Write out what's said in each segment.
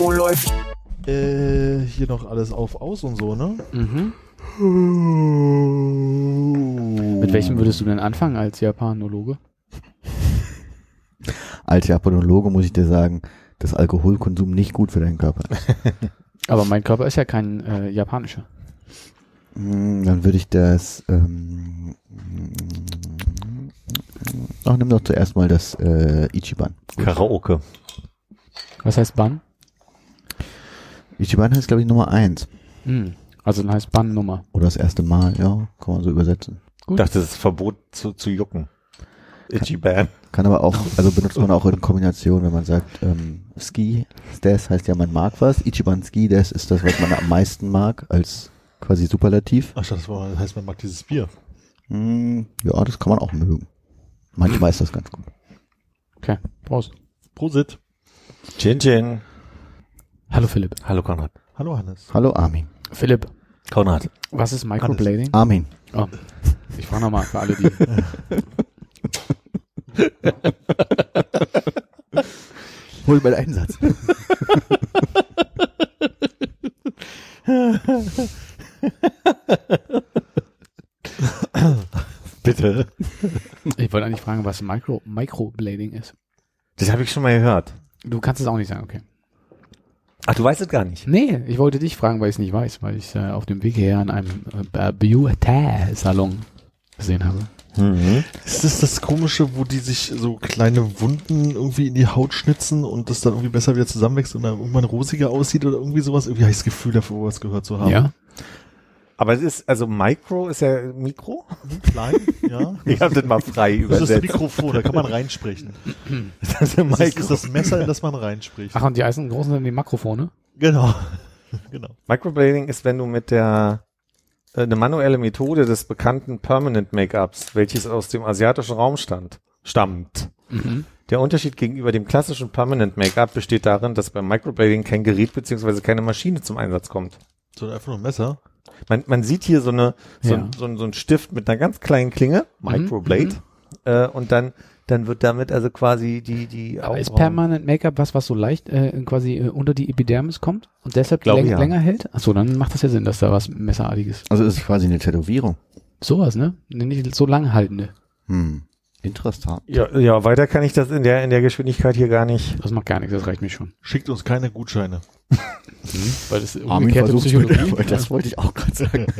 Oh, läuft. Äh, hier noch alles auf, aus und so, ne? Mhm. Mit welchem würdest du denn anfangen als Japanologe? Als Japanologe muss ich dir sagen, dass Alkoholkonsum nicht gut für deinen Körper ist. Aber mein Körper ist ja kein äh, japanischer. Hm, Dann würde ich das. Ähm, ach, nimm doch zuerst mal das äh, Ichiban. Karaoke. Was heißt Bann? Ichiban heißt, glaube ich, Nummer eins. Hm. Also dann heißt Bann Nummer. Oder das erste Mal, ja, kann man so übersetzen. Ich dachte, das ist Verbot zu, zu jucken. Ichiban. Kann aber auch, also benutzt man auch in Kombination, wenn man sagt, ähm, Ski, das heißt ja, man mag was. Ichiban Ski, das ist das, was man am meisten mag, als quasi Superlativ. Ach, das war- das heißt, man mag dieses Bier. Hm, ja, das kann man auch mögen. Manchmal ist das ganz gut. Okay, Prost. Prosit. Chin Chin. Hallo Philipp. Hallo Konrad. Hallo Hannes. Hallo Armin. Philipp, Konrad. was ist Microblading? Armin. Oh, ich frage nochmal für alle, die... Hol mal einen Satz. Bitte. Ich wollte eigentlich fragen, was Micro, Microblading ist. Das habe ich schon mal gehört. Du kannst es auch nicht sagen, okay. Ach, du weißt es gar nicht. Nee, ich wollte dich fragen, weil ich es nicht weiß, weil ich äh, auf dem Weg her an einem äh, Beauty-Salon gesehen habe. Mhm. Ist das das Komische, wo die sich so kleine Wunden irgendwie in die Haut schnitzen und das dann irgendwie besser wieder zusammenwächst und dann irgendwann rosiger aussieht oder irgendwie sowas? Irgendwie habe ich das Gefühl dafür, was gehört zu haben. Ja? Aber es ist, also Micro ist ja Mikro. Klein, ja. Ich habe das mal frei Das ist das übersetzt. Mikrofon, da kann man reinsprechen. Das ist Das ist, ist das Messer, in das man reinspricht. Ach, und die Eisen großen sind die Makrofone? Genau. genau. Microblading ist, wenn du mit der äh, eine manuelle Methode des bekannten Permanent Make-ups, welches aus dem asiatischen Raum stand, stammt. Mhm. Der Unterschied gegenüber dem klassischen Permanent Make-up besteht darin, dass beim Microblading kein Gerät beziehungsweise keine Maschine zum Einsatz kommt. So einfach nur ein Messer. Man, man sieht hier so eine so, Ja. ein, so, ein, so ein Stift mit einer ganz kleinen Klinge, Microblade, mhm. äh, und dann dann wird damit also quasi die die Aber ist Permanent Make-up was, was so leicht äh, quasi äh, unter die Epidermis kommt und deshalb Glaube, läng ja. länger hält? Achso, dann macht das ja Sinn, dass da was Messerartiges. Also es ist quasi eine Tätowierung. Sowas, ne? Nicht so langhaltende. Hm. Interessant. ja, ja, weiter kann ich das in der in der Geschwindigkeit hier gar nicht. Das macht gar nichts, das reicht mir schon. Schickt uns keine Gutscheine. Weil das umgekehrte Psychologie. mit- Das wollte ich auch gerade sagen.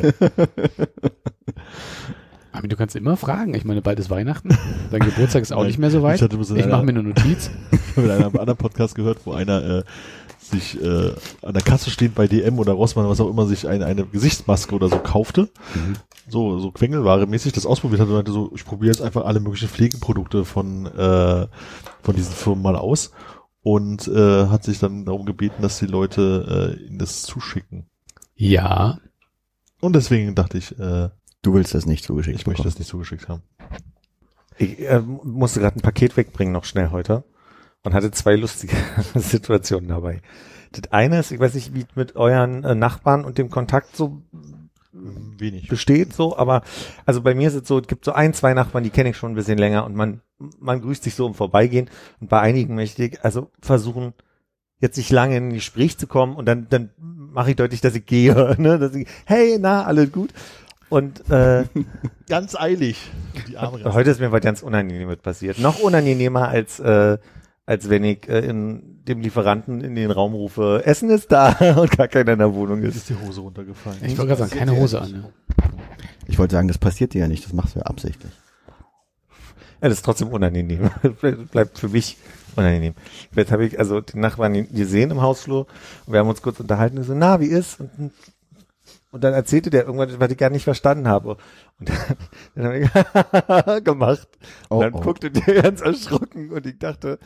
Armin, du kannst immer fragen. Ich meine, bald ist Weihnachten. Dein Geburtstag ist auch Nein, nicht mehr so weit. ich Ich mache mir eine Notiz. Ich habe in einem anderen Podcast gehört, wo einer äh, sich äh, an der Kasse steht bei DM oder Rossmann, was auch immer, sich eine, eine Gesichtsmaske oder so kaufte. So, so Quengelware mäßig das ausprobiert hat und meinte so, ich probiere jetzt einfach alle möglichen Pflegeprodukte von, äh, von diesen Firmen mal aus und äh, hat sich dann darum gebeten, dass die Leute äh, ihm das zuschicken. Ja. Und deswegen dachte ich, äh, Du willst das nicht zugeschickt ich möchte bekommen. das nicht zugeschickt haben. Ich äh, musste gerade ein Paket wegbringen noch schnell heute und hatte zwei lustige Situationen dabei. Das eine ist, ich weiß nicht, wie mit euren äh, Nachbarn und dem Kontakt so Wenig. besteht, so, aber also bei mir ist es so, es gibt so ein, zwei Nachbarn, die kenne ich schon ein bisschen länger und man, man grüßt sich so im Vorbeigehen und bei einigen möchte ich also versuchen, jetzt nicht lange in ein Gespräch zu kommen und dann, dann mache ich deutlich, dass ich gehe, ne, dass ich, hey, na, alles gut. Und äh, Ganz eilig. Heute ist mir was ganz Unangenehmes passiert. Noch unangenehmer als, äh, als wenn ich äh, in dem Lieferanten in den Raum rufe, Essen ist da und gar keiner in der Wohnung ist. ist die Hose runtergefallen. Ich wollte gerade sagen, keine Hose an. Ne? Ich wollte sagen, das passiert dir ja nicht, das machst du ja absichtlich. Ja, das ist trotzdem unangenehm. Bleibt für mich unangenehm. Jetzt habe ich also den Nachbarn gesehen im Hausflur und wir haben uns kurz unterhalten und so, na, wie ist? Und, und dann erzählte der irgendwas, was ich gar nicht verstanden habe. Und dann, dann habe ich gemacht. Und Oh, dann oh. guckte der ganz erschrocken und ich dachte,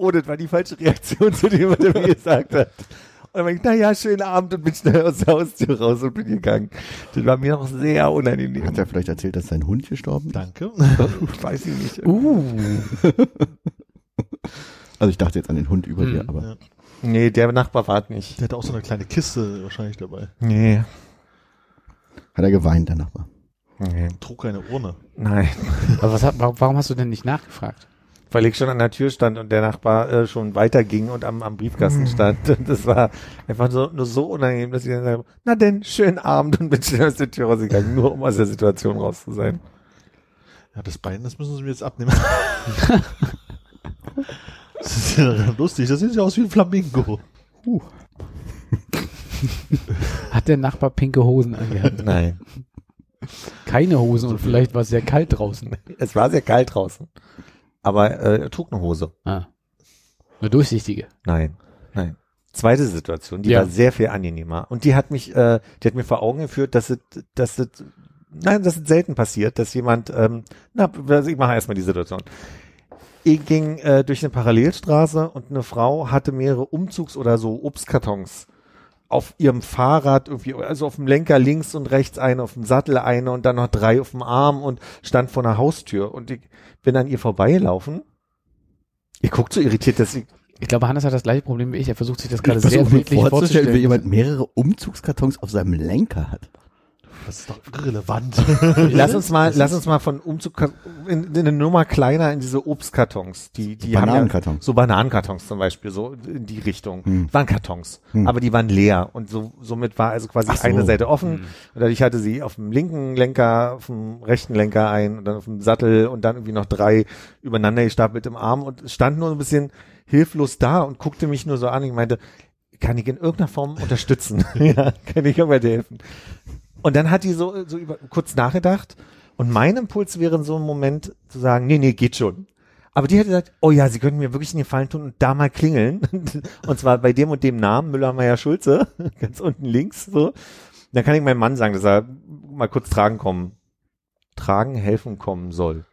Oh, das war die falsche Reaktion zu dem, was er mir gesagt hat. Und dann war ich, naja, schönen Abend und bin schnell aus der Haustür raus und bin gegangen. Das war mir noch sehr unangenehm. Hat er vielleicht erzählt, dass sein Hund gestorben ist? Danke. Weiß ich nicht. Uh. Also ich dachte jetzt an den Hund über Hm. dir, aber Ja. Nee, der Nachbar war nicht. Der hatte auch so eine kleine Kiste wahrscheinlich dabei. Nee. hat er geweint, der Nachbar. nee. Trug eine Urne. Nein. Aber was, hat- warum hast du denn nicht nachgefragt? Weil ich schon an der Tür stand und der Nachbar äh, schon weiterging und am, am Briefkasten stand. Und das war einfach so, nur so unangenehm, dass ich dann sage, na denn, schönen Abend und bin schnell aus der Tür rausgegangen, nur um aus der Situation raus zu sein. Ja, das Bein, das müssen sie mir jetzt abnehmen. das ist ja lustig, das sieht ja aus wie ein Flamingo. Hat der Nachbar pinke Hosen angehabt? Nein. Keine Hosen und vielleicht war es sehr kalt draußen. Es war sehr kalt draußen. Aber äh, er trug eine Hose. Ah. Eine durchsichtige. Nein. Nein. Zweite Situation, die Ja. war sehr viel angenehmer. Und die hat mich, äh, die hat mir vor Augen geführt, dass es, dass es, nein, dass es selten passiert, dass jemand, ähm, na, ich mache erstmal die Situation. Ich ging äh, durch eine Parallelstraße und eine Frau hatte mehrere Umzugs- oder so Obstkartons auf ihrem Fahrrad irgendwie, also auf dem Lenker links und rechts eine, auf dem Sattel eine und dann noch drei auf dem Arm und stand vor einer Haustür und ich bin an ihr vorbeigelaufen. Ihr guckt so irritiert, dass ich Ich glaube, Hannes hat das gleiche Problem wie ich. Er versucht sich das gerade Ich sehr versuche mir bildlich vorzustellen, wie vorzustellen. jemand mehrere Umzugskartons auf seinem Lenker hat. Das ist doch irrelevant. Lass uns mal, lass uns mal von Umzug in, in eine Nummer kleiner in diese Obstkartons, die die haben ja, Bananenkartons. so Bananenkartons zum Beispiel, so in die Richtung, Hm. waren Kartons, Hm. aber die waren leer und so somit war also quasi Ach so. eine Seite offen. Hm. Und dadurch hatte sie auf dem linken Lenker, auf dem rechten Lenker ein und dann auf dem Sattel und dann irgendwie noch drei übereinander gestapelt im Arm und stand nur ein bisschen hilflos da und guckte mich nur so an. Ich meinte, kann ich in irgendeiner Form unterstützen? ja, kann ich irgendwann helfen? Und dann hat die so, so über, kurz nachgedacht und mein Impuls wäre in so einem Moment zu sagen, nee, nee, geht schon. Aber die hat gesagt, oh ja, sie könnten mir wirklich einen Gefallen tun und da mal klingeln. Und zwar bei dem und dem Namen, Müller-Meyer-Schulze, ganz unten links, so. Dann kann ich meinem Mann sagen, dass er mal kurz tragen kommen, tragen, helfen kommen soll.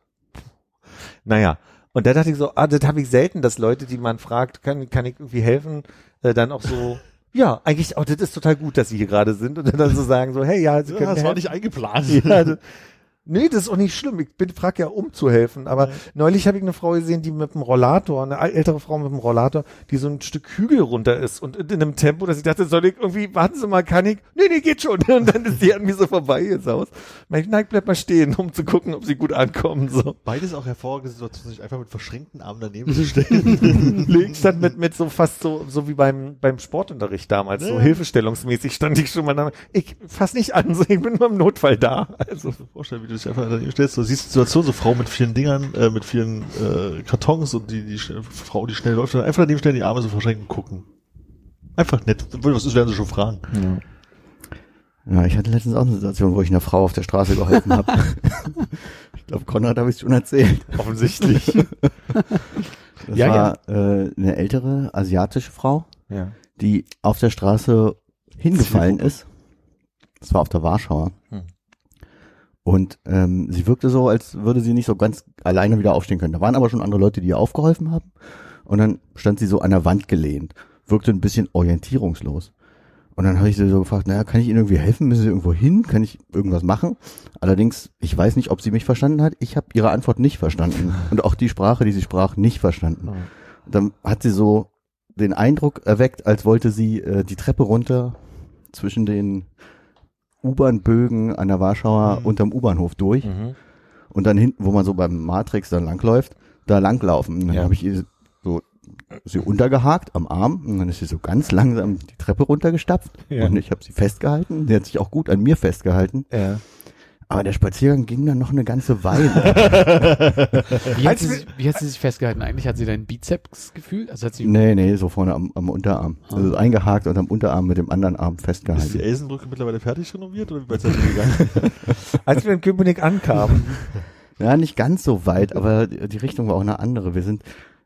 Naja. Und da dachte ich so, ah, das habe ich selten, dass Leute, die man fragt, kann, kann ich irgendwie helfen, äh, dann auch so, ja, eigentlich, oh, das ist total gut, dass sie hier gerade sind und dann so sagen so, hey, ja, sie Ja, können das mir war helfen. nicht eingeplant. Ja, das, nee, das ist auch nicht schlimm. Ich bin, frag ja, um zu helfen. Aber neulich habe ich eine Frau gesehen, die mit dem Rollator, eine ältere Frau mit dem Rollator, die so ein Stück Hügel runter ist und in einem Tempo, dass ich dachte, soll ich irgendwie, warten Sie mal, kann ich? Nee, nee, geht schon. Und dann ist die an mir so vorbei jetzt aus. Ich nein, bleib mal stehen, um zu gucken, ob sie gut ankommen. So. Beides auch hervorragende Situationen, sich einfach mit verschränkten Armen daneben zu stellen. Links stand mit, mit so fast so, so wie beim, beim Sportunterricht damals, so Ja. hilfestellungsmäßig stand ich schon mal da. Ich fass nicht an, so, ich bin nur im Notfall da. Also, vorstellen, wie du dich einfach daneben stellst. Du siehst die Situation, so Frau mit vielen Dingern, äh, mit vielen äh, Kartons und die, die Frau, die schnell läuft, einfach daneben stellen, die Arme so verschränken gucken. Einfach nett. Was ist, werden sie schon fragen. Ja, ich hatte letztens auch eine Situation, wo ich einer Frau auf der Straße geholfen habe. ich glaube, Konrad habe ich schon erzählt. offensichtlich. Das Ja, war Äh, eine ältere asiatische Frau, ja. die auf der Straße hingefallen ist. Das war auf der Warschauer. Und ähm, sie wirkte so, als würde sie nicht so ganz alleine wieder aufstehen können. Da waren aber schon andere Leute, die ihr aufgeholfen haben. Und dann stand sie so an der Wand gelehnt, wirkte ein bisschen orientierungslos. Und dann habe ich sie so gefragt, naja, kann ich Ihnen irgendwie helfen? Müssen Sie irgendwo hin? Kann ich irgendwas machen? Allerdings, ich weiß nicht, ob sie mich verstanden hat. Ich habe ihre Antwort nicht verstanden. Und auch die Sprache, die sie sprach, nicht verstanden. Dann hat sie so den Eindruck erweckt, als wollte sie äh, die Treppe runter zwischen den U-Bahn-Bögen an der Warschauer Mhm. unterm U-Bahnhof durch Mhm. und dann hinten, wo man so beim Matrix dann langläuft, da langlaufen. Und dann Ja. habe ich ihr so sie untergehakt am Arm und dann ist sie so ganz langsam die Treppe runtergestapft Ja. und ich habe sie festgehalten. Sie hat sich auch gut an mir festgehalten. Ja. Aber der Spaziergang ging dann noch eine ganze Weile. Wie hat, Als sie, wie hat sie sich festgehalten? Eigentlich hat sie deinen Bizeps gefühlt? Also hat sie nee, nee, so vorne am, am Unterarm. Ah. Also eingehakt und am Unterarm mit dem anderen Arm Ist die festgehalten. Elsenbrücke mittlerweile fertig renoviert oder wie weit seid ihr gegangen? Als wir in Köpenick ankamen, Ja, nicht ganz so weit, aber die die Richtung war auch eine andere. Wir sind,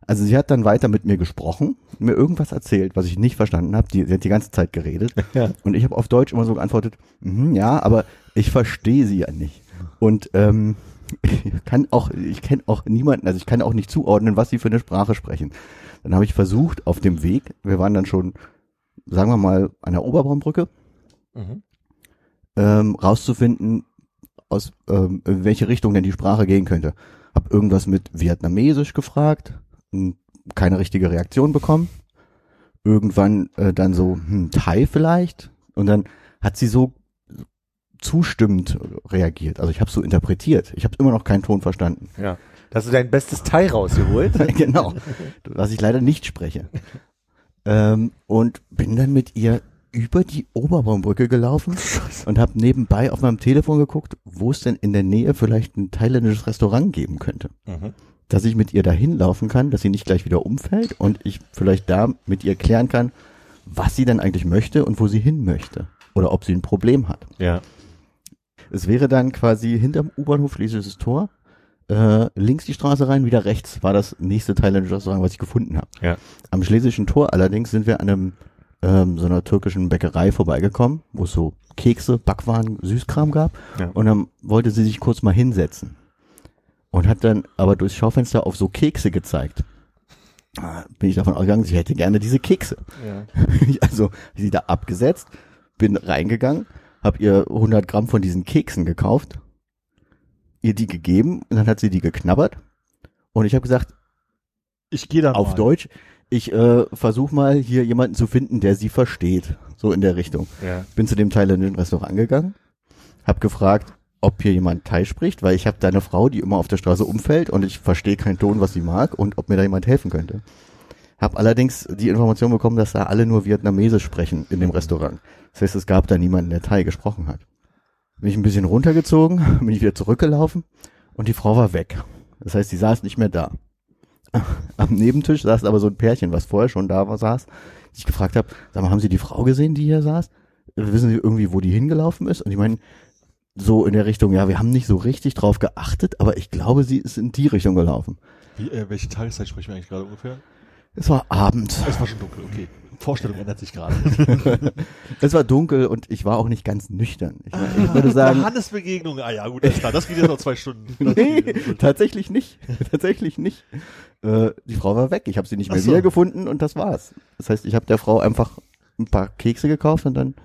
also sie hat dann weiter mit mir gesprochen, mir irgendwas erzählt, was ich nicht verstanden habe. Die, sie hat die ganze Zeit geredet Ja. und ich habe auf Deutsch immer so geantwortet, mhm, ja, aber ich verstehe sie ja nicht. Und ähm, ich kann auch, ich kenne auch niemanden, also ich kann auch nicht zuordnen, was sie für eine Sprache sprechen. Dann habe ich versucht, auf dem Weg, wir waren dann schon, sagen wir mal, an der Oberbaumbrücke, Mhm. ähm, rauszufinden, aus ähm, in welche Richtung denn die Sprache gehen könnte. Hab irgendwas mit Vietnamesisch gefragt, keine richtige Reaktion bekommen. Irgendwann äh, dann so, hm, Thai vielleicht. Und dann hat sie so zustimmend reagiert. Also ich habe so interpretiert. Ich habe immer noch keinen Ton verstanden. Ja. Hast du dein bestes Teil rausgeholt. genau. Was ich leider nicht spreche. Ähm, und bin dann mit ihr über die Oberbaumbrücke gelaufen und habe nebenbei auf meinem Telefon geguckt, wo es denn in der Nähe vielleicht ein thailändisches Restaurant geben könnte. Mhm. Dass ich mit ihr dahin laufen kann, dass sie nicht gleich wieder umfällt und ich vielleicht da mit ihr klären kann, was sie denn eigentlich möchte und wo sie hin möchte. Oder ob sie ein Problem hat. Ja. Es wäre dann quasi hinterm U-Bahnhof Schlesisches Tor, äh, links die Straße rein, wieder rechts war das nächste thailändische Restaurant, was ich gefunden habe. Ja. Am Schlesischen Tor allerdings sind wir an einem ähm, so einer türkischen Bäckerei vorbeigekommen, wo es so Kekse, Backwaren, Süßkram gab. Ja. Und dann wollte sie sich kurz mal hinsetzen. Und hat dann aber durchs Schaufenster auf so Kekse gezeigt. Ah, Bin ich davon ausgegangen, sie hätte gerne diese Kekse. Ja. Ich also sie da abgesetzt, bin reingegangen, hab ihr 100 Gramm von diesen Keksen gekauft, ihr die gegeben und dann hat sie die geknabbert und ich habe gesagt, Ich gehe dann auf mal. Deutsch, ich äh, versuche mal hier jemanden zu finden, der sie versteht, so in der Richtung. Ja. Bin zu dem thailändischen Restaurant gegangen, hab gefragt, ob hier jemand Thai spricht, weil ich habe da eine Frau, die immer auf der Straße umfällt und ich verstehe keinen Ton, was sie mag und ob mir da jemand helfen könnte. Hab allerdings die Information bekommen, dass da alle nur Vietnamesisch sprechen in dem Restaurant. Das heißt, es gab da niemanden, der Thai gesprochen hat. Bin ich ein bisschen runtergezogen, bin ich wieder zurückgelaufen und die Frau war weg. Das heißt, sie saß nicht mehr da. Am Nebentisch saß aber so ein Pärchen, was vorher schon da war, saß. Ich gefragt habe, sag mal, haben Sie die Frau gesehen, die hier saß? Wissen Sie irgendwie, wo die hingelaufen ist? Und ich meine, so in der Richtung, ja, wir haben nicht so richtig drauf geachtet, aber ich glaube, sie ist in die Richtung gelaufen. Wie, äh, welche Tageszeit sprechen wir eigentlich gerade ungefähr? Es war abends. Es war schon dunkel, okay. Vorstellung ändert sich gerade. Es war dunkel und ich war auch nicht ganz nüchtern. Ich, ich würde sagen, Johannesbegegnung, ah ja, gut, alles klar, das geht jetzt noch zwei Stunden. Nee, tatsächlich nicht. Tatsächlich nicht. Äh, die Frau war weg. Ich habe sie nicht mehr so. wiedergefunden und das war's. Das heißt, ich habe der Frau einfach ein paar Kekse gekauft und dann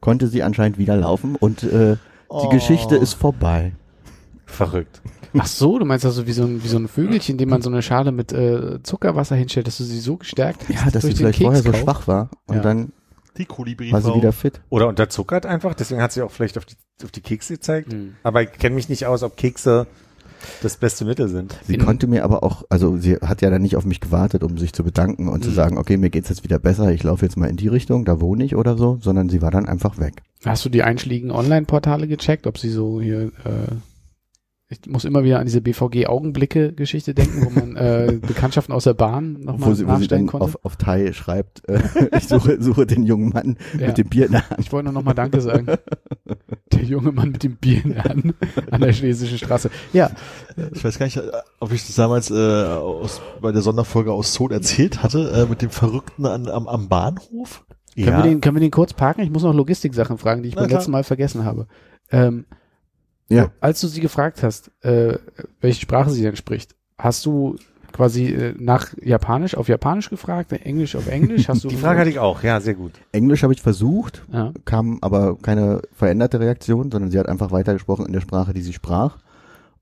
konnte sie anscheinend wieder laufen und äh, die Oh. Geschichte ist vorbei. Verrückt. Ach so, du meinst also wie so ein, wie so ein Vögelchen, dem man so eine Schale mit äh, Zuckerwasser hinstellt, dass du sie so gestärkt Ja, dass sie vielleicht Keks vorher so schwach war und Ja. dann Die kolibri war sie wieder fit. Oder unterzuckert einfach, deswegen hat sie auch vielleicht auf die, auf die Kekse gezeigt. Hm. Aber ich kenne mich nicht aus, ob Kekse das beste Mittel sind. Sie In- konnte mir aber auch, also sie hat ja dann nicht auf mich gewartet, um sich zu bedanken und zu Mhm. sagen, okay, mir geht's jetzt wieder besser, ich laufe jetzt mal in die Richtung, da wohne ich oder so, sondern sie war dann einfach weg. Hast du die einschlägigen Online-Portale gecheckt, ob sie so hier, äh, ich muss immer wieder an diese BVG-Augenblicke-Geschichte denken, wo man äh, Bekanntschaften aus der Bahn nochmal wo sie, wo sie nachstellen dann konnte. auf, auf Thai schreibt, äh, ich suche, suche den jungen Mann Ja. mit dem Bier in der Hand. Ich wollte nur nochmal Danke sagen. Der junge Mann mit dem Bier in der Hand an der Schlesischen Straße. Ja, Ich weiß gar nicht, ob ich das damals äh, aus, bei der Sonderfolge aus Zoll erzählt hatte, äh, mit dem Verrückten an, am, am Bahnhof. können, wir den, können wir den kurz parken? Ich muss noch Logistik-Sachen fragen, die ich Na beim klar. letzten Mal vergessen habe. Ähm, Ja. Als du sie gefragt hast, äh, welche Sprache sie denn spricht, hast du quasi äh, nach Japanisch auf Japanisch gefragt, Englisch auf Englisch? Hast du Die Frage hatte ich auch, ja, sehr gut. Englisch habe ich versucht, ja. kam aber keine veränderte Reaktion, sondern sie hat einfach weitergesprochen in der Sprache, die sie sprach.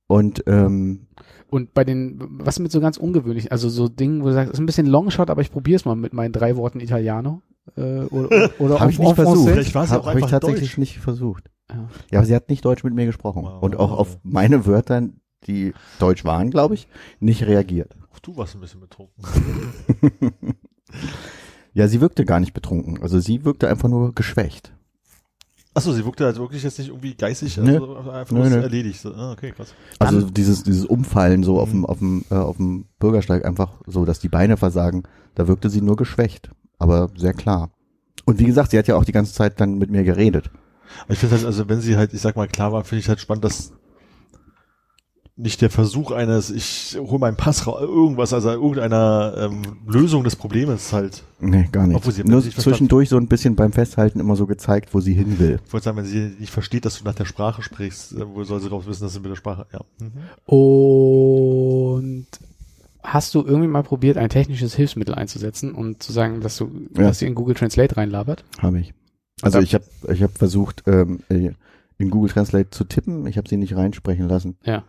Und ähm, Und bei den, was mit so ganz ungewöhnlich, also so Dingen, wo du sagst, ist ein bisschen Longshot, aber ich probiere es mal mit meinen drei Worten Italiano. Äh, oder oder habe ich nicht versucht. Vielleicht war sie Hab- auch hab ich einfach tatsächlich Deutsch. nicht versucht. Ja. Ja, aber sie hat nicht Deutsch mit mir gesprochen. Wow. Und auch auf meine Wörter, die Deutsch waren, glaube ich, nicht reagiert. Auch du warst ein bisschen betrunken. Ja, sie wirkte gar nicht betrunken. Also sie wirkte einfach nur geschwächt. Achso, sie wirkte halt wirklich jetzt nicht irgendwie geistig, also einfach Nö, nur nö. erledigt. So, Ah, okay, krass. Also dieses, dieses Umfallen so auf Mhm. dem, auf dem, äh, auf dem Bürgersteig einfach so, dass die Beine versagen, da wirkte sie nur geschwächt. Aber sehr klar. Und wie gesagt, sie hat ja auch die ganze Zeit dann mit mir geredet. Aber ich finde halt, also wenn sie halt, ich sag mal, klar war, finde ich halt spannend, dass nicht der Versuch eines, ich hole meinen Pass raus, irgendwas, also irgendeiner ähm, Lösung des Problems halt. Nee, gar nicht. Obwohl sie Nur nicht zwischendurch so ein bisschen beim Festhalten immer so gezeigt, wo sie hin will. Ich wollte sagen, wenn sie nicht versteht, dass du nach der Sprache sprichst, äh, wo soll sie raus wissen, dass sie mit der Sprache, ja. Mhm. Und hast du irgendwie mal probiert, ein technisches Hilfsmittel einzusetzen und zu sagen, dass du, Ja. dass ihr in Google Translate reinlabert? Habe ich. Also ich habe ich hab versucht, ähm, äh, in Google Translate zu tippen. Ich habe sie nicht reinsprechen lassen. Ja.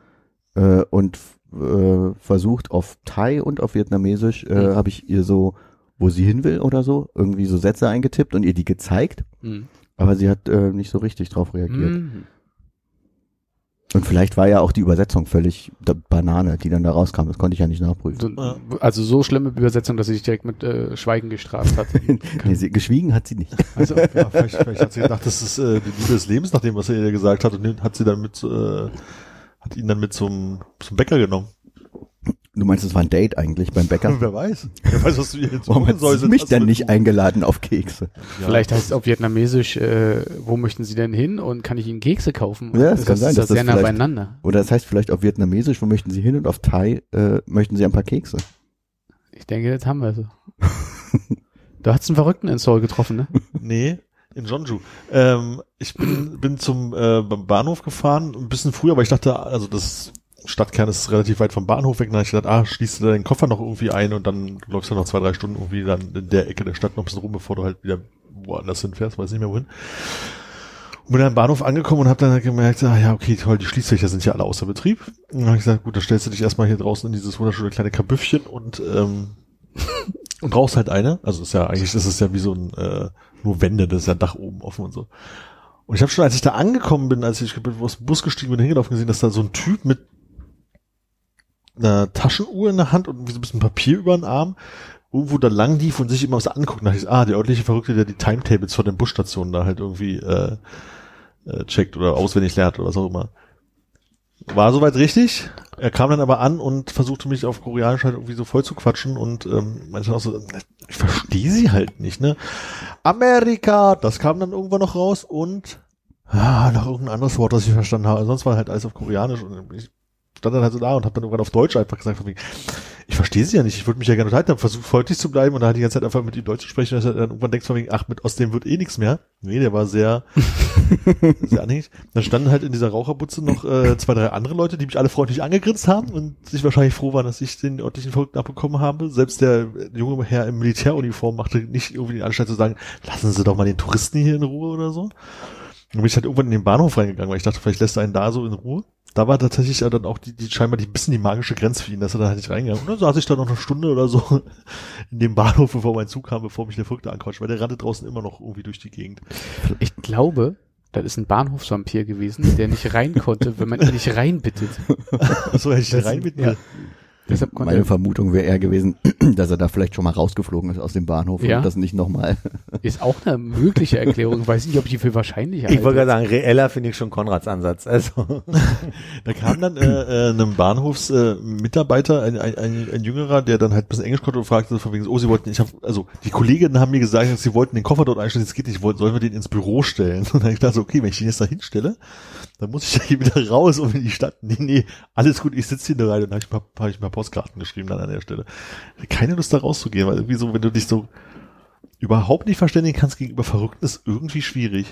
Äh, und äh, versucht auf Thai und auf Vietnamesisch äh, Mhm. habe ich ihr so, wo sie hin will oder so, irgendwie so Sätze eingetippt und ihr die gezeigt. Hm. Aber sie hat äh, nicht so richtig drauf reagiert. Mhm. Und vielleicht war ja auch die Übersetzung völlig Banane, die dann da rauskam. Das konnte ich ja nicht nachprüfen. So. Also so schlimme Übersetzung, dass sie sich direkt mit äh, Schweigen gestraft hat. nee, sie, geschwiegen hat sie nicht. Also, Ja, vielleicht, vielleicht hat sie gedacht, das ist äh, die Liebe des Lebens, nach dem, was er ihr gesagt hat, und hat sie dann mit, äh, hat ihn dann mit zum, zum Bäcker genommen. Du meinst, es war ein Date eigentlich beim Bäcker? Wer weiß. Wer weiß, was du ihr jetzt Warum sie rumgesäuselt mich hast denn nicht eingeladen auf Kekse? Ja. Vielleicht heißt es auf Vietnamesisch, äh, wo möchten Sie denn hin und kann ich Ihnen Kekse kaufen? Ja, kann das sein, ist dass das sehr das nah beieinander. Oder das heißt vielleicht auf Vietnamesisch, wo möchten Sie hin? Und auf Thai äh, möchten Sie ein paar Kekse. Ich denke, jetzt haben wir so. du hast einen Verrückten in Seoul getroffen, ne? Nee, in Jeonju. Ähm, ich bin, bin zum äh, beim Bahnhof gefahren, ein bisschen früher, aber ich dachte, also das Stadtkern ist relativ weit vom Bahnhof weg. Dann habe ich gedacht, ah, schließt du deinen Koffer noch irgendwie ein und dann läufst du noch zwei, drei Stunden irgendwie dann in der Ecke der Stadt noch ein bisschen rum, bevor du halt wieder woanders hinfährst, weiß nicht mehr wohin. Und bin dann am Bahnhof angekommen und habe dann halt gemerkt, ah ja, okay, toll, die Schließfächer sind ja alle außer Betrieb. Und dann habe ich gesagt, gut, dann stellst du dich erstmal hier draußen in dieses wunderschöne kleine Kabüffchen und ähm, und brauchst halt eine. Also ist ja eigentlich, das ist ja wie so ein äh, nur Wände, das ist ja Dach oben offen und so. Und ich habe schon, als ich da angekommen bin, als ich aus dem Bus gestiegen bin, hingelaufen gesehen, dass da so ein Typ mit einer Taschenuhr in der Hand und so ein bisschen Papier über den Arm irgendwo da lang lief und sich immer was anguckt. Da ich, ah, der örtliche Verrückte, der die Timetables von den Busstationen da halt irgendwie äh, äh, checkt oder auswendig lernt oder was auch immer. War soweit richtig. Er kam dann aber an und versuchte mich auf Koreanisch halt irgendwie so voll zu quatschen und ähm, meinte auch so, ich verstehe sie halt nicht, ne? Amerika, das kam dann irgendwann noch raus und ah, noch irgendein anderes Wort, das ich verstanden habe. Sonst war halt alles auf Koreanisch und ich stand dann halt so da und habe dann irgendwann auf Deutsch einfach gesagt, von wegen, ich verstehe sie ja nicht, ich würde mich ja gerne unterhalten, habe versucht freundlich zu bleiben und dann halt die ganze Zeit einfach mit ihm Deutsch zu sprechen, dass er dann irgendwann denkt von wegen, ach, mit aus dem wird eh nichts mehr. Nee, der war sehr, sehr anhängig. Dann standen halt in dieser Raucherbutze noch äh, zwei, drei andere Leute, die mich alle freundlich angegrinst haben und sich wahrscheinlich froh waren, dass ich den örtlichen Verrückten abbekommen habe. Selbst der junge Herr im Militäruniform machte nicht irgendwie den Anschein zu sagen, lassen Sie doch mal den Touristen hier in Ruhe oder so. Dann bin ich halt irgendwann in den Bahnhof reingegangen, weil ich dachte, vielleicht lässt er einen da so in Ruhe. Da war tatsächlich dann auch die, die scheinbar die bisschen die magische Grenze für ihn, dass er da halt nicht reingegangen. Und dann saß ich da noch eine Stunde oder so in dem Bahnhof, bevor mein Zug kam, bevor mich der Verrückte anquatscht, weil der rannte draußen immer noch irgendwie durch die Gegend. Ich glaube, das ist ein Bahnhofsvampir gewesen, der nicht rein konnte, wenn man ihn nicht reinbittet. so hätte ich da Das- rein mit ja. Deshalb konnte Meine er, Vermutung wäre eher gewesen, dass er da vielleicht schon mal rausgeflogen ist aus dem Bahnhof Ja. und das nicht nochmal. ist auch eine mögliche Erklärung. Weiß nicht, ob ich die für wahrscheinlich Ich wollte gerade sagen, reeller finde ich schon Konrads Ansatz. Also Da kam dann äh, äh, einem Bahnhofsmitarbeiter, äh, Mitarbeiter, ein, ein, ein, ein Jüngerer, der dann halt ein bisschen Englisch konnte und fragte von wegen, oh, sie wollten, ich habe, also die Kolleginnen haben mir gesagt, sie wollten den Koffer dort einstellen, das geht nicht, wollen, sollen wir den ins Büro stellen? Und dann ich dachte, okay, wenn ich den jetzt da hinstelle, dann muss ich ja hier wieder raus und in die Stadt. Nee, nee, alles gut, ich sitze hier rein und habe ich mal, hab ich mal Postkarten geschrieben dann an der Stelle. Keine Lust da rauszugehen, weil irgendwie so, wenn du dich so überhaupt nicht verständigen kannst gegenüber Verrückten, ist irgendwie schwierig.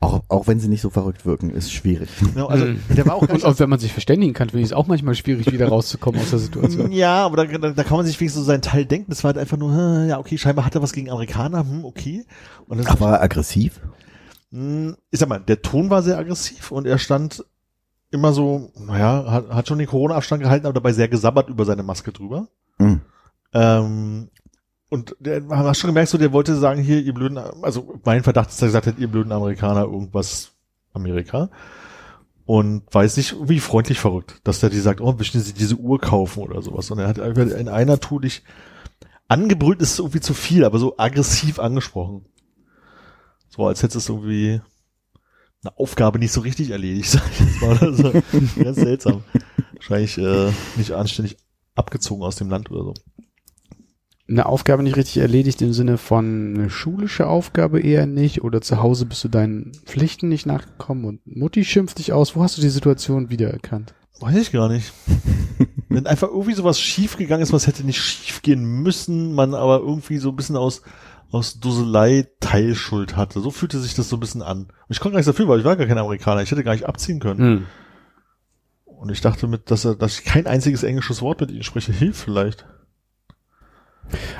Auch, auch wenn sie nicht so verrückt wirken, ist schwierig. Ja, also, Mhm. der war auch Und auch wenn man sich verständigen kann, finde ich es auch manchmal schwierig, wieder rauszukommen aus der Situation. Ja, aber da, da, da kann man sich wenigstens so seinen Teil denken. Das war halt einfach nur, hm, ja, okay, scheinbar hat er was gegen Amerikaner, hm, okay. Und das, Aber aggressiv? hm, ich sag mal, der Ton war sehr aggressiv und er stand immer so, naja, hat, hat schon den Corona-Abstand gehalten, aber dabei sehr gesabbert über seine Maske drüber. Hm. Ähm, und der, man hat schon gemerkt, so, der wollte sagen, hier, ihr blöden, also mein Verdacht ist, dass er gesagt hat, ihr blöden Amerikaner, irgendwas Amerika. Und weiß nicht, wie freundlich verrückt, dass der die sagt, oh, möchten Sie diese Uhr kaufen oder sowas. Und er hat einfach in einer Tour dich angebrüllt, ist irgendwie zu viel, aber so aggressiv angesprochen. So, als hättest du irgendwie eine Aufgabe nicht so richtig erledigt, sag ich jetzt mal. Oder so. Ganz seltsam. Wahrscheinlich äh, nicht anständig abgezogen aus dem Land oder so. eine Aufgabe nicht richtig erledigt im Sinne von eine schulische Aufgabe eher nicht oder zu Hause bist du deinen Pflichten nicht nachgekommen und Mutti schimpft dich aus. Wo hast du die Situation wiedererkannt? Weiß ich gar nicht. Wenn einfach irgendwie sowas schief gegangen ist, was hätte nicht schief gehen müssen, man aber irgendwie so ein bisschen aus, aus Dusselei Teilschuld hatte. So fühlte sich das so ein bisschen an. Und ich konnte gar nichts dafür, weil ich war gar kein Amerikaner. Ich hätte gar nicht abziehen können. Hm. Und ich dachte mit, dass er, dass ich kein einziges englisches Wort mit ihnen spreche, hilft vielleicht.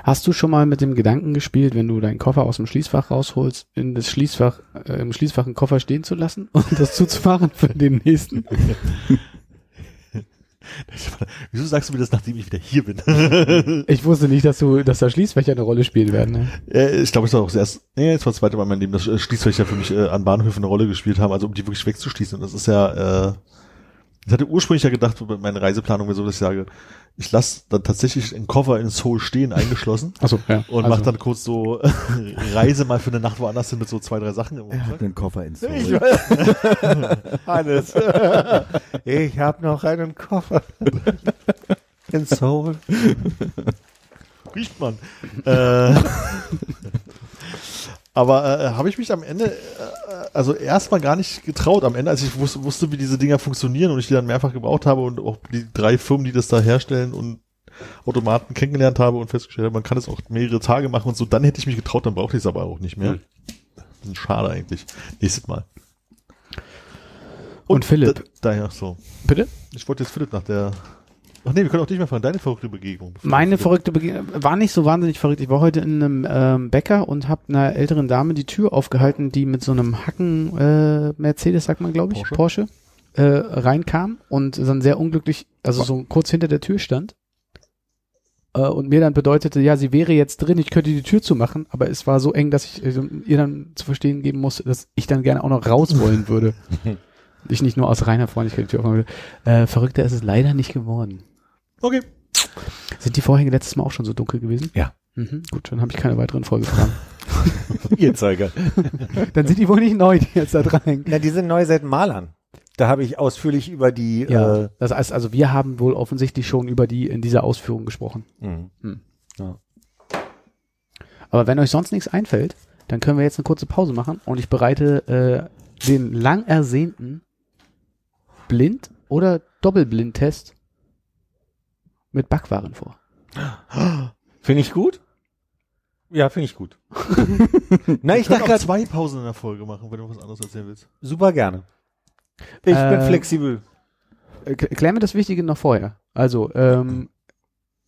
Hast du schon mal mit dem Gedanken gespielt, wenn du deinen Koffer aus dem Schließfach rausholst, in das Schließfach, äh, im Schließfach einen Koffer stehen zu lassen und das zuzumachen für den nächsten? Wieso sagst du mir das, nachdem ich wieder hier bin? Ich wusste nicht, dass du, dass da Schließfächer eine Rolle spielen werden. Ne? Äh, ich glaube, es war auch das erste, nee, jetzt war das zweite Mal in meinem Leben, dass Schließfächer für mich äh, an Bahnhöfen eine Rolle gespielt haben, also um die wirklich wegzuschließen. Und das ist ja, äh, ich hatte ursprünglich ja gedacht, meine Reiseplanung wäre so, dass ich sage, ich lasse dann tatsächlich einen Koffer in Seoul stehen, eingeschlossen. Achso, ja. Und also, mach dann kurz so Reise mal für eine Nacht woanders hin mit so zwei, drei Sachen im Er hat Rucksack. einen Koffer Ich Seoul. Hannes. ich habe noch einen Koffer. In Seoul. Riecht man. äh, aber äh, habe ich mich am Ende, äh, also erstmal gar nicht getraut am Ende, als ich wusste, wusste, wie diese Dinger funktionieren und ich die dann mehrfach gebraucht habe und auch die drei Firmen, die das da herstellen und Automaten kennengelernt habe und festgestellt habe, man kann es auch mehrere Tage machen und so, dann hätte ich mich getraut, dann brauchte ich es aber auch nicht mehr. Hm. Schade eigentlich. Nächstes Mal. Und Philipp. Da, daher so. bitte? Ich wollte jetzt Philipp nach der. Ach nee, wir können auch dich mal fragen. Deine verrückte Begegnung. Meine verrückte Begegnung war nicht so wahnsinnig verrückt. Ich war heute in einem ähm, Bäcker und habe einer älteren Dame die Tür aufgehalten, die mit so einem Hacken äh, Mercedes, sagt man glaube ich, Porsche. Porsche, äh, reinkam und dann sehr unglücklich, also so kurz hinter der Tür stand äh, und mir dann bedeutete, ja, sie wäre jetzt drin, ich könnte die Tür zumachen, aber es war so eng, dass ich äh, ihr dann zu verstehen geben musste, dass ich dann gerne auch noch raus wollen würde. ich nicht nur aus reiner Freundlichkeit die Tür aufmachen würde. Äh, verrückter ist es leider nicht geworden. Okay. Sind die Vorhänge letztes Mal auch schon so dunkel gewesen? Ja. Mhm, gut, dann habe ich keine weiteren Folgefragen. Ihr Zeuger. dann sind die wohl nicht neu, die jetzt da dran hängen. Na, die sind neu seit Malern. Da habe ich ausführlich über die. Ja, Äh, das heißt also, wir haben wohl offensichtlich schon über die in dieser Ausführung gesprochen. mh. Aber wenn euch sonst nichts einfällt, dann können wir jetzt eine kurze Pause machen und ich bereite äh, den lang ersehnten Blind- oder Doppelblindtest mit Backwaren vor. Finde ich gut? Ja, finde ich gut. Na, ich Ich kann dachte auch grad, zwei Pausen in der Folge machen, wenn du was anderes erzählen willst. super gerne. Ich bin Äh, flexibel. Äh, k- Klären wir das Wichtige noch vorher. Also, ähm,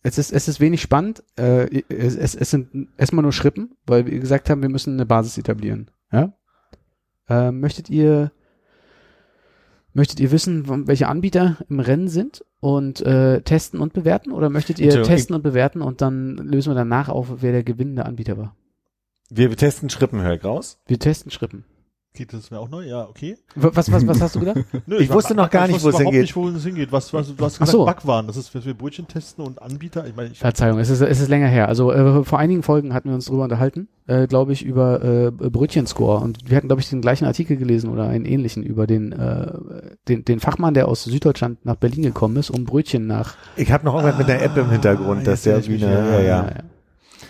es ist, es ist wenig spannend. Äh, es, es, es sind erstmal nur Schrippen, weil wir gesagt haben, wir müssen eine Basis etablieren. Ja? Ähm, möchtet ihr möchtet ihr wissen, welche Anbieter im Rennen sind und äh, testen und bewerten? Oder möchtet ihr testen und bewerten und dann lösen wir danach auf, wer der gewinnende Anbieter war? Wir testen Schrippen, hör ich raus. Wir testen Schrippen. Geht das mir auch neu? Ja, okay. Was, was, was hast du gedacht? Nö, Ich wusste noch gar ich nicht, wusste wo es hingeht. nicht, wohin es hingeht. Was, was, du hast gesagt, so. Backwaren. Das ist, dass wir Brötchen testen und Anbieter. Ich meine, ich, Verzeihung, es ist, es ist länger her. Also äh, vor einigen Folgen hatten wir uns drüber unterhalten, äh, glaube ich, über äh, Brötchenscore. Und wir hatten, glaube ich, den gleichen Artikel gelesen oder einen ähnlichen über den, äh, den, den Fachmann, der aus Süddeutschland nach Berlin gekommen ist, um Brötchen nach. Ich habe noch irgendwas mit der App im Hintergrund, Ah, dass der ich wie eine, ja, ja,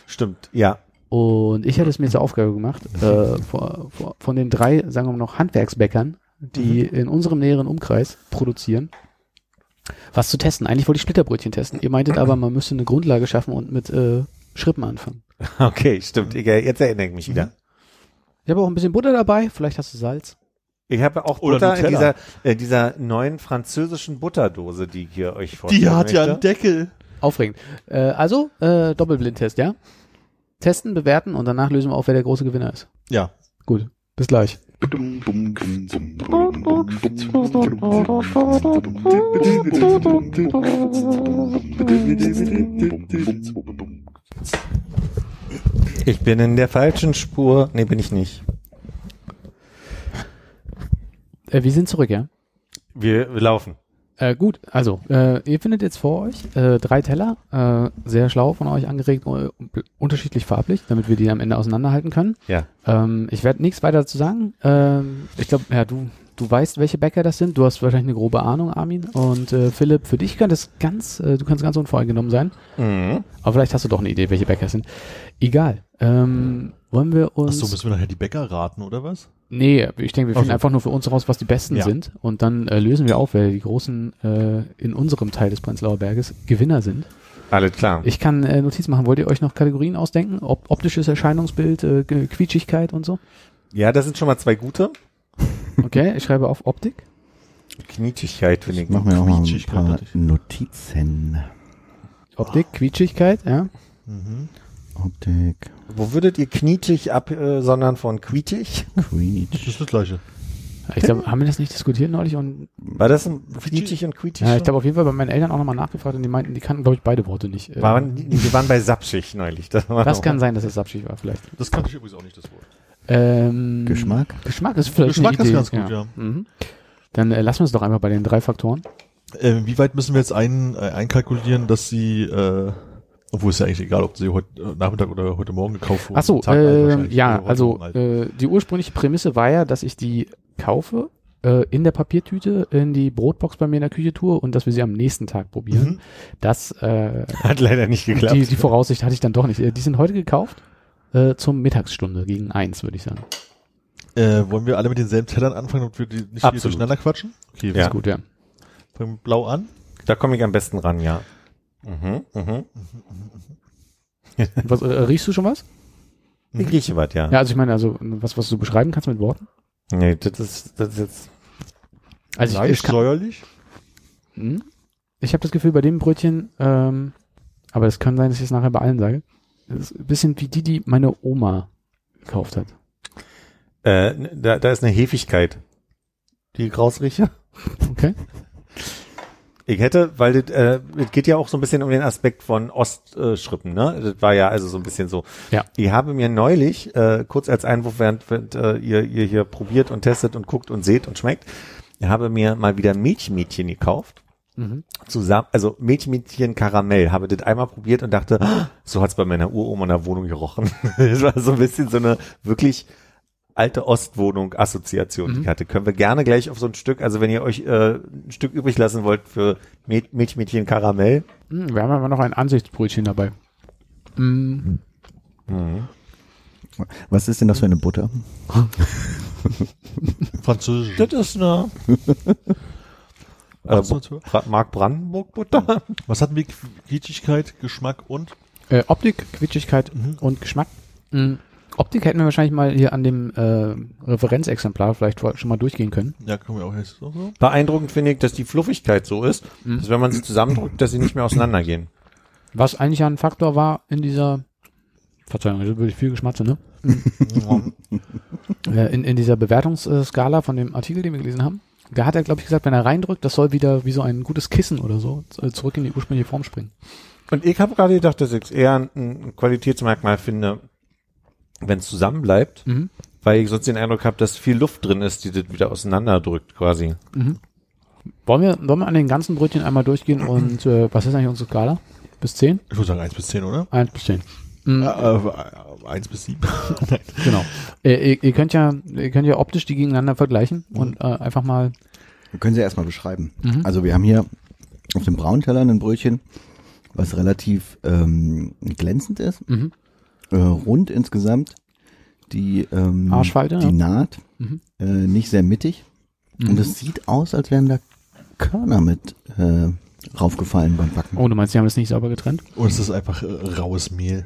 stimmt, ja. Und ich hatte es mir zur Aufgabe gemacht, äh, vor, vor, von den drei, sagen wir mal noch, Handwerksbäckern, die in unserem näheren Umkreis produzieren, was zu testen. Eigentlich wollte ich Splitterbrötchen testen. Ihr meintet aber, man müsste eine Grundlage schaffen und mit äh, Schrippen anfangen. Okay, stimmt. Ich, jetzt erinnere ich mich wieder. Ich habe auch ein bisschen Butter dabei, vielleicht hast du Salz. Ich habe auch Oder Butter in dieser, äh, dieser neuen französischen Butterdose, die ich hier euch vorstellen die hat ja einen möchte. Deckel. Aufregend. Äh, also, äh, Doppelblindtest, ja? Testen, bewerten und danach lösen wir auf, wer der große Gewinner ist. Ja. Gut. Bis gleich. Ich bin in der falschen Spur. Nee, bin ich nicht. Äh, wir sind zurück, ja? Wir, wir laufen. Äh, gut, also, äh, ihr findet jetzt vor euch äh, drei Teller, äh, sehr schlau von euch angeregt, äh, unterschiedlich farblich, damit wir die am Ende auseinanderhalten können. Ja. Ähm, ich werde nichts weiter dazu sagen. Ähm, ich glaube, ja, du du weißt, welche Bäcker das sind. Du hast wahrscheinlich eine grobe Ahnung, Armin. Und äh, Philipp, für dich könnte es ganz, äh, du kannst ganz unvoreingenommen sein. Mhm. Aber vielleicht hast du doch eine Idee, welche Bäcker es sind. Egal. Ähm, wollen wir uns. Achso, müssen wir nachher die Bäcker raten, oder was? Nee, ich denke, wir finden so. einfach nur für uns raus, was die besten Ja. sind. Und dann äh, lösen wir auf, wer die großen äh, in unserem Teil des Prenzlauer Berges Gewinner sind. Alles klar. Ich kann äh, Notiz machen. Wollt ihr euch noch Kategorien ausdenken? Op optisches Erscheinungsbild, äh, Quietschigkeit und so? Ja, das sind schon mal zwei gute. Okay, ich schreibe auf Optik. Knietigkeit finde ich. Mache mir auch mal ein Quietschigkeit paar. Notizen. Optik, Quietschigkeit, ja. Mhm. Optik, Wo würdet ihr knietig absondern von quietig? Das Quietsch. ist das gleiche. Ich glaube, haben wir das nicht diskutiert neulich? Und War das ein knietig und quietig? ja, ich glaube auf jeden Fall bei meinen Eltern auch nochmal nachgefragt und die meinten, die kannten, glaube ich, beide Worte nicht. Äh, waren, die, waren bei Sapschig neulich. Das, war das kann sein, dass es abschied war, vielleicht. Das kannte ich übrigens auch nicht, das Wort. Ähm, Geschmack? Geschmack ist vielleicht Geschmack eine ist Idee. ganz gut, ja. Mhm. Dann äh, lassen wir es doch einmal bei den drei Faktoren. Äh, wie weit müssen wir jetzt ein, äh, einkalkulieren, dass sie, äh, obwohl es ja eigentlich egal, ob sie heute äh, Nachmittag oder heute Morgen gekauft wurden. Ach so, äh, ja, also Morgen alt. äh, die ursprüngliche Prämisse war ja, dass ich die kaufe, äh, in der Papiertüte in die Brotbox bei mir in der Küche tue und dass wir sie am nächsten Tag probieren. Mhm. Das äh, Hat leider nicht geklappt. die, die Voraussicht hatte ich dann doch nicht. Äh, Die sind heute gekauft äh, zum Mittagsstunde gegen eins, würde ich sagen. Äh, wollen wir alle mit denselben Tellern anfangen, damit wir die nicht Absolut. durcheinander quatschen? Okay, Ja. Ist gut, ja. fangen wir blau an. Da komme ich am besten ran, ja. Mhm, mhm. Was, äh, riechst du schon was? Ich rieche was, ja. Ja, also ich meine, also was, was du beschreiben kannst mit Worten. Nee, das ist, das ist jetzt. Also ich, ich, kann, säuerlich. Hm? ich habe das Gefühl bei dem Brötchen, ähm, aber es kann sein, dass ich es nachher bei allen sage. Das ist ein bisschen wie die, die meine Oma gekauft hat. Äh, da, da ist eine Hefigkeit, die ich rausrieche. Okay. Ich hätte, weil das, äh, es geht ja auch so ein bisschen um den Aspekt von Ostschrippen, ne? Das war ja also so ein bisschen so. Ja. Ich habe mir neulich, äh, kurz als Einwurf, während, während äh, ihr, ihr hier probiert und testet und guckt und seht und schmeckt, ich habe mir mal wieder Milchmädchen gekauft. Mhm. Zusammen, also Milchmädchen Karamell, habe das einmal probiert und dachte, "Ah, so hat's bei meiner Uroma in der Wohnung gerochen. Das war so ein bisschen so eine wirklich alte Ostwohnung-Assoziation, die ich hatte. Können wir gerne gleich auf so ein Stück, also wenn ihr euch äh, ein Stück übrig lassen wollt für Mäd- Milchmädchen Karamell, Hm, wir haben aber noch ein Ansichtsbrötchen dabei. Hm, Was ist denn das für eine Butter? Französisch. das ist eine äh, Mark Brandenburg Butter. Was hatten wir? Quietschigkeit, Geschmack und? äh, Optik, Quitschigkeit Mhm. und Geschmack. Hm, Optik hätten wir wahrscheinlich mal hier an dem äh, Referenzexemplar vielleicht schon mal durchgehen können. Ja, können wir auch jetzt so. so. Beeindruckend finde ich, dass die Fluffigkeit so ist, Mhm. dass wenn man sie zusammendrückt, dass sie nicht mehr auseinandergehen. Was eigentlich ja ein Faktor war in dieser, Verzeihung, das würde ich viel geschmatze, ne? äh, in, in dieser Bewertungsskala von dem Artikel, den wir gelesen haben. Da hat er, glaube ich, gesagt, wenn er reindrückt, das soll wieder wie so ein gutes Kissen oder so äh, zurück in die ursprüngliche Form springen. Und ich habe gerade gedacht, dass ich es eher ein Qualitätsmerkmal finde, wenn es zusammenbleibt, Mhm. weil ich sonst den Eindruck habe, dass viel Luft drin ist, die das wieder auseinanderdrückt quasi. Wollen wir, wollen wir an den ganzen Brötchen einmal durchgehen und äh, was ist eigentlich unsere Skala? Bis 10? Ich würde sagen 1 bis 10, oder? 1 bis 10. Mhm, Äh, äh, 1 bis 7. Nein. Genau. Äh, ihr, ihr könnt ja, ihr könnt ja optisch die gegeneinander vergleichen und äh, einfach mal. Wir können sie erstmal beschreiben. Mhm. Also wir haben hier auf dem braunen Teller ein Brötchen, was relativ ähm, glänzend ist, Mhm. Äh, rund insgesamt, die, ähm, Arschfalte, die ja. Naht, Mhm. äh, nicht sehr mittig. Mhm. Und es sieht aus, als wären da Körner mit äh, raufgefallen beim Backen. Oh, du meinst, sie haben das nicht sauber getrennt? Es ist einfach äh, raues Mehl.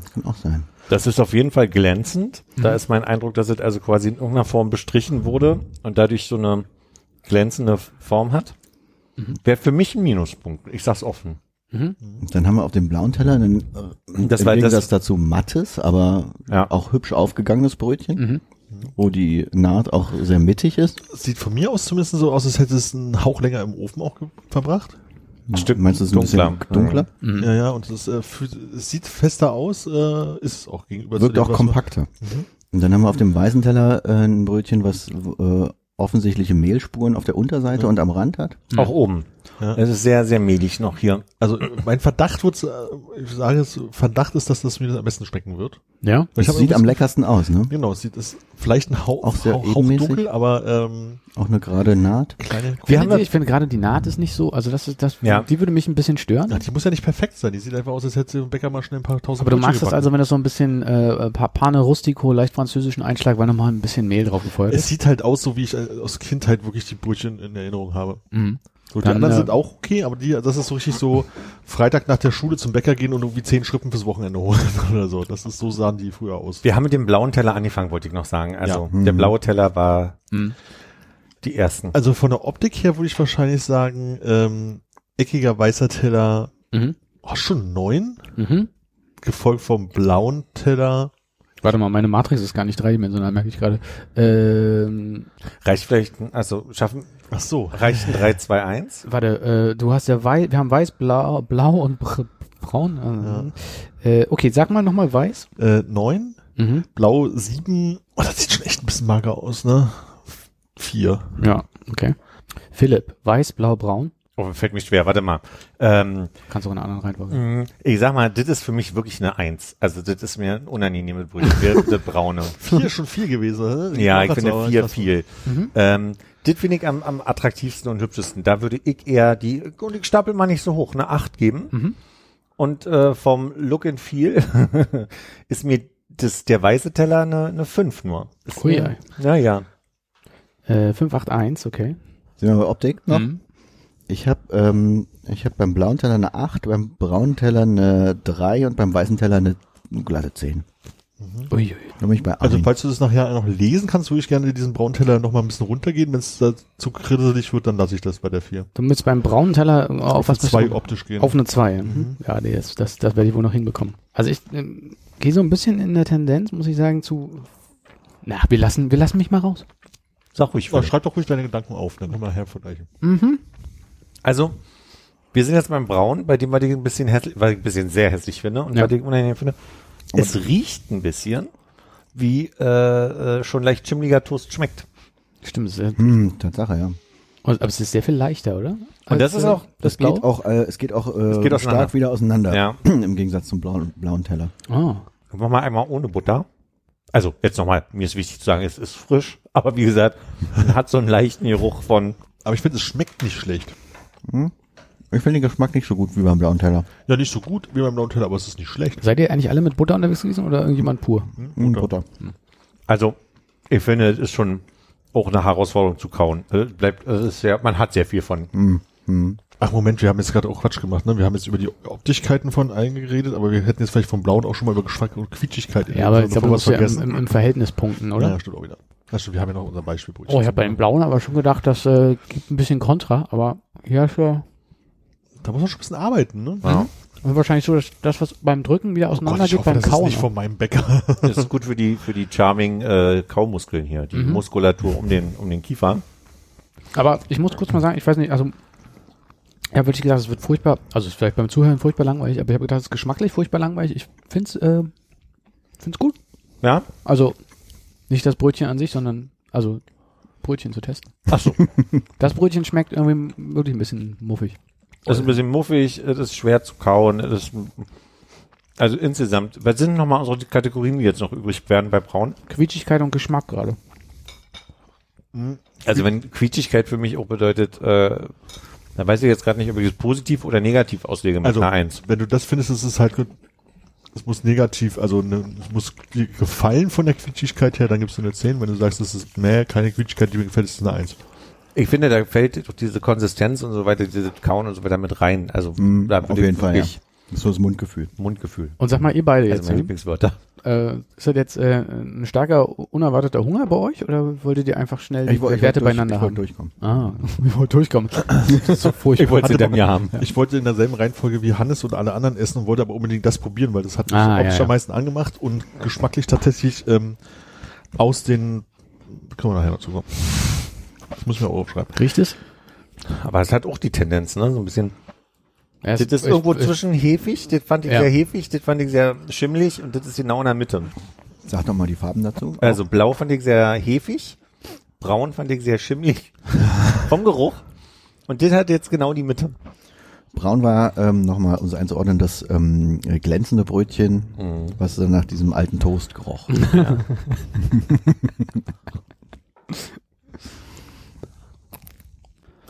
Das kann auch sein. Das ist auf jeden Fall glänzend. Da Mhm. ist mein Eindruck, dass es also quasi in irgendeiner Form bestrichen wurde und dadurch so eine glänzende Form hat. Mhm. Wäre für mich ein Minuspunkt. Ich sag's offen. Mhm. Und dann haben wir auf dem blauen Teller einen, äh, Das im war Gegensatz das- dazu mattes, aber Ja. auch hübsch aufgegangenes Brötchen, Mhm. wo die Naht auch sehr mittig ist. Sieht von mir aus zumindest so aus, als hätte es einen Hauch länger im Ofen auch verbracht. Ein Stück Meinst du, es ist ein dunkler. bisschen dunkler? Mhm. Ja, ja, und es, äh, es sieht fester aus, äh, ist es auch gegenüber Wirkt dem, auch kompakter. Mhm. Und dann haben wir auf dem weißen Teller äh, ein Brötchen, was äh, offensichtliche Mehlspuren auf der Unterseite Ja. und am Rand hat. Auch oben. Ja. Es ist sehr, sehr mehlig noch hier. Also mein Verdacht wird, ich sage es, Verdacht ist, dass das mir am besten schmecken wird. Ja. Hab sieht ein am bisschen- leckersten aus, ne? Genau, es sieht es vielleicht ein Hauch, Auch sehr Hauch, dunkel, aber ähm, Auch eine gerade Naht. kleine. Wir haben ich finde gerade die Naht ist nicht so, also das ist das, Ja. die würde mich ein bisschen stören. Ja, die muss ja nicht perfekt sein. Die sieht einfach aus, als hätte sie im Bäcker mal schnell ein paar tausend Aber du magst das also, wenn das so ein bisschen äh, Pa- Pane Rustico, leicht französischen Einschlag, weil nochmal ein bisschen Mehl drauf gefeuert Es ist. sieht halt aus, so wie ich äh, aus Kindheit wirklich die Brötchen in Erinnerung habe. Mhm. So, die Dann, anderen äh, sind auch okay, aber die, das ist so richtig so Freitag nach der Schule zum Bäcker gehen und irgendwie zehn Schrippen fürs Wochenende holen oder so. Das ist so sahen die früher aus. Wir haben mit dem blauen Teller angefangen, wollte ich noch sagen. Also Ja. der blaue Teller war Mhm. die ersten. Also von der Optik her würde ich wahrscheinlich sagen, ähm, eckiger weißer Teller, Mhm. oh, schon neun, Mhm. gefolgt vom blauen Teller. Warte mal, meine Matrix ist gar nicht dreidimensional, merke ich gerade. Ähm, Reicht vielleicht, also schaffen, Ach so. reicht ein 3, 2, 1? warte, äh, du hast ja weiß, wir haben weiß, blau, blau und br braun. Äh, äh, okay, sag mal nochmal weiß. Äh, neun, Mhm. blau sieben. Oh, das sieht schon echt ein bisschen mager aus, ne? Vier. Ja, okay. Philipp, weiß, blau, braun. Oh, fällt mir schwer, warte mal. Ähm, Kannst du auch in einer anderen Reihenfolge. mh, ich sag mal, das ist für mich wirklich eine Eins. Also das ist mir ein unangenehmes Brötchen, das, braune. Vier schon viel gewesen, ne? Ja, ich finde so, vier viel. Mhm. Ähm, das finde ich am, am attraktivsten und hübschesten. Da würde ich eher die, und ich stapel mal nicht so hoch, eine Acht geben. Mhm. Und äh, vom Look and Feel ist mir das, der weiße Teller eine, eine 5 nur. Ist Ui, mir- Ja, ja. Äh, 581, okay. Sind wir bei Optik noch? Mhm. Ich habe ähm, ich hab beim blauen Teller eine 8, beim braunen Teller eine 3 und beim weißen Teller eine glatte 10. Bei Also falls du das nachher noch lesen kannst, würde ich gerne diesen braunen Teller noch mal ein bisschen runtergehen. Wenn es da zu kritisch wird, dann lasse ich das bei der vier. Du willst beim braunen Teller auf was bist zwei du? optisch gehen. Auf eine 2. Mhm. Ja, nee, das, das, das werde ich wohl noch hinbekommen. Also ich ähm, gehe so ein bisschen in der Tendenz, muss ich sagen, zu. Na, wir lassen, wir lassen mich mal raus. Sag ruhig. ja, schreib doch ruhig deine Gedanken auf, dann können wir nachher vergleichen. Mhm. Also, wir sind jetzt beim Braun, bei dem, was ich ein bisschen hässlich, was ich ein bisschen sehr hässlich finde und Ja. was ich unangenehm finde. Es riecht ein bisschen wie äh, äh, schon leicht schimmliger Toast schmeckt. Stimmt, es ist, Hm, Tatsache, ja. aber es ist sehr viel leichter, oder? Und das ist auch- das Das geht Blau? auch, äh, es geht auch äh, geht auseinander. stark wieder auseinander. Ja. Im Gegensatz zum blauen, blauen Teller. Oh. Mach mal einmal ohne Butter. Also, jetzt nochmal, mir ist wichtig zu sagen, es ist frisch, aber wie gesagt, man hat so einen leichten Geruch von, Aber ich finde, es schmeckt nicht schlecht. Ich finde den Geschmack nicht so gut wie beim blauen Teller. Ja, nicht so gut wie beim blauen Teller, aber es ist nicht schlecht. Seid ihr eigentlich alle mit Butter unterwegs gewesen oder irgendjemand pur? Hm, Butter. also, ich finde, es ist schon auch eine Herausforderung zu kauen. Es bleibt, es ist sehr, man hat sehr viel von. Hm, hm. Ach Moment, wir haben jetzt gerade auch Quatsch gemacht, ne? Wir haben jetzt über die Optigkeiten von allen geredet, aber wir hätten jetzt vielleicht vom Blauen auch schon mal über Geschmack und Quietschigkeit Ja, aber ich glaube, du wir musst ja im, vergessen. im, im Verhältnis punkten, oder? Ja, stimmt auch wieder. Das stimmt, wir haben ja noch unser Beispielbrötchen. Oh, ich habe bei dem Blauen aber schon gedacht, das äh, gibt ein bisschen Kontra, aber ja, ist ja Da muss man schon ein bisschen arbeiten, ne? Ja. und wahrscheinlich so, dass das, was beim Drücken wieder Oh Gott, auseinander ich geht hoffe, beim das ist Kauen. nicht von meinem Bäcker. Das ist gut für die, für die charming äh, Kaumuskeln hier, die Mhm. Muskulatur um den, um den Kiefer. Aber ich muss kurz mal sagen, ich weiß nicht, also ich habe wirklich gedacht, es wird furchtbar, also es ist vielleicht beim Zuhören furchtbar langweilig, aber ich habe gedacht, es ist geschmacklich furchtbar langweilig. Ich find's, äh, find's gut. Ja? Also nicht das Brötchen an sich, sondern also Brötchen zu testen. Ach so. Das Brötchen schmeckt irgendwie wirklich ein bisschen muffig. Das ist ein bisschen muffig, es ist schwer zu kauen, es ist, also insgesamt, was sind nochmal unsere Kategorien, die jetzt noch übrig werden bei Braun? Quietschigkeit und Geschmack gerade. Also wenn Quietschigkeit für mich auch bedeutet, äh, da weiß ich jetzt gerade nicht, ob ich es positiv oder negativ auslege mit Also, einer Eins. wenn du das findest, ist es halt, gut. es muss negativ, also ne, es muss dir gefallen von der Quietschigkeit her, dann gibst du eine 10. Wenn du sagst, es ist mehr, keine Quietschigkeit, die mir gefällt, ist es eine 1. Ich finde, da fällt doch diese Konsistenz und so weiter, diese Kauen und so weiter mit rein. Also Mhm, da auf ich jeden Fall, wirklich Das ist so das Mundgefühl. Mundgefühl. Und sag mal, ihr beide Also jetzt, meine ne? Lieblingswörter. äh, ist das jetzt äh, ein starker, unerwarteter Hunger bei euch oder wolltet ihr einfach schnell die Ich wollte ich Werte wollte durch, beieinander ich wollte haben? durchkommen. Ah, ich wollte durchkommen. Das ist so furchtbar. wollte sie dann ja haben. Ich wollte in derselben Reihenfolge wie Hannes und alle anderen essen und wollte aber unbedingt das probieren, weil das hat mich Ah, optisch ja, ja. am meisten angemacht und geschmacklich tatsächlich ähm, aus den, können wir nachher noch zu kommen. Das muss ich mir auch aufschreiben. Riecht es? Aber es hat auch die Tendenz, ne? So ein bisschen. Ja, Das ist irgendwo zwischen hefig, das fand ich Ja. sehr hefig, das fand ich sehr schimmelig und das ist genau in der Mitte. Sag doch mal die Farben dazu. Also blau fand ich sehr hefig, braun fand ich sehr schimmelig vom Geruch Und das hat jetzt genau die Mitte. Braun war ähm, nochmal uns einzuordnen, das ähm, glänzende Brötchen, was dann nach diesem alten Toast geroch.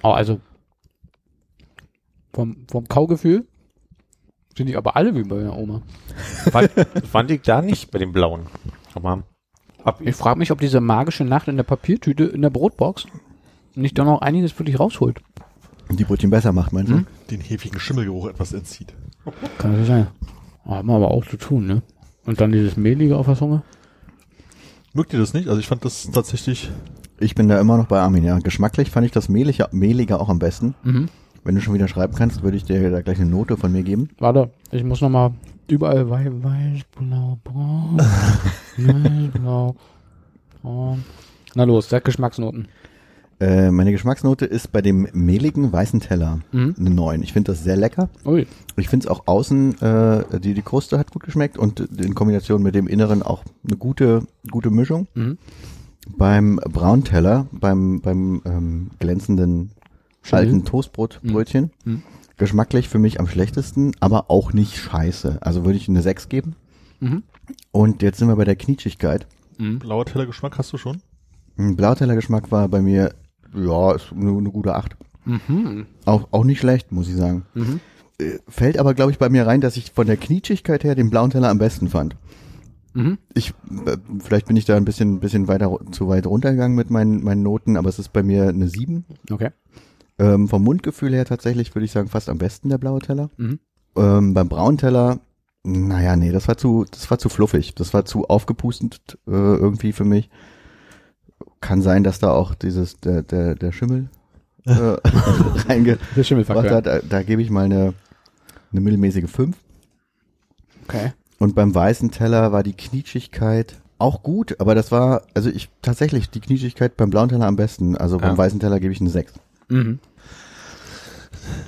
Oh, also vom, vom Kaugefühl sind die aber alle wie bei der Oma. Fand, fand ich da nicht bei dem blauen. Aber ab, Ich frage mich, ob diese magische Nacht in der Papiertüte in der Brotbox nicht doch noch einiges für dich rausholt. Die Brötchen besser macht, meinst du? Hm? Den hefigen Schimmelgeruch etwas entzieht. Kann das sein. Oh, haben wir aber auch zu tun, ne? Und dann dieses Mehlige auf der Zunge. Mögt ihr das nicht? Also ich fand das tatsächlich, Ich bin da immer noch bei Armin, ja. Geschmacklich fand ich das mehlige, mehlige auch am besten. Mhm. Wenn du schon wieder schreiben kannst, würde ich dir da gleich eine Note von mir geben. Warte, ich muss noch mal überall weiß, weiß, blau, braun, weiß, blau, braun. Na los, sag Geschmacksnoten. Äh, meine Geschmacksnote ist bei dem mehligen weißen Teller Mhm. eine 9. Ich finde das sehr lecker. Ui. Ich finde es auch außen, äh, die, die Kruste hat gut geschmeckt und in Kombination mit dem Inneren auch eine gute, gute Mischung. Mhm. Beim Braunteller, beim, beim ähm, glänzenden Schimmel. alten Toastbrotbrötchen, Mhm. geschmacklich für mich am schlechtesten, aber auch nicht scheiße. Also würde ich eine 6 geben. Mhm. Und jetzt sind wir bei der Knietschigkeit. blauer Tellergeschmack hast du schon? Ein Blautellergeschmack war bei mir, ja, ist eine, eine gute 8. Mhm. Auch, auch nicht schlecht, muss ich sagen. Mhm. Äh, Fällt aber, glaube ich, bei mir rein, dass ich von der Knietschigkeit her den blauen Teller am besten fand. Mhm. Ich, äh, vielleicht bin ich da ein bisschen, bisschen weiter, zu weit runtergegangen mit meinen, meinen Noten, aber es ist bei mir eine 7. Okay. Ähm, vom Mundgefühl her tatsächlich würde ich sagen fast am besten der blaue Teller. Mhm. Ähm, beim braunen Teller, naja, nee, das war zu, das war zu fluffig. Das war zu aufgepustet äh, irgendwie für mich. Kann sein, dass da auch dieses, der, der, der Schimmel äh, reingebracht hat. Da, da gebe ich mal eine, eine mittelmäßige 5. Okay. Und beim weißen Teller war die Knietschigkeit auch gut, aber das war, also ich tatsächlich die Knietschigkeit beim blauen Teller am besten. Also beim Ja. weißen Teller gebe ich eine 6. Mhm.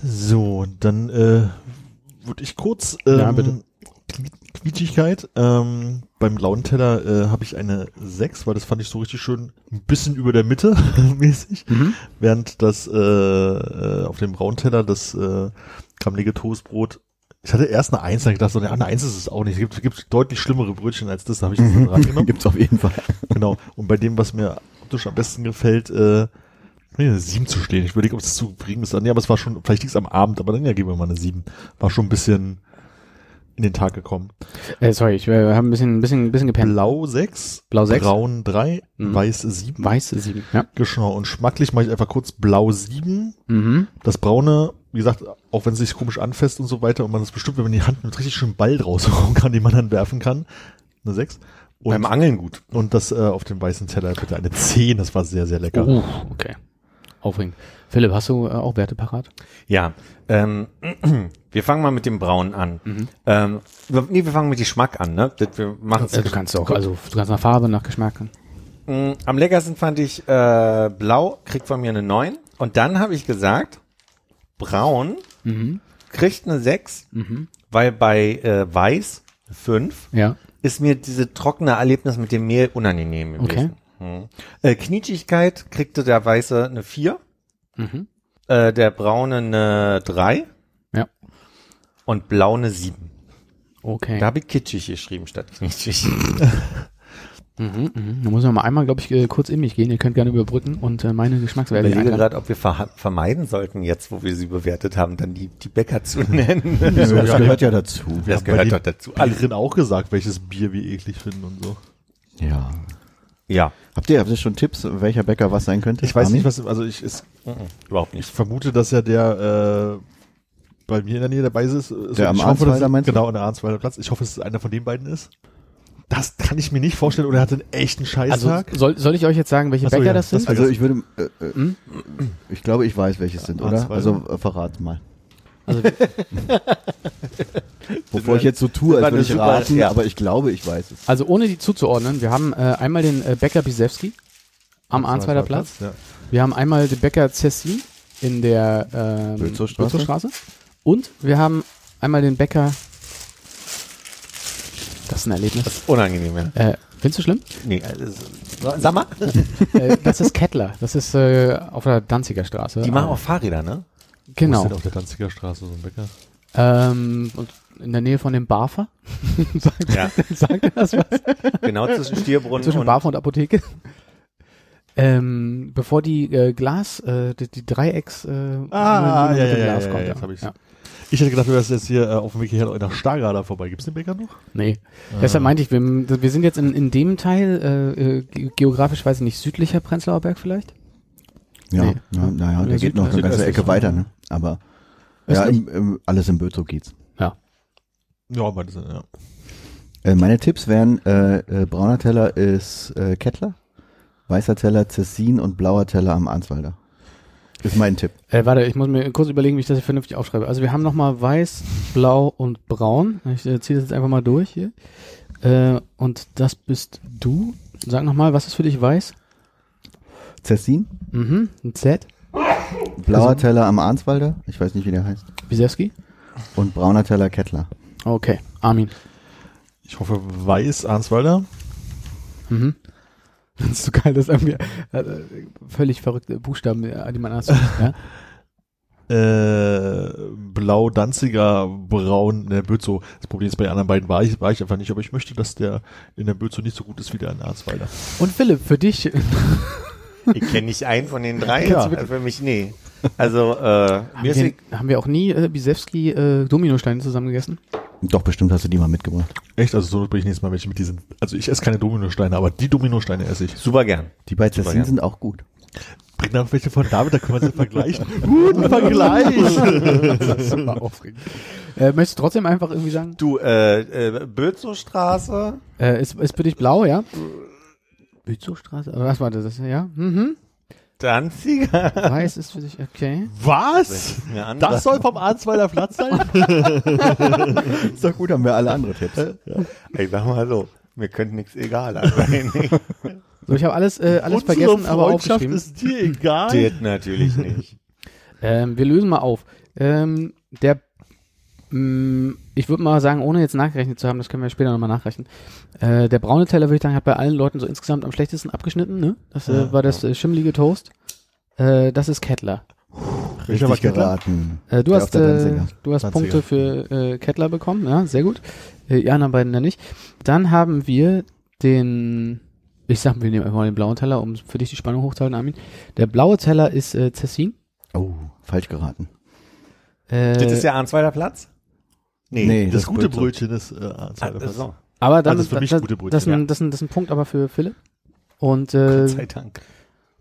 So, dann äh, würde ich kurz ähm, Ja, bitte. Quietschigkeit. Ähm, beim blauen Teller äh, habe ich eine 6, weil das fand ich so richtig schön ein bisschen über der Mitte mäßig. Mhm. Während das äh, äh, auf dem braunen Teller das äh, krammelige Toastbrot ich hatte erst eine Eins, dann gedacht, so, ja, eine Eins ist es auch nicht. Es gibt, gibt deutlich schlimmere Brötchen als das, da habe ich das dann reingenommen. Gibt's auf jeden Fall. Genau. Und bei dem, was mir optisch am besten gefällt, äh, eine 7 zu stehen. Ich überlege, ob es zu bringen ist. Nee, aber es war schon, vielleicht liegt es am Abend, aber dann ja, geben wir mal eine 7. War schon ein bisschen in den Tag gekommen. Äh, sorry, ich äh, habe ein bisschen, ein bisschen, ein bisschen gepennt. Blau 6, Blau sechs. Braun 3, Mhm. Weiß 7. Weiße sieben. Ja. Genau. Und schmacklich mache ich einfach kurz Blau 7. Mhm. Das Braune, wie gesagt, auch wenn es sich komisch anfasst und so weiter und man das bestimmt, wenn man die Hand mit richtig schönen Ball draus holen kann, den man dann werfen kann, eine 6. Und, beim Angeln gut. und das äh, auf dem weißen Teller bitte eine 10, das war sehr, sehr lecker. Uh, okay. Aufregend. Philipp, hast du äh, auch Werte parat? Ja, ähm, wir fangen mal mit dem Braun an. Mhm. Ähm, wir, nee, wir fangen mit Geschmack an, ne? Das, wir machen Äh, du kannst auch, also du kannst nach Farbe, nach Geschmack. Mm, Am leckersten fand ich äh, Blau, kriegt von mir eine 9. Und dann habe ich gesagt, Braun Mhm. kriegt eine 6, Mhm. weil bei äh, Weiß eine 5 Ja. ist mir diese trockene Erlebnis mit dem Mehl unangenehm gewesen. Hm. Äh, Knietschigkeit kriegte der Weiße eine 4, Mhm. äh, der Braune eine 3 Ja. und Blau eine 7. Okay. Da habe ich kitschig geschrieben statt knietschig. Mhm, mhm. Da muss man mal einmal, glaube ich, äh, kurz in mich gehen. Ihr könnt gerne überbrücken und äh, meine Ich Geschmackswerte überlege eintragen. gerade, ob wir ver vermeiden sollten, jetzt wo wir sie bewertet haben, dann die, die Bäcker zu nennen. Das gehört ja dazu. Das bei gehört doch dazu. Alles. Bieren auch gesagt, welches Bier wir eklig finden und so. Ja. Ja, Habt ihr, habt ihr schon Tipps, welcher Bäcker was sein könnte? Ich weiß Armin? nicht, was, also ich, es, mhm. überhaupt ich nicht. vermute, dass ja der, äh, bei mir in der Nähe dabei ist. ist Der am ich hoffe, dass- Arnsweiler meinst du? Genau, an der Arnsweiler Platz. Ich hoffe, dass es einer von den beiden ist. Das kann ich mir nicht vorstellen, oder er hatte einen echten Also Scheißtag. soll, soll ich euch jetzt sagen, welche Ach so, Bäcker ja, das das sind? Also ich würde, äh, äh, Hm? ich glaube, ich weiß, welches sind, oder? Arnsweiler. Also äh, verrat mal. Also, Bevor ich jetzt so tue, war als würde ich raten, ja. aber ich glaube, ich weiß es. also ohne die zuzuordnen, wir haben äh, einmal den äh, Bäcker Bisewski am Arnsweiler Platz. Ja. Wir haben einmal den Bäcker Cessin in der ähm. Bülzowstraße. Und wir haben einmal den Bäcker Das ist ein Erlebnis. Das ist unangenehm, ja. Äh, findest du schlimm? Nee, also, sag mal. äh, das ist Kettler. Das ist äh, auf der Danziger Straße. Die machen auch Fahrräder, ne? Wo ist Genau. denn auf der Danziger Straße so ein Bäcker? Ähm, und in der Nähe von dem Barfer. sagt, Ja. sagt das was? Genau zwischen Stierbrunnen Zwischen und Barfer und Apotheke. Ähm, bevor die äh, Glas, äh, die, die Dreiecks, äh, Ah, mit ja, dem ja, ja, Glas ja, kommt, ja, jetzt hab ich's. Ja. Ich hätte gedacht, du wärst jetzt hier äh, auf dem Weg hierher nach Stargarder vorbei. Gibt's den Bäcker noch? Nee. Deshalb meinte ich, wir, wir sind jetzt in, in dem Teil, äh, äh, ge- geografisch weiß ich nicht, südlicher Prenzlauer Berg vielleicht? Ja, Nee. na, naja, Ja, der geht noch eine ganze. Ecke weiter, ne? Aber ja, im, im, alles im Bözow geht's. Ja. Ja, meine sind, ja. Äh, meine Tipps wären, äh, äh, brauner Teller ist äh, Kettler, weißer Teller Cessin und blauer Teller am Arnswalder. Ist mein Tipp. Äh, warte, ich muss mir kurz überlegen, wie ich das hier vernünftig aufschreibe. Also wir haben nochmal weiß, blau und braun. Ich äh, ziehe das jetzt einfach mal durch hier. Äh, und das bist du. Sag nochmal, was ist für dich weiß? Cessin, Mhm, ein Z. blauer Also- Teller am Arnswalder, ich weiß nicht, wie der heißt, Wisewski? und brauner Teller Kettler. Okay, Armin. Ich hoffe, Weiß Arnswalder. Mhm. Das ist so geil, das ist irgendwie äh, völlig verrückte Buchstaben, äh, die man hast. ja? Äh, Blau Danziger, Braun in der Bözow. Das Problem ist, bei den anderen beiden war ich, war ich einfach nicht, aber ich möchte, dass der in der Bözow nicht so gut ist wie der in Arnswalder. Und Philipp, für dich, ich kenne nicht einen von den drei. Ja. Also für mich, nee. Also, äh, ist wir, haben wir auch nie äh, Bisewski äh, Dominosteine zusammen gegessen? Doch, bestimmt hast du die mal mitgebracht. Echt? Also so bringe ich nächstes Mal welche mit diesen. Also ich esse keine Dominosteine, aber die Dominosteine esse ich. super gern. Die bei ja. sind auch gut. Bring noch welche von David, da können wir sie vergleichen. Guten Vergleich! das ist super aufregend. Äh, möchtest du trotzdem einfach irgendwie sagen, Du, äh, äh, Bözowstraße, äh, ist, ist für dich blau, ja? Büzowstraße? Was war das? Ja? Mhm. Danziger. Weiß ist für dich, okay. Was? Das soll vom Arnsweiler Platz sein? Ist doch gut, haben wir alle andere Tipps. Ich sag mal so, mir könnte nichts egaler sein. So, ich habe alles, äh, alles Unsere vergessen, aber aufgeschrieben. ist dir egal. Geht natürlich nicht. Ähm, wir lösen mal auf. Ähm, der, ich würde mal sagen, ohne jetzt nachgerechnet zu haben, das können wir später nochmal nachrechnen. Äh, der braune Teller, würde ich sagen, hat bei allen Leuten so insgesamt am schlechtesten abgeschnitten. Ne? Das äh, Ja, war das äh, schimmelige Toast. Äh, das ist Kettler. Richtig Kettler? geraten. Äh, du hast, äh, du hast Danziger. Punkte für äh, Kettler bekommen, ja, sehr gut. Äh, die anderen beiden dann nicht. Dann haben wir den, ich sag, wir nehmen einfach mal den blauen Teller, um für dich die Spannung hochzuhalten, Armin. Der blaue Teller ist äh, Cessin. Oh, falsch geraten. Äh, Das ist der Arnsweiler Platz? Nee, Das, das gute Bözow. Brötchen ist äh, Ah, Arnsweiler Platz. so. Aber dann Also für mich das, gute Brötchen, das, ist ein, ja. das, ist ein, das ist ein Punkt aber für Philipp. Und äh, Gott sei Dank.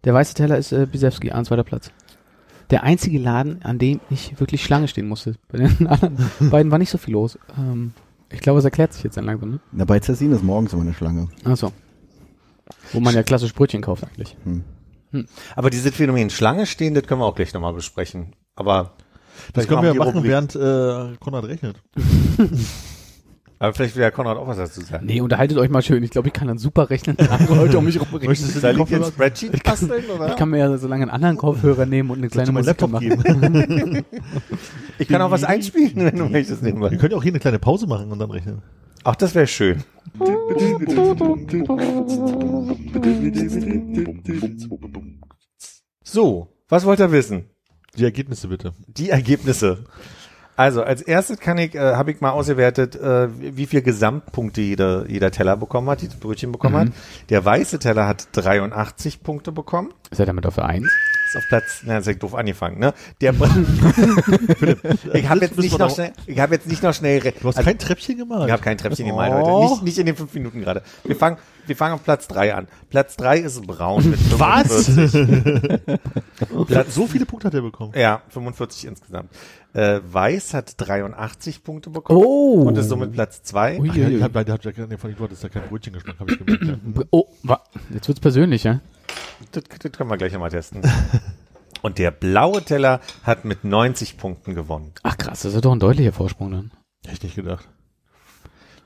der weiße Teller ist äh, Bisewski, an zweiter Platz. Der einzige Laden, an dem ich wirklich Schlange stehen musste. Bei den anderen beiden war nicht so viel los. Ähm, ich glaube, es erklärt sich jetzt dann langsam. Ne? Na, bei Cessin ist morgens immer eine Schlange. Achso. Wo man ja klassisch Brötchen kauft eigentlich. Hm. Aber dieses Phänomen Schlange stehen, das können wir auch gleich nochmal besprechen. Aber Das können wir machen, Rubrik- während äh, Konrad rechnet. Aber vielleicht will ja Konrad auch was dazu sagen. Nee, unterhaltet euch mal schön. Ich glaube, ich kann dann super rechnen, Leute um mich rum rechnen. Möchtest du Soll die ich jetzt Kopfhörer? Spreadsheet basteln, oder? Ich kann mir ja so lange einen anderen Kopfhörer nehmen und eine Soll kleine ich Musik Laptop machen. geben? Ich kann auch was einspielen, wenn du möchtest. Wir nebenbei. können ja auch hier eine kleine Pause machen und dann rechnen. Ach, das wäre schön. So, was wollt ihr wissen? Die Ergebnisse bitte. Die Ergebnisse. Also als erstes kann ich, äh, habe ich mal ausgewertet, äh, wie viel Gesamtpunkte jeder, jeder Teller bekommen hat, jedes Brötchen bekommen hat. Der weiße Teller hat 83 Punkte bekommen. Ist er damit auf der 1? Ist auf Platz, na, das hab ich doof angefangen, ne? Der, ich habe jetzt nicht noch schnell, ich habe jetzt nicht noch schnell, Du hast also, kein Treppchen gemalt. ich habe kein Treppchen gemalt Oh. heute, nicht, nicht in den fünf Minuten gerade. Wir fangen, wir fangen auf Platz drei an. Platz drei ist braun mit Was? 45. Platz, so viele Punkte hat er bekommen. Ja, 45 insgesamt. Äh, Weiß hat 83 Punkte bekommen Oh. und ist somit Platz zwei. Ui. Ach, ja, ich hab, der hat ja nee, von du hattest ja kein Brötchengeschmack, habe ich gemerkt. Ja. Oh, wa jetzt wird's persönlich, ja? Das, das können wir gleich einmal testen. Und der blaue Teller hat mit 90 Punkten gewonnen. Ach krass, das ist doch ein deutlicher Vorsprung dann. Hätte ich nicht gedacht.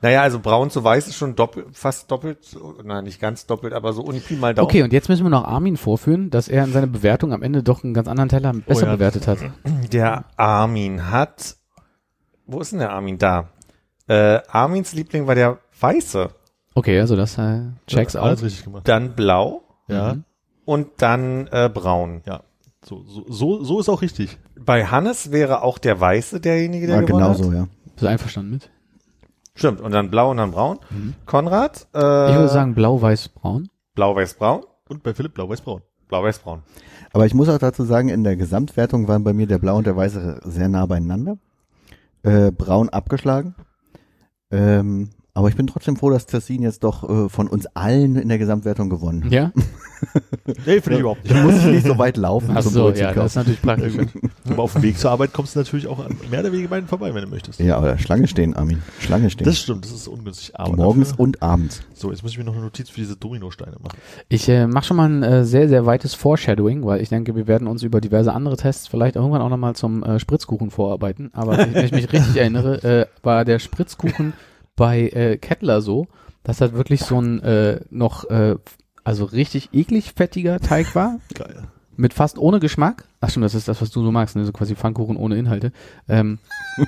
Naja, also braun zu weiß ist schon doppelt, fast doppelt, nein, nicht ganz doppelt, aber so uni Pi mal Daumen. Okay, und jetzt müssen wir noch Armin vorführen, dass er in seiner Bewertung am Ende doch einen ganz anderen Teller besser ja. bewertet hat. Der Armin hat, wo ist denn der Armin? Da. Äh, Armins Liebling war der weiße, Okay, also das äh, checks Ja, Alles out. richtig gemacht. dann blau Ja, Mhm. und dann äh, braun. ja. So, so, so, so ist auch richtig. Bei Hannes wäre auch der weiße derjenige, der Ja, gewonnen genau hat. so, ja. Bist du einverstanden mit? Stimmt, und dann blau und dann braun. Konrad, äh, Ich würde sagen blau, weiß, braun. blau, weiß, braun. Und bei Philipp blau, weiß, braun. Blau, weiß, braun. Aber ich muss auch dazu sagen, in der Gesamtwertung waren bei mir der Blau und der Weiße sehr nah beieinander. Äh, Braun abgeschlagen. Ähm, aber ich bin trotzdem froh, dass Tessin jetzt doch äh, von uns allen in der Gesamtwertung gewonnen hat. Ja? Nee, finde ich überhaupt Ich muss nicht so weit laufen Ach zum so, Brötchen ja, das ist natürlich praktisch. Aber auf dem Weg zur Arbeit kommst du natürlich auch an mehr der Wege beiden vorbei, wenn du möchtest. Ja, aber Schlange stehen, Armin. Schlange stehen. Das stimmt, das ist ungünstig. Aber Morgens dafür, und abends. so, jetzt muss ich mir noch eine Notiz für diese Dominosteine machen. Ich äh, mache schon mal ein äh, sehr, sehr weites Foreshadowing, weil ich denke, wir werden uns über diverse andere Tests vielleicht irgendwann auch nochmal zum äh, Spritzkuchen vorarbeiten. Aber wenn ich mich richtig erinnere, äh, war der Spritzkuchen bei äh, Kettler so, dass das wirklich so ein äh, noch, äh, also richtig eklig fettiger Teig war, Geil. mit fast ohne Geschmack. Ach stimmt, das ist das, was du so magst, ne? so quasi Pfannkuchen ohne Inhalte. Ähm,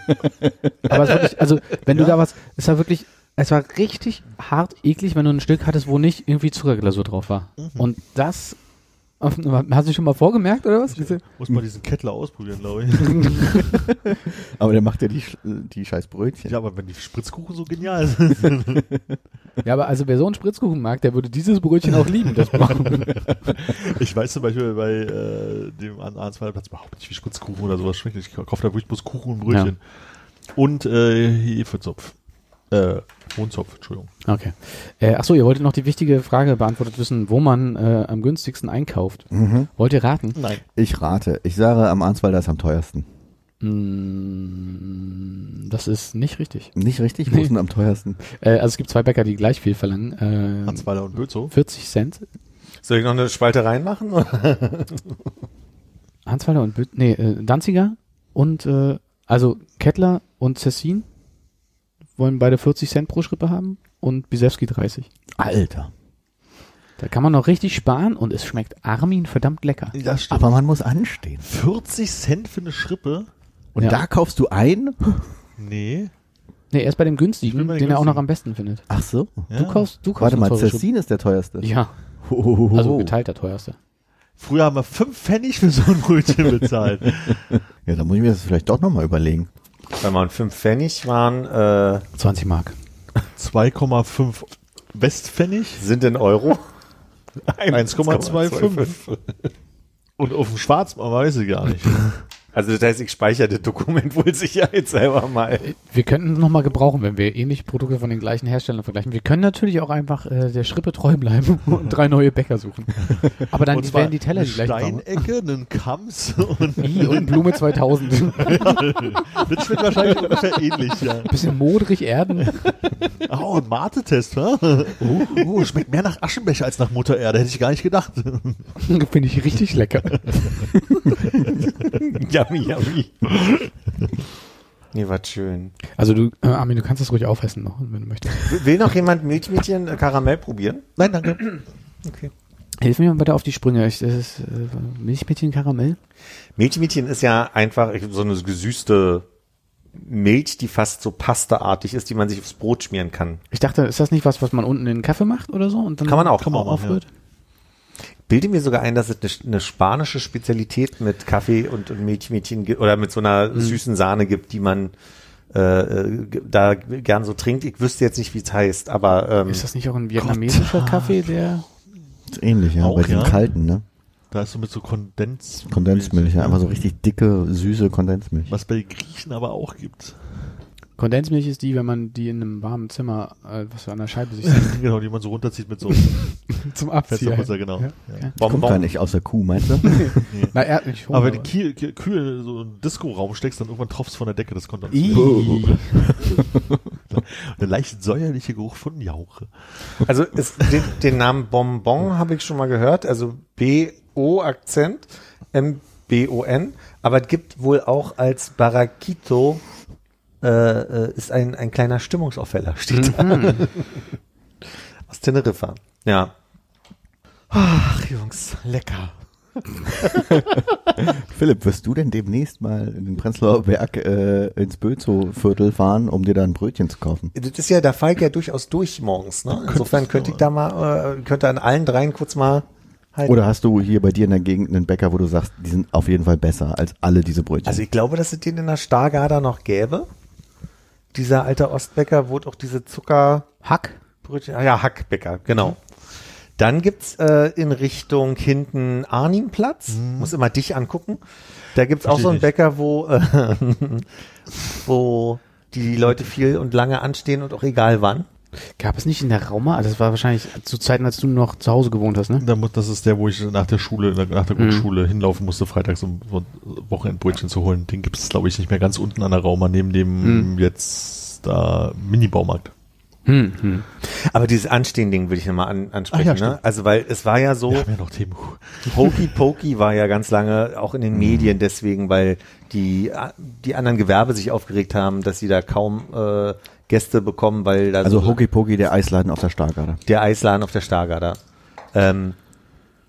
aber es war wirklich, also wenn du da was, es war wirklich, es war richtig hart eklig, wenn du ein Stück hattest, wo nicht irgendwie Zuckerglasur drauf war. Und das, hast du schon mal vorgemerkt oder was? Diese- Muss mal diesen Kettler ausprobieren, glaube ich. Aber der macht ja die, die scheiß Brötchen. ja, aber wenn die Spritzkuchen so genial sind. Ja, aber also wer so einen Spritzkuchen mag, der würde dieses Brötchen auch lieben, das. Ich weiß zum Beispiel bei äh, dem Arnsweiler Platz überhaupt nicht wie Spritzkuchen oder sowas schmeckt. Ich kaufe da wirklich bloß Kuchen und Brötchen. Und äh, Hefezopf. Äh, Hohnzopf, Entschuldigung. Okay. Äh, ach so, ihr wolltet noch die wichtige Frage beantwortet wissen, wo man äh, am günstigsten einkauft. Mhm. Wollt ihr raten? Nein. Ich rate. Ich sage, am Arnswalder ist am teuersten. Mm, das ist nicht richtig. Nicht richtig? Wo Nee. ist denn am teuersten? Äh, also es gibt zwei Bäcker, die gleich viel verlangen. Äh, Hansweiler und Bözow. 40 Cent. Soll ich noch eine Spalte reinmachen? Hansweiler und Bö nee, äh, Danziger und äh, also Kettler und Cessin wollen beide 40 Cent pro Schrippe haben und Bisewski 30. Alter. Da kann man noch richtig sparen und es schmeckt Armin verdammt lecker. Das stimmt. Aber man muss anstehen. 40 Cent für eine Schrippe? Und Ja. da kaufst du ein? Nee. Nee, er ist bei dem günstigen, bei den dem er auch noch günstigen. am besten findet. Ach so. Ja. Du kaufst, du kaufst Warte mal. Cessin ist der teuerste. Ja, Hohoho. also geteilt der teuerste. Früher haben wir 5 Pfennig für so ein Brötchen bezahlt. Ja, da muss ich mir das vielleicht doch nochmal überlegen. Wenn man fünf Pfennig waren, äh, 20 Mark. 2,5 Westpfennig, sind in Euro. 1,25. Und auf dem Schwarzmarkt weiß ich gar nicht. Also das heißt, ich speichere das Dokument wohl sicherheitshalber mal. Wir könnten es nochmal gebrauchen, wenn wir ähnliche Produkte von den gleichen Herstellern vergleichen. Wir können natürlich auch einfach äh, der Schrippe treu bleiben und drei neue Bäcker suchen. Aber dann zwar werden die Teller eine die brauchen. Steinecke, einen Kams und und Blume 2000. das schmeckt wahrscheinlich ungefähr ähnlich, ja. Bisschen modrig Erden. Oh, ein Mate-Test, wa? Oh, oh, schmeckt mehr nach Aschenbecher als nach Mutter Erde, hätte ich gar nicht gedacht. Finde ich richtig lecker. Yummy, yummy. Nee, was schön. Also du, äh, Armin, du kannst das ruhig aufessen noch, wenn du möchtest. Will noch jemand Milchmädchen äh, Karamell probieren? Nein, danke. Okay. Hilf mir mal bitte auf die Sprünge. Ich, das ist äh, Milchmädchen Karamell. Milchmädchen ist ja einfach so eine gesüßte Milch, die fast so pastaartig ist, die man sich aufs Brot schmieren kann. Ich dachte, ist das nicht was, was man unten in den Kaffee macht oder so? Und dann Kann man auch, kann man auch, aufrührt? Bilde mir sogar ein, dass es eine, eine spanische Spezialität mit Kaffee und, und Milchmädchen gibt oder mit so einer süßen Sahne gibt, die man äh, äh, da gern so trinkt. Ich wüsste jetzt nicht, wie es heißt, aber ähm, Ist das nicht auch ein vietnamesischer Kaffee, der Ist ähnlich, ja, Auch, bei den ja. kalten, ne? Da ist so mit so Kondens. Kondensmilch, ja, einfach so richtig dicke, süße Kondensmilch. Was bei den Griechen aber auch gibt. Kondensmilch ist die, wenn man die in einem warmen Zimmer, äh, was so an der Scheibe sich setzt, genau, die man so runterzieht mit so zum Fensterputzer, genau. Ja. Ja. Ja. Kommt Bonbon. gar nicht aus der Kuh, meinst du? Na, er, ich Aber wenn du Kiel, kühl in so einen Disco-Raum steckst, dann irgendwann tropft von der Decke das Kondens. Ih. Eine leicht säuerliche Geruch von Jauche. Also ist, den, den Namen Bonbon habe ich schon mal gehört, also B-O-Akzent, M-B-O-N, aber es gibt wohl auch als Barraquito äh, äh, ist ein, ein kleiner Stimmungsaufheller, steht da. Aus Teneriffa. Ja. Ach, Jungs, lecker. Philipp, wirst du denn demnächst mal in den Prenzlauer Berg äh, ins Bözow-Viertel fahren, um dir da ein Brötchen zu kaufen? Das ist ja, da fall ich ja durchaus durch morgens. Ne? Insofern könnte ich da mal, äh, könnte an allen dreien kurz mal halten. Oder hast du hier bei dir in der Gegend einen Bäcker, wo du sagst, die sind auf jeden Fall besser als alle diese Brötchen? Also ich glaube, dass es den in der Stargarder noch gäbe. Dieser alte Ostbäcker, wo auch diese Zuckerbrötchen, Hack? ah ja, Hackbäcker, genau. Dann gibt's äh, in Richtung hinten Arnimplatz, muss immer dich angucken. Da gibt's auch Versteh so einen. Bäcker, wo, äh, wo die Leute viel und lange anstehen und auch egal wann. Gab es nicht in der Rauma? Also das war wahrscheinlich zu Zeiten, als du noch zu Hause gewohnt hast, ne? Das ist der, wo ich nach der Schule, nach der Grundschule hinlaufen musste, freitags um Wochenendbrötchen zu holen. Den gibt es, glaube ich, nicht mehr ganz unten an der Rauma, neben dem jetzt da Mini-Baumarkt. Hm, hm. Aber dieses Anstehen-Ding würde ich nochmal an, ansprechen. Ah, ja, ne? Also weil es war ja so, Wir haben ja noch Themen. Hokey Pokey war ja ganz lange auch in den Medien deswegen, weil die, die anderen Gewerbe sich aufgeregt haben, dass sie da kaum äh, Gäste bekommen, weil da also so Hokey Pokey, der Eisladen auf der Stargarder. der Eisladen auf der Stargarder. Ähm,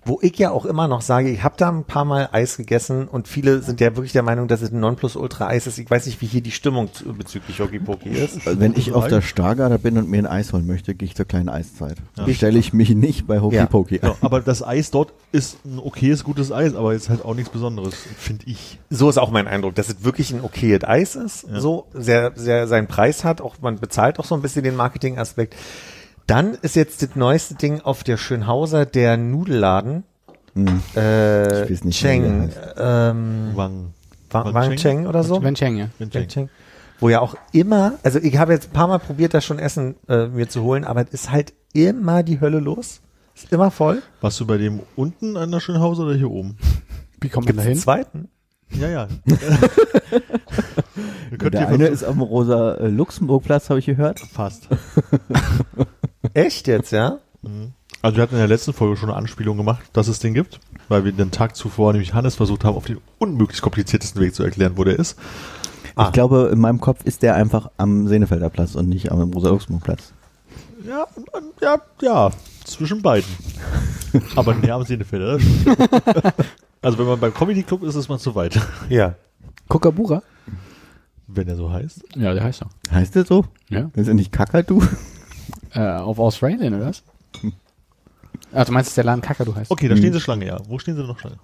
wo ich ja auch immer noch sage, ich habe da ein paar Mal Eis gegessen und viele sind ja wirklich der Meinung, dass es ein Nonplusultra-Eis ist. Ich weiß nicht, wie hier die Stimmung zu, bezüglich Hokey Pokey ist. Also wenn ich auf der Stargarder bin und mir ein Eis holen möchte, gehe ich zur kleinen Eiszeit. Stelle ich mich nicht bei Hokey Ja. Pokey Ja, an. aber das Eis dort ist ein okayes, gutes Eis, aber jetzt halt auch nichts Besonderes, finde ich. So ist auch mein Eindruck, dass es wirklich ein okayes Eis ist, so sehr, sehr seinen Preis hat, auch man bezahlt auch so ein bisschen den Marketingaspekt. Dann ist jetzt das neueste Ding auf der Schönhauser, der Nudelladen, äh, Ich weiß nicht Cheng, ähm, Wang. Wang, Wang Cheng oder so. Wen Cheng, ja. Wang Cheng. Wo ja auch immer, also ich habe jetzt ein paar Mal probiert, das schon Essen äh, mir zu holen, aber es ist halt immer die Hölle los. Ist immer voll. Warst du bei dem unten an der Schönhause oder hier oben? Wie kommt man da hin? Zweiten. Ja, ja. Der eine ist am Rosa äh, Luxemburg-Platz, habe ich gehört. fast. Echt jetzt, ja? Also wir hatten in der letzten Folge schon eine Anspielung gemacht, dass es den gibt, weil wir den Tag zuvor nämlich Hannes versucht haben, auf den unmöglich kompliziertesten Weg zu erklären, wo der ist. Ah. Ich glaube, in meinem Kopf ist der einfach am Senefelder Platz und nicht am Rosa Luxemburg-Platz. Ja, ja, ja, zwischen beiden. Aber näher am Senefelder. Also wenn man beim Comedy Club ist, ist man zu weit, Ja. Kookaburra? wenn er so heißt. Ja, der heißt so. Heißt der so? Ja. Ist er nicht Kakadu? Äh, auf Australien, oder was? Ah, du meinst, dass der Laden Kakadu heißt? Okay, da stehen sie Schlange, ja. Wo stehen sie noch Schlange?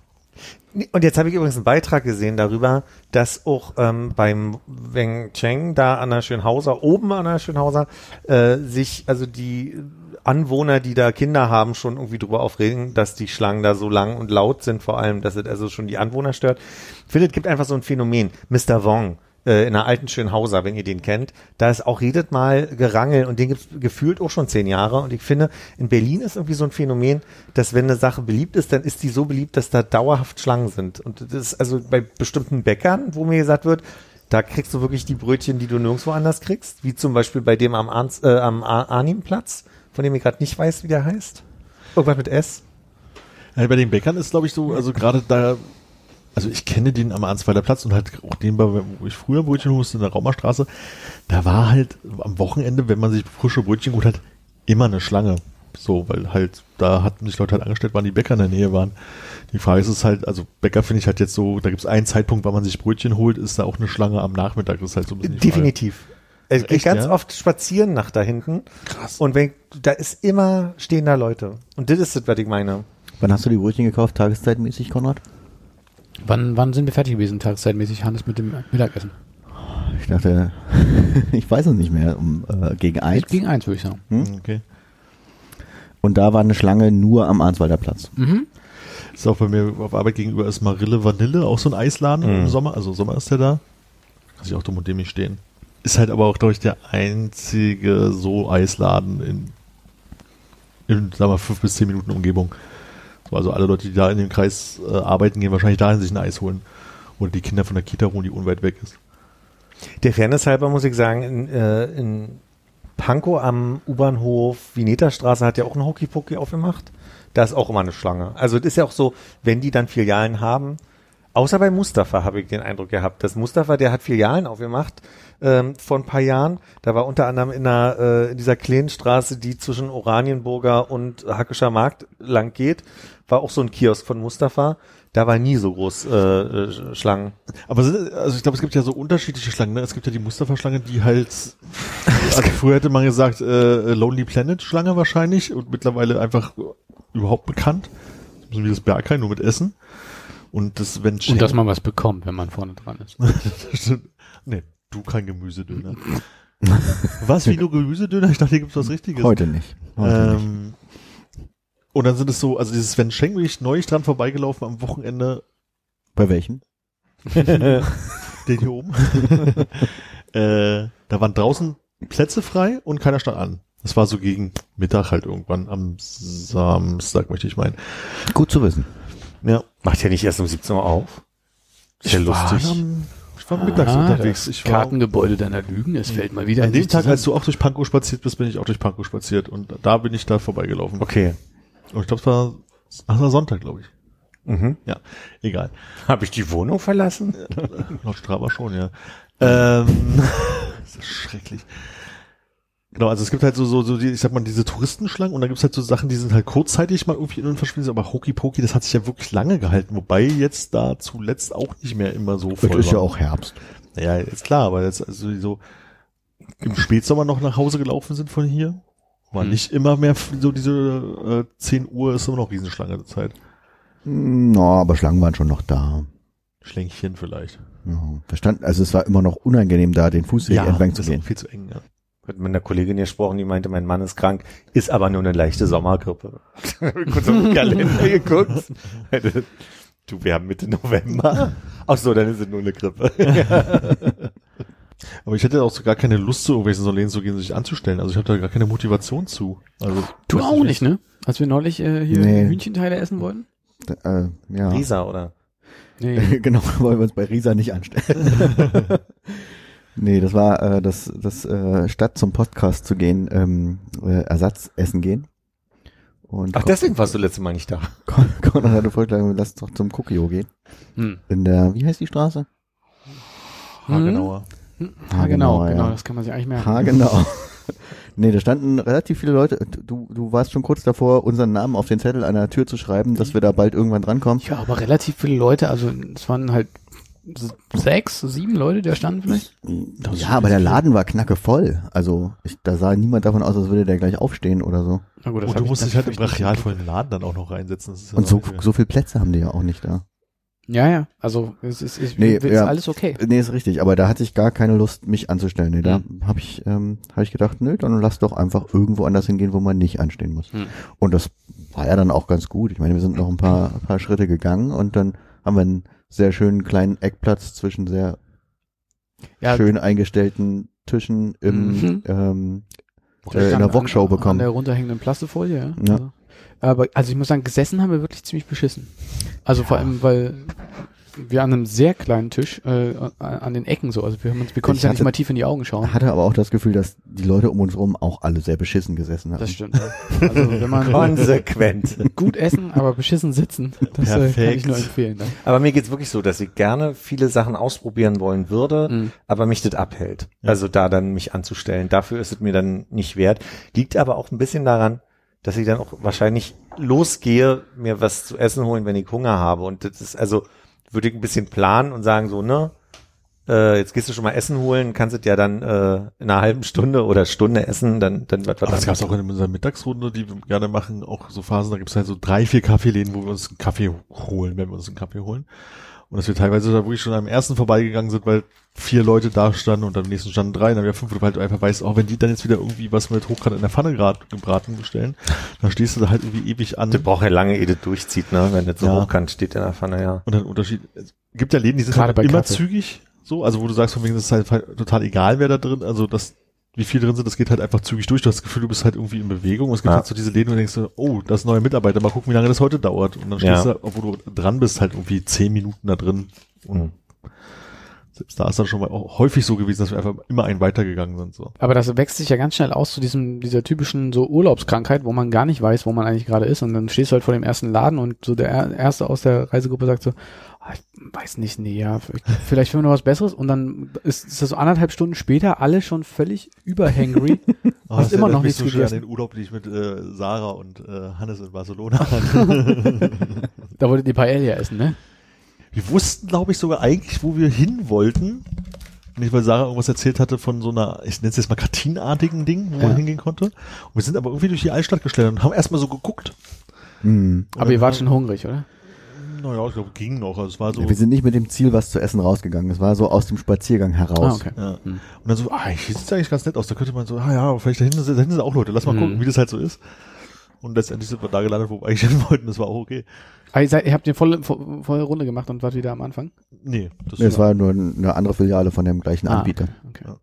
Und jetzt habe ich übrigens einen Beitrag gesehen darüber, dass auch ähm, beim Weng Cheng da an der Schönhauser, oben an der Schönhauser, äh, sich also die Anwohner, die da Kinder haben, schon irgendwie drüber aufregen, dass die Schlangen da so lang und laut sind, vor allem, dass es also schon die Anwohner stört. Ich finde, es gibt einfach so ein Phänomen. Mr. Wong äh, in der alten Schönhauser, wenn ihr den kennt, da ist auch redet mal Gerangel und den gibt's gefühlt auch schon zehn Jahre. Und ich finde, in Berlin ist irgendwie so ein Phänomen, dass wenn eine Sache beliebt ist, dann ist die so beliebt, dass da dauerhaft Schlangen sind. Und das ist also bei bestimmten Bäckern, wo mir gesagt wird, da kriegst du wirklich die Brötchen, die du nirgendwo anders kriegst, wie zum Beispiel bei dem am, Arns, äh, am Ar- Arnimplatz, von dem ich gerade nicht weiß, wie der heißt. Irgendwas mit S. Ja, bei den Bäckern ist, glaube ich, so, also gerade da, also ich kenne den am Arnsweiler Platz und halt auch den, bei- wo ich früher Brötchen musste, in der Raumerstraße, da war halt am Wochenende, wenn man sich frische Brötchen geholt hat, immer eine Schlange. So, weil halt, da hatten sich Leute halt angestellt, wann die Bäcker in der Nähe waren. Die Frage ist es halt, also Bäcker finde ich halt jetzt so, da gibt es einen Zeitpunkt, wann man sich Brötchen holt, ist da auch eine Schlange am Nachmittag. Das ist halt so ein bisschen. Definitiv. Ich gehe Echt, ganz ja? oft spazieren nach da hinten. Krass. Und wenn, da ist immer, stehen da Leute. Und das ist das, was ich meine. Wann hast du die Brötchen gekauft, tageszeitmäßig, Konrad? Wann, wann sind wir fertig gewesen, tageszeitmäßig, Hannes, mit dem Mittagessen? Ich dachte, ich weiß es nicht mehr, um, äh, gegen eins. Gegen eins, würde ich sagen. Okay. Und da war eine Schlange nur am Arnswalder Platz. Mhm. Ist auch bei mir auf Arbeit gegenüber ist Marille Vanille, auch so ein Eisladen Mhm. im Sommer. Also Sommer ist der da. Kann ich auch dumm und dämlich stehen. Ist halt aber auch, glaube ich, der einzige so Eisladen in, in sagen wir, fünf bis zehn Minuten Umgebung. So, also alle Leute, die da in dem Kreis äh, arbeiten, gehen wahrscheinlich dahin sich ein Eis holen. Oder die Kinder von der Kita holen, die unweit weg ist. Der Fairness halber muss ich sagen, in, äh, in Pankow am U-Bahnhof Vineta-Straße hat ja auch ein Hockey-Poki aufgemacht. Da ist auch immer eine Schlange. Also das ist ja auch so, wenn die dann Filialen haben, Außer bei Mustafa habe ich den Eindruck gehabt. Das Mustafa, der hat Filialen aufgemacht ähm, vor ein paar Jahren. Da war unter anderem in, einer, äh, in dieser kleinen Straße, die zwischen Oranienburger und Hackischer Markt lang geht, war auch so ein Kiosk von Mustafa. Da war nie so groß äh, äh, Schlangen. Aber sind, also ich glaube, es gibt ja so unterschiedliche Schlangen. Ne? Es gibt ja die Mustafa-Schlange, die halt, also früher hätte man gesagt, äh, Lonely Planet-Schlange wahrscheinlich und mittlerweile einfach überhaupt bekannt. So wie das Berghain, nur mit Essen. Und das, wenn Und dass man was bekommt, wenn man vorne dran ist. nee, du kein Gemüsedöner. was, wie nur Gemüsedöner? Ich dachte, hier gibt's was Richtiges. Heute nicht. Heute nicht. Ähm, und dann sind es so, also dieses Sven Schenk bin ich neulich dran vorbeigelaufen am Wochenende, Bei welchen? den hier oben. äh, da waren draußen Plätze frei und keiner stand an. Das war so gegen Mittag halt irgendwann am Samstag, möchte ich meinen. Gut zu wissen. Ja. Macht ja nicht erst um 17 Uhr auf. Ist ja Ich war lustig. am- Ich war mittags Ah, unterwegs. das Ich war, Kartengebäude deiner Lügen, es fällt mal wieder an dem Tag, zusammen. als du auch durch Pankow spaziert bist, bin ich auch durch Pankow spaziert und da bin ich da vorbeigelaufen. Okay. Und ich glaube, es war, ach, es war Sonntag, glaube ich. Mhm. Ja, egal. Habe ich die Wohnung verlassen? Laut Strava schon, ja. Ähm, das ist schrecklich. Genau, also es gibt halt so, so, so die, ich sag mal, diese Touristenschlangen und dann gibt's halt so Sachen, die sind halt kurzzeitig mal irgendwie in und verschwinden, aber Hokey Pokey, das hat sich ja wirklich lange gehalten, wobei jetzt da zuletzt auch nicht mehr immer so voll ist ja auch Herbst. Ja, ist klar, aber jetzt also so im Spätsommer noch nach Hause gelaufen sind von hier, war Hm. nicht immer mehr so diese äh, 10 Uhr ist immer noch Riesenschlange der Zeit. Hm, Na, aber Schlangen waren schon noch da. Schlänkchen vielleicht. Ja, da stand, also es war immer noch unangenehm da, den Fußweg entlang zu das gehen. viel zu eng, ja. Mit einer Kollegin gesprochen, die meinte, mein Mann ist krank, ist aber nur eine leichte Sommergrippe. Kurz auf den Kalender geguckt. Du, wir haben Mitte November. Ach so, dann ist es nur eine Grippe. Aber ich hätte auch so gar keine Lust, zu irgendwelchen Solen zu gehen, sich anzustellen. Also ich habe da gar keine Motivation zu. Also Du auch nicht, ne? Als wir neulich äh, hier Nee. Hühnchenteile essen wollten? Äh, ja. Risa, oder? Nee. genau, wollen wir uns bei Risa nicht anstellen. Nee, das war äh, das, das äh, statt zum Podcast zu gehen, ähm, äh, Ersatz essen gehen. Und Ach, deswegen warst du letztes Mal nicht da. Con Conrad hatte vorgeschlagen, lass doch zum Cookie gehen. Hm. In der, wie heißt die Straße? haargenauer. Ah, genau, ja. genau, das kann man sich eigentlich merken. Ha, genau. nee, da standen relativ viele Leute. Du, du warst schon kurz davor, unseren Namen auf den Zettel an der Tür zu schreiben, dass wir da bald irgendwann drankommen. Ja, aber relativ viele Leute, also es waren halt sechs, sieben Leute, die da standen vielleicht. Ja, aber der Laden war knacke voll. Also ich, da sah niemand davon aus, als würde der gleich aufstehen oder so. Na gut, das Und hab du ich musst dich halt im nicht brachialvollen Laden dann auch noch reinsetzen. Das ist ja Und so, so viel Plätze haben die ja auch nicht da. Ja, ja, also es ist, es Nee, ist ja. alles okay. Nee, ist richtig, aber da hatte ich gar keine Lust, mich anzustellen. Nee, da Hm. habe ich, ähm, hab ich gedacht, nö, dann lass doch einfach irgendwo anders hingehen, wo man nicht anstehen muss. Hm. Und das war ja dann auch ganz gut. Ich meine, wir sind noch ein paar, ein paar Schritte gegangen und dann haben wir einen sehr schönen kleinen Eckplatz zwischen sehr Ja, schön eingestellten Tischen im, Mhm. ähm, der äh, in der Wokshow an, An bekommen. der runterhängenden Plastefolie, ja. Ja. Also, aber also ich muss sagen, gesessen haben wir wirklich ziemlich beschissen. Also vor allem, weil wir an einem sehr kleinen Tisch äh, an den Ecken so, also wir, haben uns, wir konnten Ich ja nicht mal tief in die Augen schauen. Hatte aber auch das Gefühl, dass die Leute um uns rum auch alle sehr beschissen gesessen haben. Das stimmt. Ja. Also wenn man Konsequent. gut essen, aber beschissen sitzen, das äh, kann ich Perfekt. nur empfehlen. Dann. Aber mir geht's wirklich so, dass ich gerne viele Sachen ausprobieren wollen würde, Mhm. aber mich das abhält. Ja. Also da dann mich anzustellen. Dafür ist es mir dann nicht wert. Liegt aber auch ein bisschen daran, dass ich dann auch wahrscheinlich losgehe, mir was zu essen holen, wenn ich Hunger habe. Und das ist also, würde ich ein bisschen planen und sagen so, ne, äh, jetzt gehst du schon mal Essen holen, kannst es ja dann äh, in einer halben Stunde oder Stunde essen, dann, dann wird was Aber das gab es auch in unserer Mittagsrunde, die wir gerne machen, auch so Phasen, da gibt es halt so drei, vier Kaffeeläden, wo wir uns einen Kaffee holen, wenn wir uns einen Kaffee holen. Und dass wir teilweise da wirklich schon am ersten vorbeigegangen sind, weil vier Leute da standen und am nächsten standen drei, dann haben wir fünf, weil du einfach weißt, auch wenn die dann jetzt wieder irgendwie was mit Hochgrad in der Pfanne grad gebraten bestellen, dann stehst du da halt irgendwie ewig an. Das braucht ja lange, ehe das durchzieht, ne? Wenn das so Ja. hochkant steht in der Pfanne, ja. Und dann Unterschied. Es gibt ja Läden, die sind Gerade halt bei immer Kaffee. zügig, so, also wo du sagst, von wegen, das ist halt total egal, wer da drin, also das, wie viel drin sind, das geht halt einfach zügig durch. Du hast das Gefühl, du bist halt irgendwie in Bewegung. Und es gibt Ja. halt so diese Läden, wo du denkst, so, oh, das ist ein neuer Mitarbeiter, mal gucken, wie lange das heute dauert. Und dann Ja. stehst du, obwohl du dran bist, halt irgendwie zehn Minuten da drin. Und Mhm. selbst da ist dann schon mal auch häufig so gewesen, dass wir einfach immer einen weitergegangen sind, so. Aber das wächst sich ja ganz schnell aus zu diesem, dieser typischen so Urlaubskrankheit, wo man gar nicht weiß, wo man eigentlich gerade ist. Und dann stehst du halt vor dem ersten Laden und so der Er- Erste aus der Reisegruppe sagt so, ich weiß nicht, nee, ja, vielleicht finden wir noch was Besseres und dann ist, ist das so anderthalb Stunden später alle schon völlig überhangry. Oh, das immer noch mich nichts so schön an gegessen. den Urlaub, den ich mit äh, Sarah und äh, Hannes in Barcelona hatte. Da wolltet ihr Paella essen, ne? wir wussten, glaube ich, sogar eigentlich, wo wir hin wollten. Nicht, weil Sarah irgendwas erzählt hatte von so einer, ich nenne es jetzt mal kartinartigen Ding, wo Ja. man hingehen konnte. Und wir sind aber irgendwie durch die Altstadt geschlendert und haben erstmal so geguckt. Hm. Aber ihr wart schon hungrig, oder? Naja, ich glaube, ging noch. Also es war so. Ja, wir sind nicht mit dem Ziel, was zu essen rausgegangen. Es war so aus dem Spaziergang heraus. Ah, okay. Ja. Hm. Und dann so, ah, hier sieht's eigentlich ganz nett aus. Da könnte man so, ah ja, vielleicht da hinten, sind- da hinten sind auch Leute. Lass mal Mhm. gucken, wie das halt so ist. Und letztendlich sind wir da gelandet, wo wir eigentlich hin wollten. Das war auch okay. Ah, ihr, seid, ihr habt eine volle, vo- volle Runde gemacht und wart wieder am Anfang? Nee, das Nee, es war nur eine andere Filiale von dem gleichen Ah, Anbieter. Okay. Ja.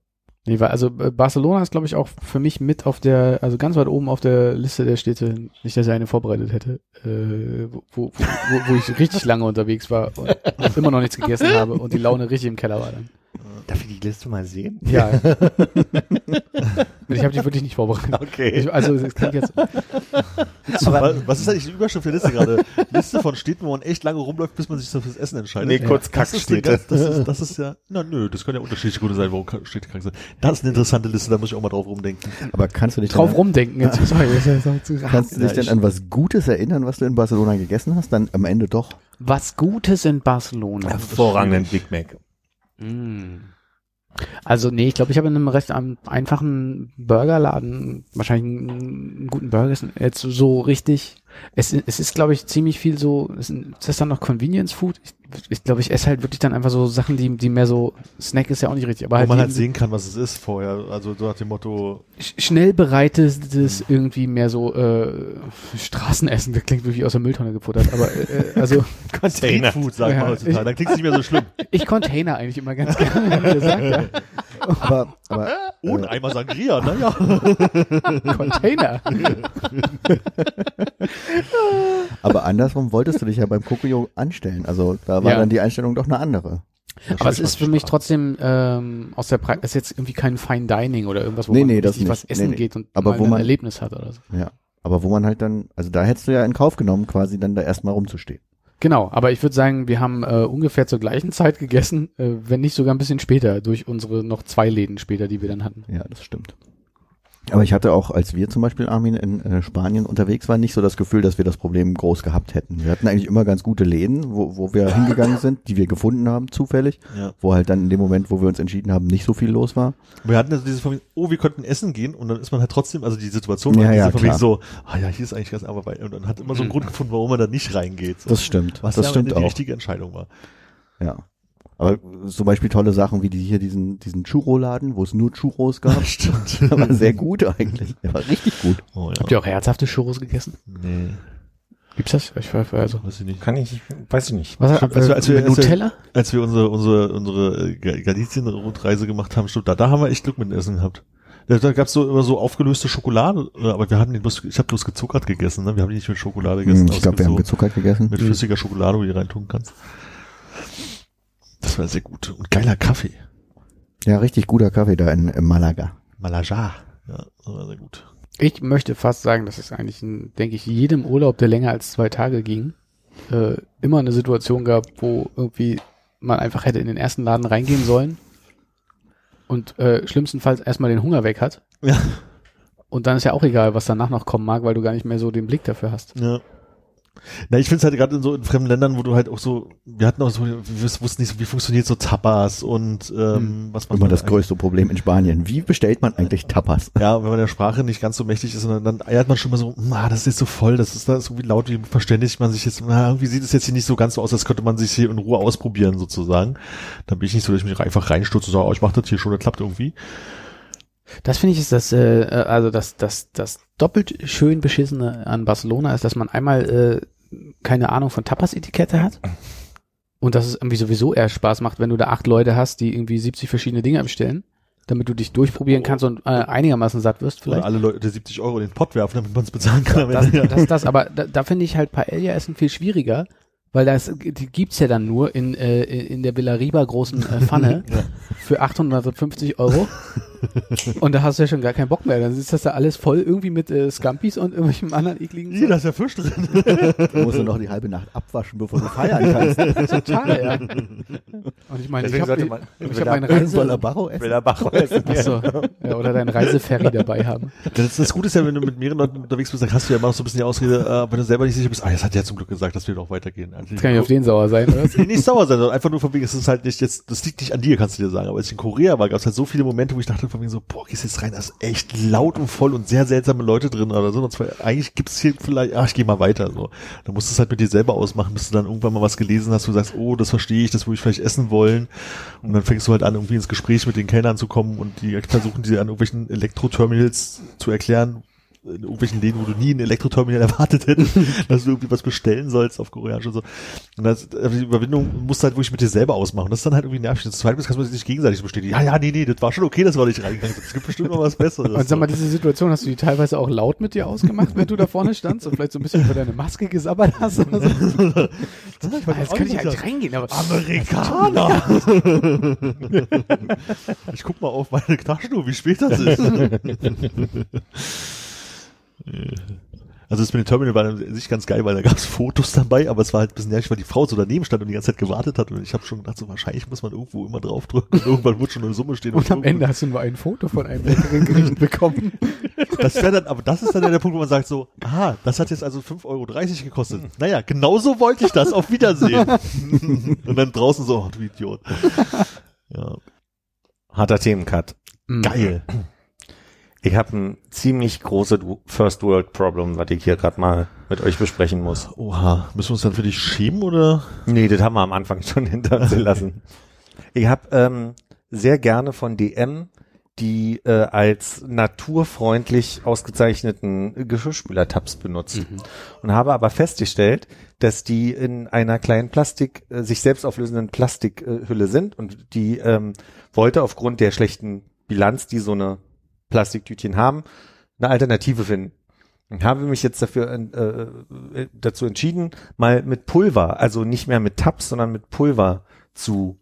Nee, weil, also äh, Barcelona ist, glaube ich, auch für mich mit auf der, also ganz weit oben auf der Liste der Städte, nicht, dass ich eine vorbereitet hätte, äh, wo, wo, wo, wo, wo ich richtig lange unterwegs war und immer noch nichts gegessen habe und die Laune richtig im Keller war dann. Darf ich die Liste mal sehen? Ja. ich habe die wirklich nicht vorbereitet. Okay. Ich, also es klingt jetzt. was, was ist eigentlich die Überschrift der Liste gerade? Liste von Städten, wo man echt lange rumläuft, bis man sich so fürs Essen entscheidet. Nee, kurz Das ist, eine Kackstädte. das, ist, das ist ja, na nö, das können ja unterschiedliche Gründe sein, warum Städte krank sind. Das ist eine interessante Liste, da muss ich auch mal drauf rumdenken. Aber kannst du dich Drauf rumdenken jetzt. Sorry, das ja kannst du dich Ja, denn an was Gutes erinnern, was du in Barcelona gegessen hast? Dann am Ende doch. Was Gutes in Barcelona. Hervorragenden Big Mac. Mm. Also nee, ich glaube, ich habe in einem recht einfachen Burgerladen wahrscheinlich einen, guten Burger. Jetzt so richtig. Es, es ist, glaube ich, ziemlich viel so. Ist, ist das dann noch Convenience Food? Ich, ich glaube, ich esse halt wirklich dann einfach so Sachen, die, die mehr so Snack ist ja auch nicht richtig, aber Wo halt, man halt sehen kann, was es ist vorher. Also so nach dem Motto, sch- schnell bereitetes irgendwie mehr so äh, Straßenessen. Das klingt wirklich aus der Mülltonne gefuttert, aber äh, also Container. Streetfood, sagen Ja, wir heutzutage. Dann klingt es nicht mehr so schlimm. ich Container eigentlich immer ganz gerne, wenn ihr sagt, ja. Aber, aber Ohne Eimer Sangria, naja. Container. Aber andersrum wolltest du dich ja beim Kokuyo anstellen. Also da war Ja. dann die Einstellung doch eine andere. Aber es ist für mich trotzdem ähm, aus der Preis, es ist jetzt irgendwie kein Fine Dining oder irgendwas, wo Nee, man nee, das richtig was essen Nee, nee. geht und Aber mal wo ein man- Erlebnis hat oder so. Ja. Aber wo man halt dann, also da hättest du ja in Kauf genommen, quasi dann da erstmal rumzustehen. Genau, aber ich würde sagen, wir haben äh, ungefähr zur gleichen Zeit gegessen, äh, wenn nicht sogar ein bisschen später, durch unsere noch zwei Läden später, die wir dann hatten. Ja, das stimmt. Aber ich hatte auch, als wir zum Beispiel, Armin, in äh, Spanien unterwegs waren, nicht so das Gefühl, dass wir das Problem groß gehabt hätten. Wir hatten eigentlich immer ganz gute Läden, wo, wo wir hingegangen sind, die wir gefunden haben, zufällig, Ja. wo halt dann in dem Moment, wo wir uns entschieden haben, nicht so viel los war. Wir hatten also dieses von wegen, oh, wir könnten essen gehen und dann ist man halt trotzdem, also die Situation Ja, war ja, diese von so, ah ja, hier ist eigentlich ganz aber und dann hat immer so einen Grund gefunden, warum man da nicht reingeht. So. Das stimmt. Was das ja stimmt die auch. richtige Entscheidung war. Ja. Aber zum Beispiel tolle Sachen wie die hier diesen, diesen Churro-Laden, wo es nur Churros gab. Stimmt. Der war sehr gut eigentlich. Der war richtig gut. Oh, ja. Habt ihr auch herzhafte Churros gegessen? Nee, Gibt's das? Ich weiß also. weiß ich nicht. Kann ich, weiß ich nicht. Was, Stimmt, als wir- als wir- mit als wir- Nutella? Als wir unsere, unsere, unsere äh, Ga- Galizien-Rundreise gemacht haben, stimmt, da, da haben wir echt Glück mit dem Essen gehabt. Da, da gab's so immer so aufgelöste Schokolade, äh, aber wir hatten die bloß, ich habe bloß gezuckert gegessen, ne? Wir haben die nicht mit Schokolade gegessen. Hm, Ich glaube, wir haben so gezuckert gegessen. mit flüssiger Schokolade, wo du die reintun kannst. Das war sehr gut. Und geiler Kaffee. Ja, richtig guter Kaffee da in, in Malaga. Malaja. Ja, das war sehr gut. Ich möchte fast sagen, dass es eigentlich, in, denke ich, jedem Urlaub, der länger als zwei Tage ging, äh, immer eine Situation gab, wo irgendwie man einfach hätte in den ersten Laden reingehen sollen und äh, schlimmstenfalls erstmal den Hunger weg hat. Ja. Und dann ist ja auch egal, was danach noch kommen mag, weil du gar nicht mehr so den Blick dafür hast. Ja. Na, ich finde es halt gerade in so in fremden Ländern, wo du halt auch so, wir hatten auch so, wir wussten nicht so, wie funktioniert so Tapas und ähm, was man Immer das größte Problem in Spanien. Wie bestellt man eigentlich Tapas? Ja, wenn man der Sprache nicht ganz so mächtig ist, dann, dann eiert man schon mal so, hm, ah, das ist so voll, das ist da so wie laut, wie verständigt man sich jetzt, na, irgendwie sieht es jetzt hier nicht so ganz so aus, als könnte man sich hier in Ruhe ausprobieren, sozusagen. Da bin ich nicht so, dass ich mich einfach reinstürze und sage, oh, ich mach das hier schon, das klappt irgendwie. Das finde ich ist das, äh, äh, also das, das, das doppelt schön beschissene an Barcelona ist, dass man einmal äh, keine Ahnung von Tapas-Etikette hat und dass es irgendwie sowieso eher Spaß macht, wenn du da acht Leute hast, die irgendwie 70 verschiedene Dinge bestellen, damit du dich durchprobieren kannst und äh, einigermaßen satt wirst Oder vielleicht. alle Leute 70 Euro in den Pott werfen, damit man es bezahlen kann. am Das, das, das, aber da, da finde ich halt Paella-Essen viel schwieriger, weil das die gibt's ja dann nur in, äh, in der Villa Riba großen äh, Pfanne für 850 Euro Und da hast du ja schon gar keinen Bock mehr. Dann ist das da alles voll irgendwie mit äh, Scampis und irgendwelchem anderen ekligen Ih, da ist ja Fisch drin. Du musst du noch die halbe Nacht abwaschen, bevor du feiern kannst. Total, ja. Und ich meine, ich Deswegen habe ich hab meine Reise... Voller Barro essen. Bach essen. Achso, ja, oder dein Reiseferry dabei haben. Das, das Gute ist ja, wenn du mit mehreren Leuten unterwegs bist, dann hast du ja immer noch so ein bisschen die Ausrede, äh, wenn du selber nicht sicher bist, ah, jetzt hat der zum Glück gesagt, dass wir noch weitergehen. Also, Jetzt kann ich auf den sauer sein, oder? Nee, nicht sauer sein, sondern einfach nur von wegen, es ist halt nicht jetzt, das liegt nicht an dir, kannst du dir sagen. Aber als ich in Korea war, gab es halt so viele Momente, wo ich dachte von wegen so, boah, gehst jetzt rein, da ist echt laut und voll und sehr seltsame Leute drin oder so. Und zwar, eigentlich gibt's hier vielleicht, ach, ich gehe mal weiter. So. Da musst du es halt mit dir selber ausmachen, bis du dann irgendwann mal was gelesen hast, wo du sagst, oh, das verstehe ich, das würde ich vielleicht essen wollen. Und dann fängst du halt an, irgendwie ins Gespräch mit den Kellnern zu kommen und die versuchen dir an irgendwelchen Elektroterminals zu erklären, in irgendwelchen Läden, wo du nie ein Elektroterminal erwartet hättest, dass du irgendwie was bestellen sollst auf Koreanisch und so. Und das, also die Überwindung musst du halt wirklich mit dir selber ausmachen. Das ist dann halt irgendwie nervig. Das zweite ist, kannst du sich gegenseitig bestätigen. Ja, ja, nee, nee, das war schon okay, dass wir nicht reingegangen sind. Es gibt bestimmt noch was Besseres. Und sag mal, diese Situation hast du die teilweise auch laut mit dir ausgemacht, wenn du da vorne standst und vielleicht so ein bisschen über deine Maske gesabbert hast oder so? Jetzt könnte ich halt reingehen, aber Amerikaner! ich guck mal auf meine Taschenuhr, wie spät das ist. Also das mit dem Terminal war an sich ganz geil, weil da gab es Fotos dabei, aber es war halt ein bisschen nervig, weil die Frau so daneben stand und die ganze Zeit gewartet hat und ich habe schon gedacht, so wahrscheinlich muss man irgendwo immer draufdrücken und irgendwann wird schon eine Summe stehen. und am Ende hast du nur ein Foto von einem leckeren Gericht bekommen. Das wäre dann, aber das ist dann ja der Punkt, wo man sagt so, aha, das hat jetzt also 5,30 Euro gekostet. Naja, genauso wollte ich das, auf Wiedersehen. und dann draußen so, oh, du Idiot. Ja, Harter Themencut. geil. Ich habe ein ziemlich großes First World Problem, was ich hier gerade mal mit euch besprechen muss. Oha, müssen wir uns dann für dich schämen oder? Nee, das haben wir am Anfang schon hinter uns gelassen. Ich habe ähm, sehr gerne von DM die äh, als naturfreundlich ausgezeichneten Geschirrspüler-Tabs benutzt und habe aber festgestellt, dass die in einer kleinen Plastik, äh, sich selbst auflösenden Plastikhülle sind und die ähm, wollte aufgrund der schlechten Bilanz, die so eine Plastiktütchen haben, eine Alternative finden. Ich habe mich jetzt dafür äh, äh, dazu entschieden, mal mit Pulver, also nicht mehr mit Tabs, sondern mit Pulver zu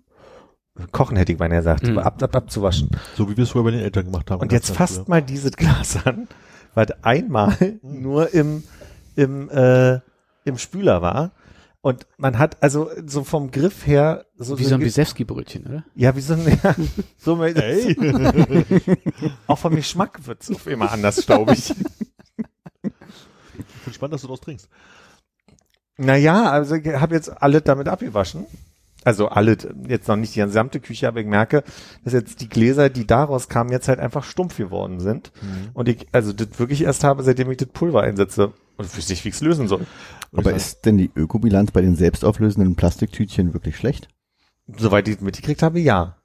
kochen, hätte ich beinahe gesagt, Mhm. ab, ab, abzuwaschen. So wie wir es früher bei den Eltern gemacht haben. Und jetzt fasst mal dieses Glas an, weil einmal Mhm. nur im, im, äh, im Spüler war. Und man hat also so vom Griff her so, Wie so ein Bisewski-Brötchen, oder? ja, wie so ein, ja, so Hey. auch vom Geschmack wird's auf immer anders, glaube ich. Ich bin spannend, dass du das trinkst. Naja, also ich habe jetzt alle damit abgewaschen. Also alle, jetzt noch nicht die gesamte Küche, aber ich merke, dass jetzt die Gläser, die daraus kamen, jetzt halt einfach stumpf geworden sind. Und ich, also das wirklich erst habe, seitdem ich das Pulver einsetze. Und wüsste nicht, wie ich es lösen soll. Aber ist denn die Ökobilanz bei den selbstauflösenden Plastiktütchen wirklich schlecht? Soweit ich es mitgekriegt habe, ja.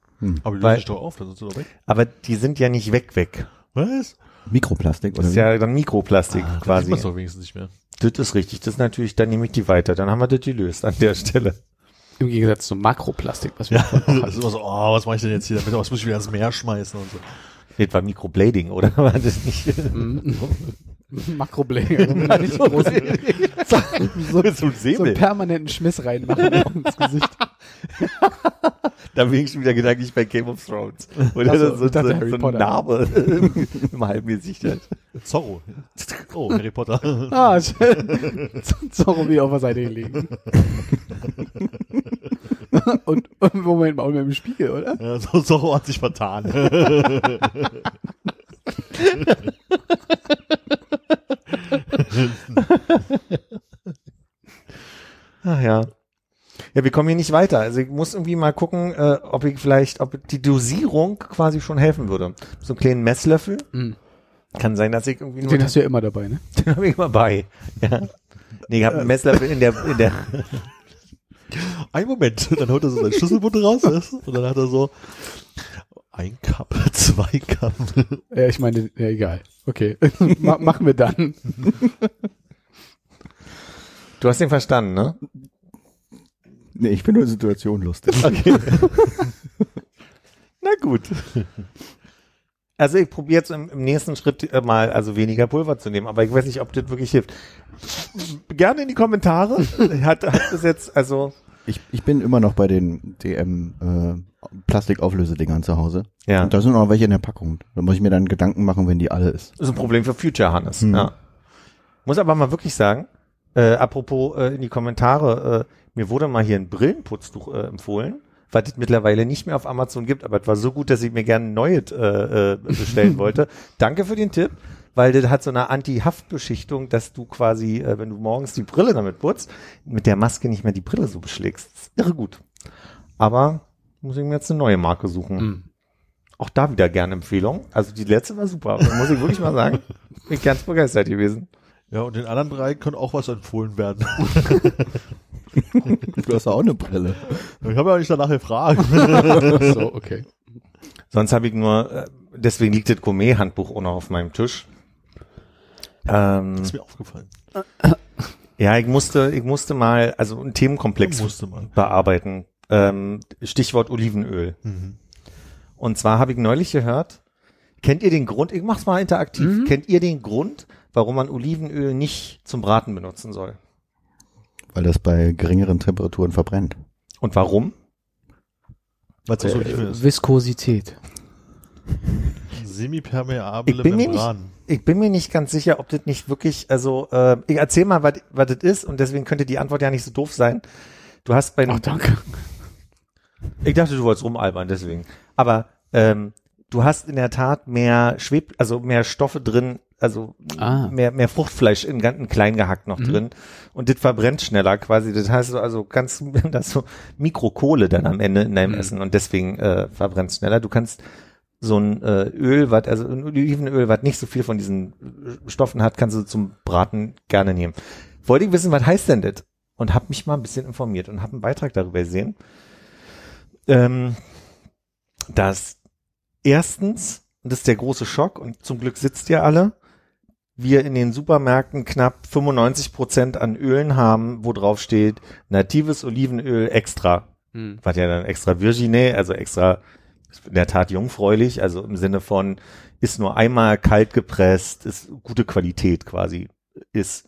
Aber die Weil- löse ich doch auf, dann sind sie doch weg. Aber die sind ja nicht weg, weg. Was? Mikroplastik Das oder ist wie? ja dann Mikroplastik Ah, quasi. Sieht man doch wenigstens nicht mehr. Das ist richtig. Das ist natürlich, dann nehme ich die weiter. Dann haben wir das gelöst an der Stelle. Im Gegensatz zum Makroplastik, was wir Ja, auch das ist immer so, oh, was mache ich denn jetzt hier damit? Was muss ich wieder ins Meer schmeißen und so. Das war Mikroblading, oder? War das nicht? Also wenn du nicht groß, so, so ein so einen permanenten Schmiss reinmachen ins Gesicht. Da bin ich schon wieder gedanklich bei Game of Thrones. Oder Ach so, so, so, so, Harry so eine Potter. Narbe im halben Gesicht hat. Zorro. Oh, Harry Potter. Ah, schön. Zorro wie auf der Seite gelegen. und, und Moment mal, und mit dem Spiegel, oder? Ja, so, Zorro hat sich vertan. Ach ja. Ja, wir kommen hier nicht weiter. Also ich muss irgendwie mal gucken, äh, ob ich vielleicht, ob die Dosierung quasi schon helfen würde. So einen kleinen Messlöffel. Mhm. Kann sein, dass ich irgendwie nur Den hast du ja immer dabei, ne? den habe ich immer bei. Ja. Nee, ich habe einen Messlöffel in der, in der, Ein Moment, dann holt er so seinen Schlüsselbund raus und dann hat er so ein Cup, zwei Cup. Ja, ich meine, ja, egal. Okay. Ma machen wir dann. du hast den verstanden, ne? Nee, ich bin nur Situation lustig. Na gut. Also ich probiere jetzt im, im nächsten Schritt äh, mal also weniger Pulver zu nehmen, aber ich weiß nicht, ob das wirklich hilft. Gerne in die Kommentare. Hat, hat das jetzt, also Ich, ich bin immer noch bei den DM äh, Plastikauflösedingern zu Hause. Ja. Und da sind noch welche in der Packung. Da muss ich mir dann Gedanken machen, wenn die alle ist. Das ist ein Problem für Future, Hannes. Mhm. Ja. Muss aber mal wirklich sagen, äh, apropos äh, in die Kommentare, äh, mir wurde mal hier ein Brillenputztuch äh, empfohlen, was es mittlerweile nicht mehr auf Amazon gibt, aber es war so gut, dass ich mir gerne ein neues äh, äh, bestellen wollte. Danke für den Tipp, weil das hat so eine Anti-Haftbeschichtung, dass du quasi, äh, wenn du morgens die Brille damit putzt, mit der Maske nicht mehr die Brille so beschlägst. Das ist irre gut. Aber muss ich mir jetzt eine neue Marke suchen. Mhm. Auch da wieder gerne Empfehlung. Also die letzte war super, muss ich wirklich mal sagen. Bin ganz begeistert gewesen. Ja, und den anderen drei können auch was empfohlen werden. Du hast auch eine Brille. Ich habe ja nicht danach gefragt. so, okay. Sonst habe ich nur, äh, deswegen liegt das Gourmet-Handbuch auch noch auf meinem Tisch. Ähm, ist mir aufgefallen. ja, ich musste, ich musste mal, also einen Themenkomplex Musste man. bearbeiten. Ähm, Stichwort Olivenöl. Mhm. Und zwar habe ich neulich gehört, kennt ihr den Grund, ich mach's mal interaktiv, kennt ihr den Grund, warum man Olivenöl nicht zum Braten benutzen soll? Weil das bei geringeren Temperaturen verbrennt. Und warum? Weil es auch so Oliven ist. Viskosität. Semipermeable Ich bin mir Membran. Ich bin mir nicht ganz sicher, ob das nicht wirklich, also äh, ich erzähl mal, was was das ist und deswegen könnte die Antwort ja nicht so doof sein. Du hast bei Ach, danke. Ich dachte, du wolltest rumalbern, deswegen. Aber ähm, du hast in der Tat mehr Schweb, also mehr Stoffe drin, also Ah. mehr, mehr Fruchtfleisch in ganz klein gehackt noch Mhm. drin. Und das verbrennt schneller quasi. Das heißt so, also ganz, das so Mikrokohle dann am Ende in deinem Mhm. Essen und deswegen äh, verbrennt schneller. Du kannst so ein äh, Öl, was, also ein Olivenöl, was nicht so viel von diesen äh, Stoffen hat, kannst du zum Braten gerne nehmen. Wollte ich wissen, was heißt denn das? Und habe mich mal ein bisschen informiert und habe einen Beitrag darüber gesehen ähm, dass erstens, und das ist der große Schock, und zum Glück sitzt ihr alle, wir in den Supermärkten knapp 95 Prozent an Ölen haben, wo drauf steht, natives Olivenöl extra. Hm. Was ja dann extra Virginie, also extra in der Tat jungfräulich, also im Sinne von, ist nur einmal kalt gepresst, ist gute Qualität quasi, ist.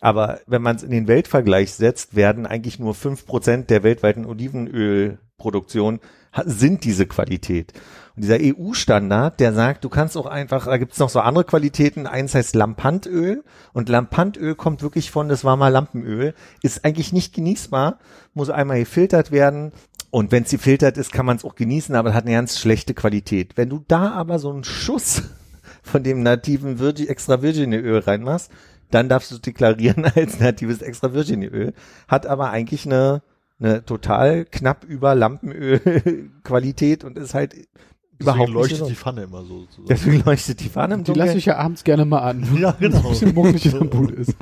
Aber wenn man es in den Weltvergleich setzt, werden eigentlich nur fünf Prozent der weltweiten Olivenölproduktion sind diese Qualität. Und dieser EU-Standard, der sagt, du kannst auch einfach, da gibt's noch so andere Qualitäten, eins heißt Lampantöl und Lampantöl kommt wirklich von, das war mal Lampenöl, ist eigentlich nicht genießbar, muss einmal gefiltert werden und wenn es gefiltert ist, kann man es auch genießen, aber hat eine ganz schlechte Qualität. Wenn du da aber so einen Schuss von dem nativen Virgin, extra Virgin Öl reinmachst, dann darfst du es deklarieren als natives extra Virgin Öl. Hat aber eigentlich eine, eine total knapp über Lampenöl Qualität und ist halt überhaupt Deswegen leuchtet nicht die so. Pfanne immer so. so. Deswegen leuchtet die Fahne im Die lasse ich ja abends gerne mal an. Ja, genau. Ein bisschen der Bude ist.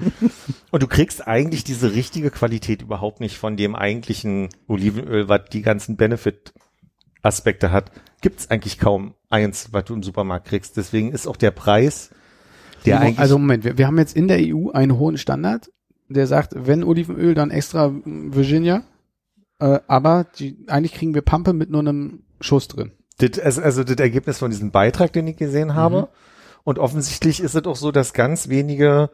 Und du kriegst eigentlich diese richtige Qualität überhaupt nicht von dem eigentlichen Olivenöl, was die ganzen Benefit-Aspekte hat. Gibt's eigentlich kaum eins, was du im Supermarkt kriegst. Deswegen ist auch der Preis, der eigentlich also Moment, wir, wir haben jetzt in der EU einen hohen Standard, der sagt, wenn Olivenöl, dann extra Virginia. Äh, aber die, eigentlich kriegen wir Pampe mit nur einem Schuss drin. Das, also, also das Ergebnis von diesem Beitrag, den ich gesehen habe. Mhm. Und offensichtlich ist es auch so, dass ganz wenige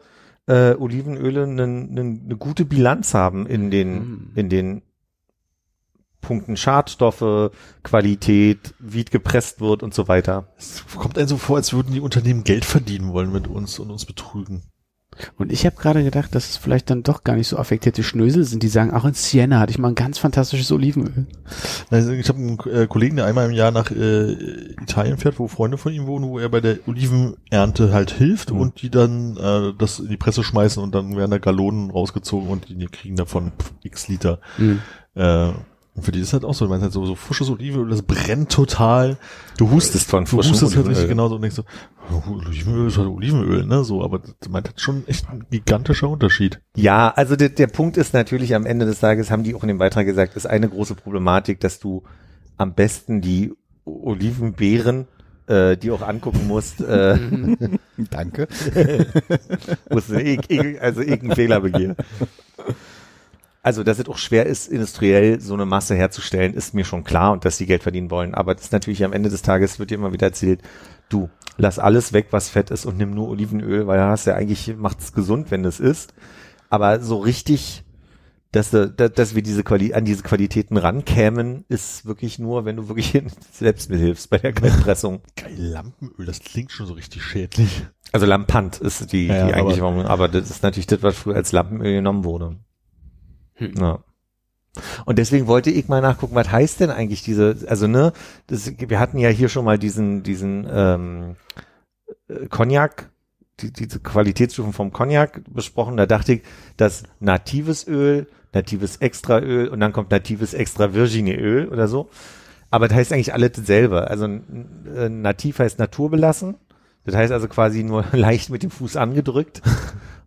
äh, Olivenöle eine ne, ne gute Bilanz haben in den, Mhm. in den Punkten Schadstoffe, Qualität, wie es gepresst wird und so weiter. Es kommt einem so vor, als würden die Unternehmen Geld verdienen wollen mit uns und uns betrügen. Und ich habe gerade gedacht, dass es vielleicht dann doch gar nicht so affektierte Schnösel sind, die sagen, auch in Siena hatte ich mal ein ganz fantastisches Olivenöl. Also ich habe einen äh, Kollegen, der einmal im Jahr nach äh, Italien fährt, wo Freunde von ihm wohnen, wo er bei der Olivenernte halt hilft Mhm. und die dann äh, das in die Presse schmeißen und dann werden da Gallonen rausgezogen und die kriegen davon x Liter. Äh, und für die ist halt auch so, du meinst halt so, so frisches Olivenöl, das brennt total. Du hustest von Du frischem hustest halt richtig Olivenöl. genauso und denkst so, Olivenöl ist halt Olivenöl, ne? So, aber das meint halt schon echt ein gigantischer Unterschied. Ja, also der, der Punkt ist natürlich am Ende des Tages, haben die auch in dem Beitrag gesagt, ist eine große Problematik, dass du am besten die Olivenbeeren, äh, die auch angucken musst, äh, Danke. musst du, ich, ich, also irgendeinen Fehler begehen. Also, dass es auch schwer ist, industriell so eine Masse herzustellen, ist mir schon klar und dass die Geld verdienen wollen. Aber das ist natürlich am Ende des Tages, wird dir immer wieder erzählt, du, lass alles weg, was fett ist und nimm nur Olivenöl, weil da hast ja eigentlich, macht's gesund, wenn es ist. Aber so richtig dass, äh, da- dass wir diese Quali an diese Qualitäten rankämen, ist wirklich nur, wenn du wirklich selbst mithilfst bei der Kaltpressung. Geil, Lampenöl, das klingt schon so richtig schädlich. Also Lampant ist die, Ja, die ja, eigentlich, aber- aber, aber das ist natürlich das, was früher als Lampenöl genommen wurde. Hm. Ja. Und deswegen wollte ich mal nachgucken, was heißt denn eigentlich diese, also ne, das, wir hatten ja hier schon mal diesen, diesen ähm, äh, Cognac, die, diese Qualitätsstufen vom Cognac besprochen. Da dachte ich, dass natives Öl, natives Extraöl und dann kommt natives extra virgine Öl oder so. Aber das heißt eigentlich alles dasselbe. Also äh, nativ heißt naturbelassen. Das heißt also quasi nur leicht mit dem Fuß angedrückt.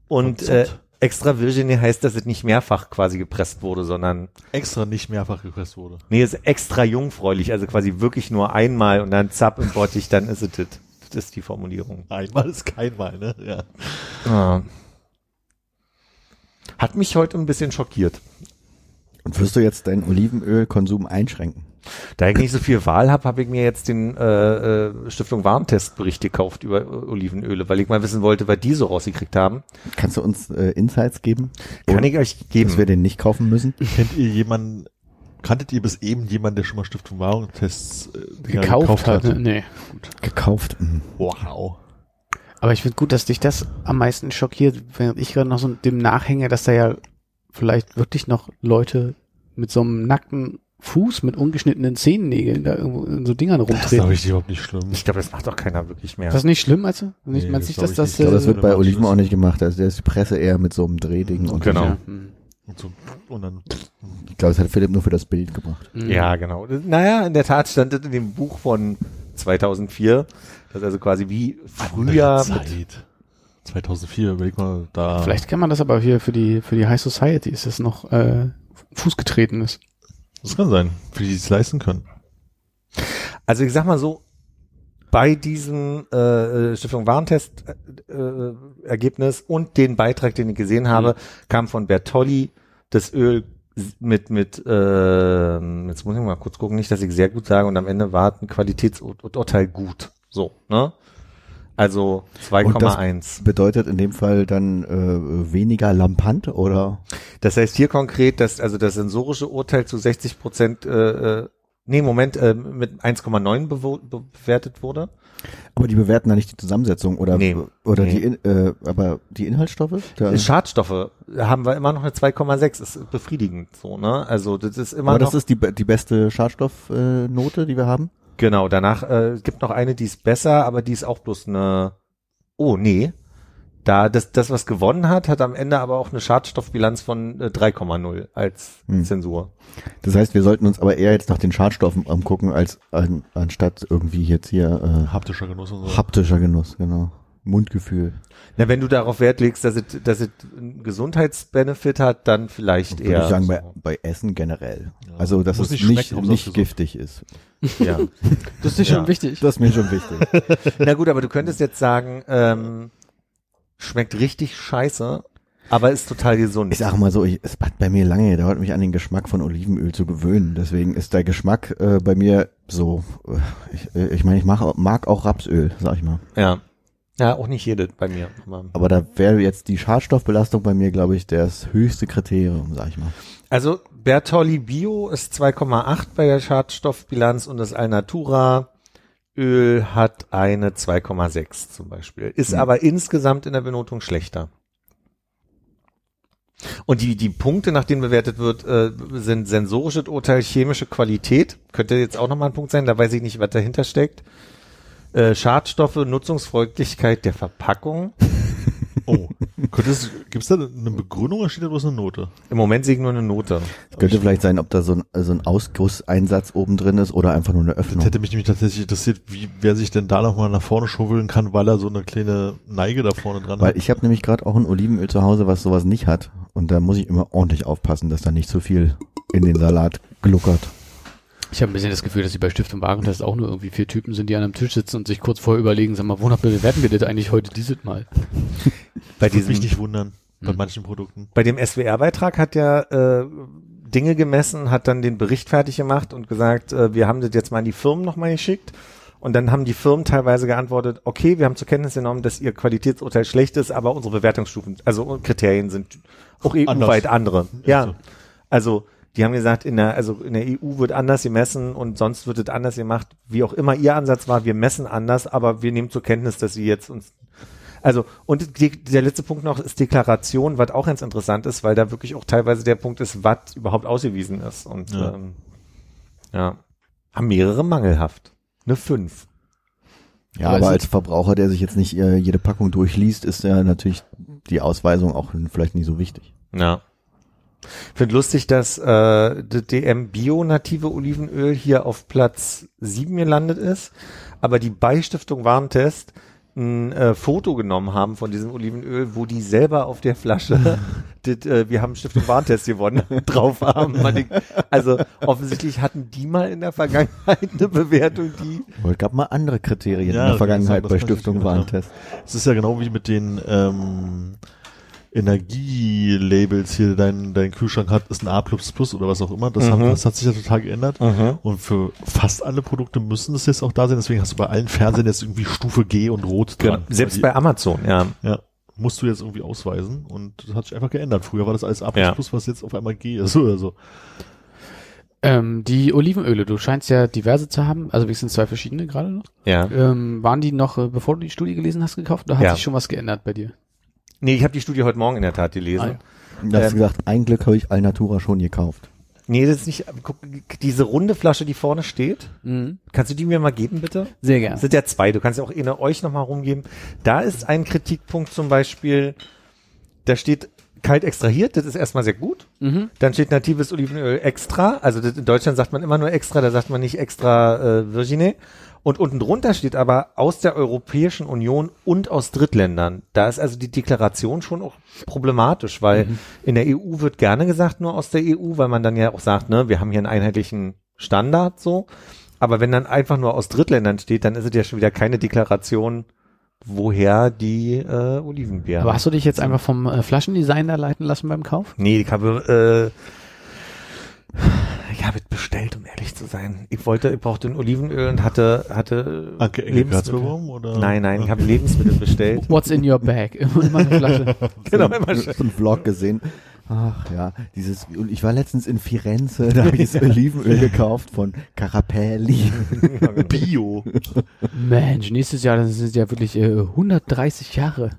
Und Und äh. Extra virgine heißt, dass es nicht mehrfach quasi gepresst wurde, sondern Extra nicht mehrfach gepresst wurde. nee, ist extra jungfräulich, also quasi wirklich nur einmal und dann zapp im Bottich, dann ist es das. Das ist die Formulierung. Einmal ist kein Mal, ne? Ja. Ja. Hat mich heute ein bisschen schockiert. Und wirst du jetzt deinen Olivenölkonsum einschränken? Da ich nicht so viel Wahl habe, habe ich mir jetzt den äh, äh, Stiftung Warentestbericht gekauft über Olivenöle, weil ich mal wissen wollte, was die so rausgekriegt haben. Kannst du uns äh, Insights geben? Kann ich euch geben. Dass wir den nicht kaufen müssen? Kennt ihr jemanden, kanntet ihr bis eben jemanden, der schon mal Stiftung Warenttests äh, Dinger Gekauft, hat. Ne? Nee. Gekauft? Mhm. Wow. Aber ich finde gut, dass dich das am meisten schockiert, während ich gerade noch so dem nachhänge, dass da ja vielleicht wirklich noch Leute mit so einem nackten Fuß mit ungeschnittenen Zehennägeln da irgendwo in so Dingern Das ist rumtreten. glaube ich überhaupt nicht schlimm. ich glaube, das macht doch keiner wirklich mehr. Ist das nicht schlimm, also? Nicht, Nee, meinst das nicht, dass glaub das, ich Ich glaube, das äh, wird bei Äh, Oliven auch nicht gemacht. Also der ist die Presse eher mit so einem Drehding. Und Genau. ja. Und, so, und dann Ich glaube, das hat Philipp nur für das Bild gebracht. Hm. Ja, genau. Naja, in der Tat stand das in dem Buch von 2004, das also quasi wie früher Zeit. 2004, überleg mal, da. Vielleicht kann man das aber hier für die, für die High Society, ist das noch, äh, Fuß getreten ist. Das kann sein, für die die es leisten können. Also ich sag mal so, bei diesem äh, äh, Stiftung Warentest äh, äh, Ergebnis und den Beitrag, den ich gesehen habe, kam von Bertolli das Öl mit mit äh, jetzt muss ich mal kurz gucken, nicht, dass ich sehr gut sage und am Ende war ein Qualitätsurteil gut. So, ne? Also 2,1. Bedeutet in dem Fall dann äh, weniger lampant oder? Das heißt hier konkret, dass also das sensorische Urteil zu 60 Prozent, äh, äh, nee, Moment, äh, mit 1,9 bewo- bewertet wurde. Aber die bewerten da nicht die Zusammensetzung oder Nee. oder Nee. die in, äh, aber die Inhaltsstoffe? Da, Schadstoffe haben wir immer noch eine 2,6, ist befriedigend so, ne? Also das ist immer aber noch, das ist die be- die beste Schadstoffnote, äh, Note, die wir haben. Genau, danach äh, es gibt noch eine, die ist besser, aber die ist auch bloß eine, oh nee, da das, das was gewonnen hat, hat am Ende aber auch eine Schadstoffbilanz von äh, 3,0 als Hm. Zensur. Das heißt, wir sollten uns aber eher jetzt nach den Schadstoffen angucken, als an, anstatt irgendwie jetzt hier Haptischer Genuss und äh, so. haptischer Genuss, genau. Mundgefühl. Na, wenn du darauf Wert legst, dass es, dass es einen Gesundheitsbenefit hat, dann vielleicht Würde eher. ich sagen, bei, so. bei Essen generell. Ja. Also, dass Muss es nicht nicht, giftig ist. ja. Das ist dir Ja. schon wichtig. Das ist mir schon wichtig. Na gut, aber du könntest jetzt sagen, ähm, schmeckt richtig scheiße, aber ist total gesund. Ich sage mal so, ich, es hat bei mir lange gedauert, mich an den Geschmack von Olivenöl zu gewöhnen. Deswegen ist der Geschmack äh, bei mir so. Äh, ich äh, ich meine, ich mag, mag auch Rapsöl, sag ich mal. ja. Ja, auch nicht jede bei mir. Aber- da wäre jetzt die Schadstoffbelastung bei mir, glaube ich, das höchste Kriterium, sag ich mal. Also Bertolli Bio ist 2,8 bei der Schadstoffbilanz und das Alnatura Öl hat eine 2,6 zum Beispiel. Ist Hm. aber insgesamt in der Benotung schlechter. Und die, die Punkte, nach denen bewertet wird, äh, sind sensorisches Urteil, chemische Qualität. Könnte jetzt auch nochmal ein Punkt sein, da weiß ich nicht, was dahinter steckt. Äh, Schadstoffe, Nutzungsfreundlichkeit der Verpackung. Oh. Könnte es, gibt's da eine Begründung oder steht da bloß eine Note? Im Moment sehe ich nur eine Note. Es könnte vielleicht sein, ob da so ein, so ein Ausgusseinsatz oben drin ist oder einfach nur eine Das Öffnung. hätte mich nämlich tatsächlich interessiert, wie, wer sich denn da nochmal nach vorne schaufeln kann, weil er so eine kleine Neige da vorne dran Weil hat. ich habe nämlich gerade auch ein Olivenöl zu Hause, was sowas nicht hat. Und da muss ich immer ordentlich aufpassen, dass da nicht zu viel in den Salat gluckert. Ich habe ein bisschen das Gefühl, dass sie bei Stiftung Warentest auch nur irgendwie vier Typen sind, die an einem Tisch sitzen und sich kurz vorher überlegen, sag mal, wonach bewerten wir das eigentlich heute dieses Mal? Bei Würde mich diesem, nicht wundern, bei Hm. manchen Produkten. bei dem SWR-Beitrag hat ja äh, Dinge gemessen, hat dann den Bericht fertig gemacht und gesagt, äh, wir haben das jetzt mal an die Firmen nochmal geschickt. Und dann haben die Firmen teilweise geantwortet, okay, wir haben zur Kenntnis genommen, dass ihr Qualitätsurteil schlecht ist, aber unsere Bewertungsstufen, also Kriterien sind auch EU-weit andere. Ja. so. Also die haben gesagt, in der, also in der EU wird anders gemessen und sonst wird es anders gemacht. Wie auch immer ihr Ansatz war, wir messen anders, aber wir nehmen zur Kenntnis, dass sie jetzt uns also, und die, der letzte Punkt noch ist Deklaration, was auch ganz interessant ist, weil da wirklich auch teilweise der Punkt ist, was überhaupt ausgewiesen ist. Und Ja. ähm, ja, haben mehrere mangelhaft. Eine 5. Ja, Aber als Verbraucher, der sich jetzt nicht äh, jede Packung durchliest, ist ja natürlich die Ausweisung auch vielleicht nicht so wichtig. Ja. Ich finde lustig, dass äh, das DM Bio-native Olivenöl hier auf Platz 7 gelandet ist, aber die Beistiftung Warentest ein äh, Foto genommen haben von diesem Olivenöl, wo die selber auf der Flasche das, äh, wir haben Stiftung Warentest gewonnen drauf haben. Also offensichtlich hatten die mal in der Vergangenheit eine Bewertung, die es gab mal andere Kriterien Ja, in der Vergangenheit bei Stiftung. Warentest. Es ist ja genau wie mit den ähm, Energielabels hier, dein, dein Kühlschrank hat, ist ein A oder was auch immer. Das, haben, Mhm. das hat sich ja total geändert. Und für fast alle Produkte müssen das jetzt auch da sein. Deswegen hast du bei allen Fernsehern jetzt irgendwie Stufe G und Rot dran. Genau. selbst Weil bei Amazon, ja. die, ja, musst du jetzt irgendwie ausweisen. Und das hat sich einfach geändert. Früher war das alles A++, Ja. was jetzt auf einmal G ist oder so. Ähm, die Olivenöle, du scheinst ja diverse zu haben, also wenigstens zwei verschiedene gerade noch. Ja. Ähm, waren die noch, äh, bevor du die Studie gelesen hast, gekauft oder hat Ja. sich schon was geändert bei dir? Nee, ich habe die Studie heute Morgen in der Tat gelesen. Ah, ja. Hast Ähm, gesagt, ein Glück habe ich Alnatura schon gekauft. Nee, das ist nicht, guck, diese runde Flasche, die vorne steht, Mhm. kannst du die mir mal geben, bitte? Sehr gerne. sind ja zwei, du kannst ja auch eine euch nochmal rumgeben. Da ist ein Kritikpunkt zum Beispiel, da steht kalt extrahiert, das ist erstmal sehr gut. Mhm. Dann steht natives Olivenöl extra, also das, in Deutschland sagt man immer nur extra, da sagt man nicht extra äh, Virgine. Und unten drunter steht aber aus der Europäischen Union und aus Drittländern. Da ist also die Deklaration schon auch problematisch, weil in der EU wird gerne gesagt nur aus der EU, weil man dann ja auch sagt, ne, wir haben hier einen einheitlichen Standard so. Aber wenn dann einfach nur aus Drittländern steht, dann ist es ja schon wieder keine Deklaration, woher die äh, Olivenbeeren. Aber hast du dich jetzt einfach vom äh, Flaschendesigner leiten lassen beim Kauf? Nee, ich habe, äh, habe es bestellt, um ehrlich zu sein. Ich wollte, ich brauchte ein Olivenöl und hatte, hatte hat's beworben, oder? Nein, nein, ich habe Lebensmittel bestellt. What's in your bag? Immer, immer eine Flasche. genau, immer so einen Vlog gesehen. Ach ja, dieses, und ich war letztens in Firenze, da habe ich das Olivenöl gekauft von Carapelli. Bio. Mensch, nächstes Jahr, das sind ja wirklich äh, 130 Jahre.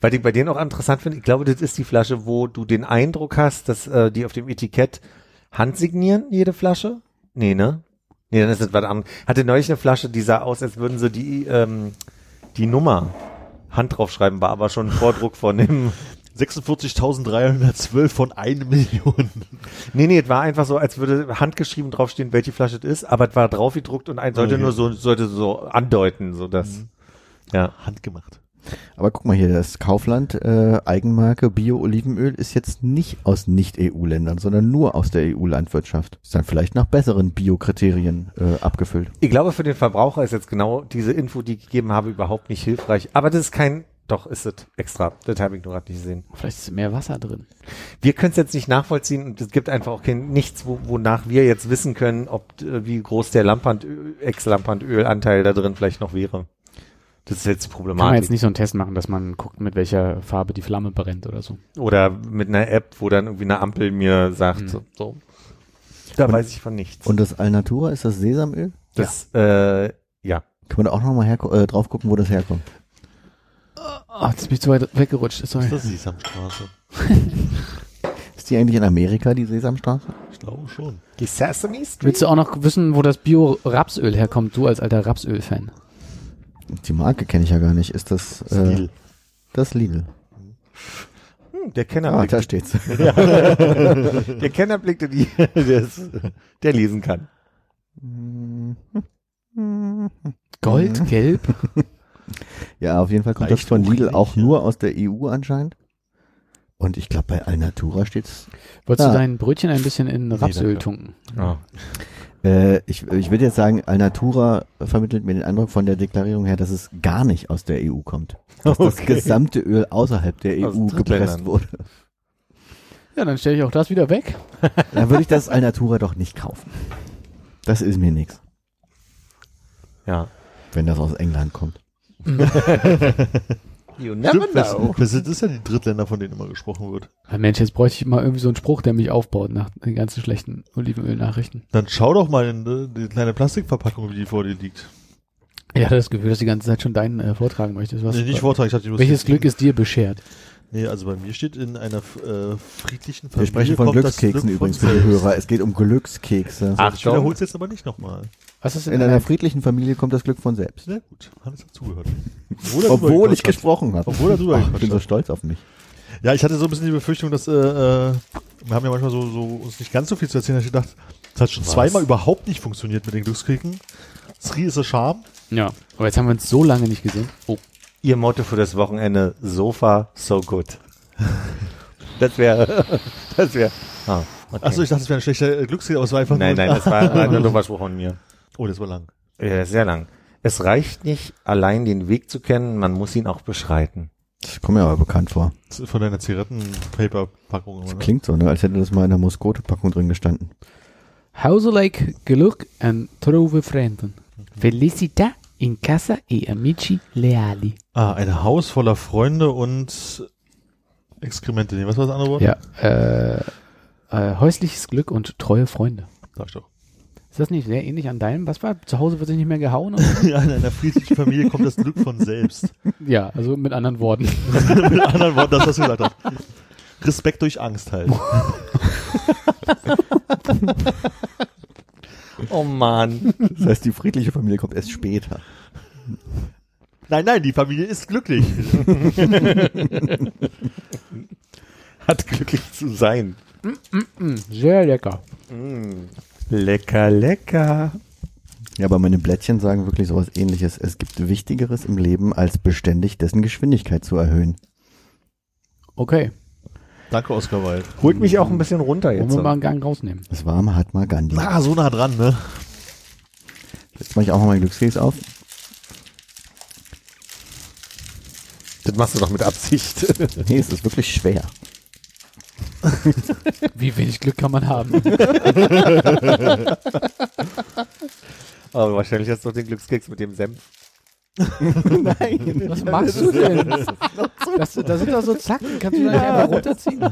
Weil ich bei denen auch interessant finde, ich glaube, das ist die Flasche, wo du den Eindruck hast, dass äh, die auf dem Etikett handsignieren, jede Flasche. Nee, ne? Nee, dann ist das was anderes. Hatte neulich eine Flasche, die sah aus, als würden sie die, ähm, die Nummer Hand draufschreiben, war aber schon ein Vordruck von dem 46.312 von 1 Million. Nee, nee, es war einfach so, als würde handgeschrieben draufstehen, welche Flasche es ist, aber es war drauf gedruckt und ein sollte Okay. nur so, sollte so andeuten, so dass, ja. Handgemacht. Aber guck mal hier, das Kaufland äh, Eigenmarke Bio-Olivenöl ist jetzt nicht aus Nicht-EU-Ländern, sondern nur aus der EU-Landwirtschaft. Ist dann vielleicht nach besseren Bio-Kriterien äh, abgefüllt. Ich glaube, für den Verbraucher ist jetzt genau diese Info, die ich gegeben habe, überhaupt nicht hilfreich. Aber das ist kein, doch, ist es extra. Das habe ich nur gerade nicht gesehen. Vielleicht ist mehr Wasser drin. Wir können es jetzt nicht nachvollziehen und es gibt einfach auch kein, nichts, wo, wonach wir jetzt wissen können, ob, äh, wie groß der Lampand, Ex-Lampandöl-Anteil da drin vielleicht noch wäre. Das ist jetzt die Kann man jetzt nicht so einen Test machen, dass man guckt, mit welcher Farbe die Flamme brennt oder so. Oder mit einer App, wo dann irgendwie eine Ampel mir sagt, Mhm. so, so. Da Und- weiß ich von nichts. Und das Alnatura, ist das Sesamöl? das, äh, ja. Kann man da auch nochmal äh, drauf gucken, wo das herkommt? Oh, jetzt bin ich zu weit weggerutscht. Sorry. Ist das Sesamstraße? Ist die eigentlich in Amerika, die Sesamstraße? Ich glaube schon. Die Sesame Street? Willst du auch noch wissen, wo das Bio-Rapsöl herkommt, du als alter Rapsöl-Fan? Die Marke kenne ich ja gar nicht. Ist das äh, Lidl. das Lidl? Hm, der Kenner Ah, da steht's. der Kenner blickte die, der, ist, der lesen kann. Gold, gelb? Ja, auf jeden Fall kommt Leicht das von Lidl auch ja. nur aus der EU anscheinend. Und ich glaube, bei Alnatura steht's. Wolltest Ja. du dein Brötchen ein bisschen in Rapsöl danke. tunken? Ja. Äh, ich ich würde jetzt sagen, Alnatura vermittelt mir den Eindruck von der Deklarierung her, dass es gar nicht aus der EU kommt. Dass das Okay. gesamte Öl außerhalb der Aus EU Drittländern. gepresst wurde. Ja, dann stelle ich auch das wieder weg. Dann würde ich das Alnatura doch nicht kaufen. Das ist mir nix. Ja. Wenn das aus England kommt. You Stimmt, das, das ist ja die Drittländer, von denen immer gesprochen wird. Mensch, jetzt bräuchte ich mal irgendwie so einen Spruch, der mich aufbaut nach den ganzen schlechten Olivenöl-Nachrichten. Dann schau doch mal in die, die kleine Plastikverpackung, wie die vor dir liegt. Ich hatte das Gefühl, dass du die ganze Zeit schon deinen äh, vortragen möchtest. Was, nee, nicht Vortrag, ich hatte die bloß welches. Glück ist dir beschert? Nee, also bei mir steht in einer äh, friedlichen Wir Familie. sprechen von Glückskeksen Glück übrigens für die. Hörer. Es geht um Glückskekse. Ach, Ich wiederhole es jetzt aber nicht nochmal. Was ist In einer friedlichen Familie kommt das Glück von selbst. Sehr gut, Hannes hat zugehört. Obwohl, er ich gesprochen habe. Obwohl er drüber Ach, ich bin so stolz auf mich. Ja, ich hatte so ein bisschen die Befürchtung, dass äh, äh, wir haben ja manchmal so, so uns nicht ganz so viel zu erzählen. Ich gedacht, es hat schon Was? zweimal überhaupt nicht funktioniert mit den Glückskriegen. Sri ist ein Charme. Ja, aber jetzt haben wir uns so lange nicht gesehen. Oh, Ihr Motto für das Wochenende, Sofa, so good. Das wäre, das wäre, ah, okay. Achso, ich dachte, es wäre ein schlechter Glückskrieg, aber es war einfach Nein, nein, das war, ein dummer Spruch von mir. Oh, das war lang. Ja, sehr lang. Es reicht nicht, allein den Weg zu kennen, man muss ihn auch beschreiten. Das kommt mir aber bekannt vor. Das ist von deiner Zigarettenpaper-Packung. Das oder? klingt so, ne? als hätte das mal in der Muskote-Packung drin gestanden. Hauselike Glück and trove Freunden. Felicità in casa e amici leali. Ah, ein Haus voller Freunde und Exkremente. Nee, was war das andere Wort? Ja, äh, äh, häusliches Glück und treue Freunde. Sag ich doch. Ist das nicht sehr ähnlich an deinem? Was war? Zu Hause wird sich nicht mehr gehauen? Ja, in einer friedlichen Familie kommt das Glück von selbst. ja, also mit anderen Worten. Mit anderen Worten, das, was du gesagt hast. Respekt durch Angst halt. Oh man. Das heißt, die friedliche Familie kommt erst später. Nein, nein, die Familie ist glücklich. Hat glücklich zu sein. Sehr lecker. Mm. Lecker, lecker. Ja, aber meine Blättchen sagen wirklich sowas ähnliches. Es gibt Wichtigeres im Leben, als beständig dessen Geschwindigkeit zu erhöhen. Okay, Danke, Oscar Wilde. Holt mich auch ein bisschen runter wollen jetzt. wir mal einen Gang rausnehmen. Das war Mahatma Gandhi. Ah, so nah dran, ne? Jetzt mache ich auch mal meinen Glückskeks auf. Das machst du doch mit Absicht. Nee, es ist wirklich schwer. Wie wenig Glück kann man haben? Aber wahrscheinlich hast du doch den Glückskeks mit dem Senf. Nein. Was machst du denn? Das, da sind doch so Zacken, kannst du da nicht einfach runterziehen?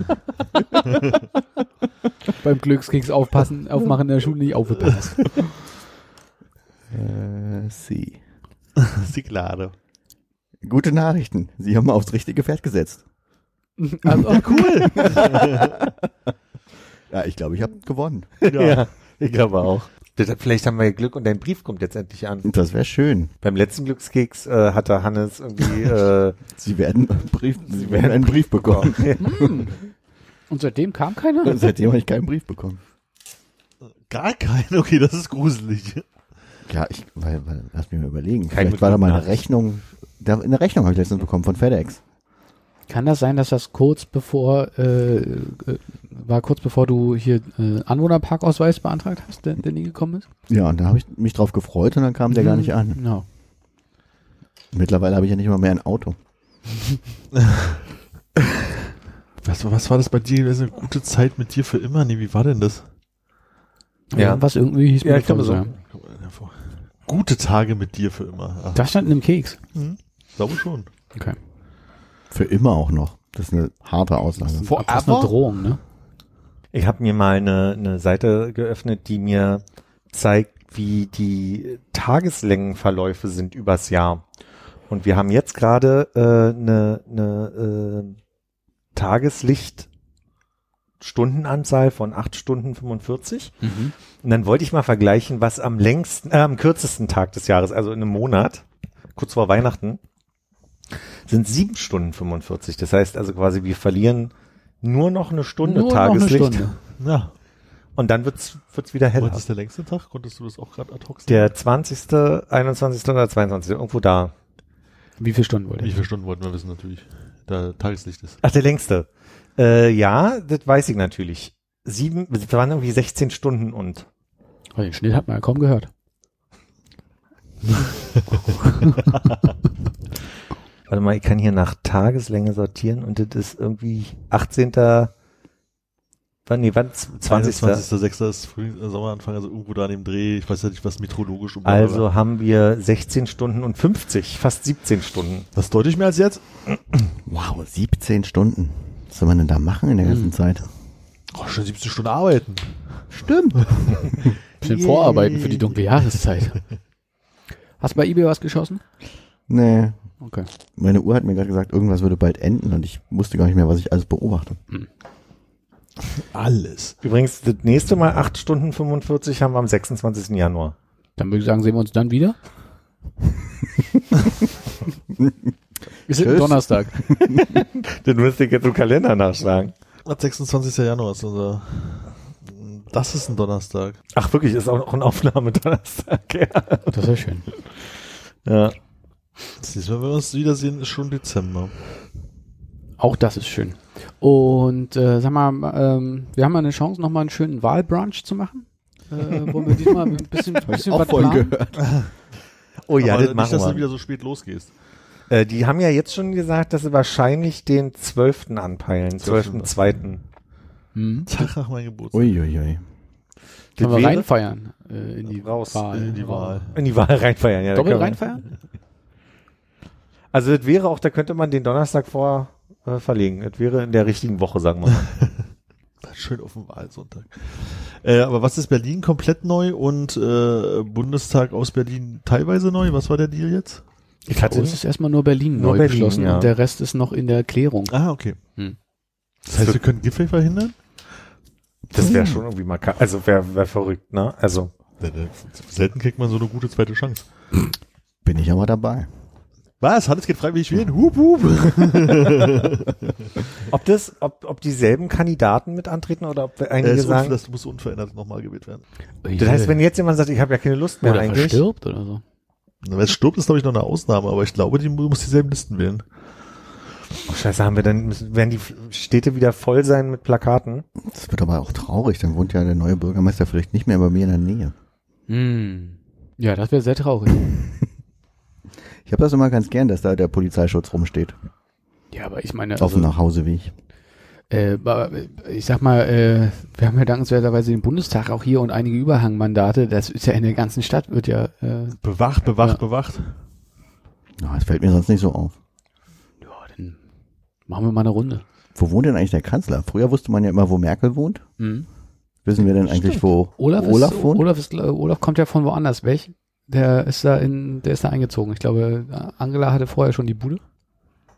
Beim Glückskeks aufpassen, aufmachen in der Schule nicht aufgepasst. Äh, sie. Sie klare. Gute Nachrichten. Sie haben aufs richtige Pferd gesetzt. Also, oh, cool. Ja, ich glaube, ich habe gewonnen. Ja. ich glaube auch. Vielleicht haben wir Glück und dein Brief kommt jetzt endlich an. Das wäre schön. Beim letzten Glückskeks äh, hatte Hannes irgendwie äh, Sie werden, einen Brief, Sie werden einen Brief bekommen. Hm. Und seitdem kam keiner? Und seitdem habe ich keinen Brief bekommen. Gar kein, okay, das ist gruselig. Ja, ich, weil, weil, lass mich mal überlegen. Kein Vielleicht war da mal eine. Rechnung. Da, in der Rechnung habe ich letztens bekommen von FedEx. Kann das sein, dass das kurz bevor äh, äh, war kurz bevor du hier äh, Anwohnerparkausweis beantragt hast, der, der nie gekommen ist? Ja, und da habe ich mich drauf gefreut und dann kam der gar nicht an. Ja. Mittlerweile habe ich ja nicht mal mehr ein Auto. Was, was war das bei dir? Das ist eine gute Zeit mit dir für immer? Nee, wie war denn das? Ja. Was irgendwie hieß Ja, mir ich glaube so. Gute Tage mit dir für immer. Ach, Das stand in einem Keks. hm, glaube schon. Okay. Für immer auch noch. Das ist eine harte Aussage. Vor das ist eine Drohung, ne? Ich habe mir mal eine, eine Seite geöffnet, die mir zeigt, wie die Tageslängenverläufe sind übers Jahr. Und wir haben jetzt gerade äh, eine, eine äh, Tageslichtstundenanzahl von 8 Stunden 45. Mhm. Und dann wollte ich mal vergleichen, was am längsten, äh, am kürzesten Tag des Jahres, also in einem Monat, kurz vor Weihnachten, sind 7 Stunden 45. Das heißt also quasi, wir verlieren nur noch eine Stunde Nur noch eine Tageslicht. Stunde. Ja. Und dann wird's, wird's wieder heller. Was ist der längste Tag? Konntest du das auch gerade ad hoc sehen? Der 20., 21. oder 22. irgendwo da. Wie viele Stunden wollte Wie viele Stunden wollten wir wissen natürlich? Da Tageslicht ist. Ach, der längste. Äh, ja, das weiß ich natürlich. Sieben, das waren irgendwie 16 Stunden und Oh, den Schnitt hat man ja kaum gehört. Warte mal, ich kann hier nach Tageslänge sortieren und das ist irgendwie 18. wann, nee, wann? 20. 20.06. ist Frühling, äh, Sommeranfang, also irgendwo da an dem Dreh. Ich weiß ja nicht, was meteorologisch um Also haben wir 16 Stunden und 50, fast 17 Stunden. Das ist deutlich mehr als jetzt. Wow, 17 Stunden. Was soll man denn da machen in der ganzen Zeit? Oh, schon 17 Stunden arbeiten. Stimmt. Bisschen vorarbeiten für die dunkle Jahreszeit. Hast du bei eBay was geschossen? Nee. Okay. Meine Uhr hat mir gerade gesagt, irgendwas würde bald enden und ich wusste gar nicht mehr, was ich alles beobachte. Alles. Übrigens, das nächste Mal 8 Stunden 45 haben wir am 26. Januar. Dann würde ich sagen, sehen wir uns dann wieder. wir sind. Donnerstag. Den müsste ich jetzt im Kalender nachschlagen. 26. Januar ist unser, das ist ein Donnerstag. Ach wirklich, ist auch noch ein Aufnahme-Donnerstag. Ja. Das wäre schön. ja. Das nächste Mal, wenn wir uns wiedersehen, ist schon Dezember. Auch das ist schön. Und äh, sag mal, ähm, wir haben mal eine Chance, nochmal einen schönen Wahlbrunch zu machen. Äh, wollen wir diesmal ein bisschen, bisschen auch was voll planen? gehört. Oh ja, Aber das nicht, machen dass du wieder so spät losgehst. Äh, die haben ja jetzt schon gesagt, dass sie wahrscheinlich den 12. anpeilen. 12.2. Hm. Tag nach meinem Geburtstag. Uiuiui. Können wir reinfeiern äh, in die Raus, Wahl. In die Wahl. In die Wahl reinfeiern, ja. Doppelt reinfeiern? Also das wäre auch, da könnte man den Donnerstag vor äh, verlegen. Das wäre in der richtigen Woche, sagen wir mal. Schön auf dem Wahlsonntag. Äh, aber was ist Berlin komplett neu und äh, Bundestag aus Berlin teilweise neu? Was war der Deal jetzt? Ich hatte es ist erstmal nur Berlin Nur neu Berlin, beschlossen ja. und der Rest ist noch in der Klärung. Ah, okay. Hm. Das heißt, wir können Gipfel verhindern? das wäre schon irgendwie mal, also wäre wär verrückt, ne? Also Selten kriegt man so eine gute zweite Chance. Bin ich aber dabei. Was? Hannes geht freiwillig wählen? Hup, hup. ob das, ob, ob dieselben Kandidaten mit antreten oder ob Äh, einige ist sagen, das muss unverändert nochmal gewählt werden. das heißt, wenn jetzt jemand sagt, ich habe ja keine Lust mehr oder eigentlich. verstirbt oder so. Na, Wenn es stirbt, ist glaube ich noch eine Ausnahme, aber ich glaube, die mu- muss dieselben Listen wählen. Oh, scheiße, haben wir dann, müssen, werden die Städte wieder voll sein mit Plakaten? Das wird aber auch traurig. Dann wohnt ja der neue Bürgermeister vielleicht nicht mehr bei mir in der Nähe. Hm. Ja, das wäre sehr traurig. Ich habe das immer ganz gern, dass da der Polizeischutz rumsteht. ja, aber ich meine, Auf also, dem Nachhauseweg. äh, ich sag mal, äh, wir haben ja dankenswerterweise den Bundestag auch hier und einige Überhangmandate. Das ist ja in der ganzen Stadt, wird ja, äh, Bewacht, bewacht, Ja. bewacht. Ja, das fällt mir sonst nicht so auf. ja, dann machen wir mal eine Runde. Wo wohnt denn eigentlich der Kanzler? Früher wusste man ja immer, wo Merkel wohnt. Mhm. Wissen wir denn eigentlich, wo Olaf, Olaf ist, wohnt? Olaf, ist, Olaf kommt ja von woanders weg. Der ist da in, der ist da eingezogen. Ich glaube, Angela hatte vorher schon die Bude.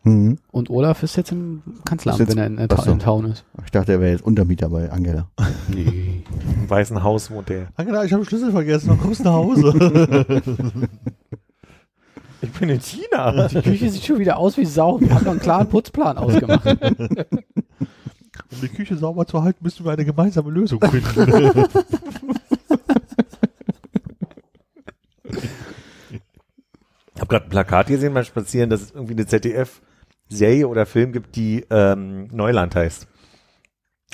Hm. Und Olaf ist jetzt im Kanzleramt, Ist jetzt- wenn er in, in, so. in Town ist. Ich dachte, er wäre jetzt Untermieter bei Angela. Nee. Im Weißen Haus wohnt der. Angela, ich habe den Schlüssel vergessen, dann kommst du nach Hause. Ich bin in China. Die Küche sieht schon wieder aus wie Sau. Wir haben noch einen klaren Putzplan ausgemacht. um die Küche sauber zu halten, müssen wir eine gemeinsame Lösung finden. habe gerade ein Plakat gesehen beim Spazieren, dass es irgendwie eine ZDF-Serie oder Film gibt, die ähm, Neuland heißt.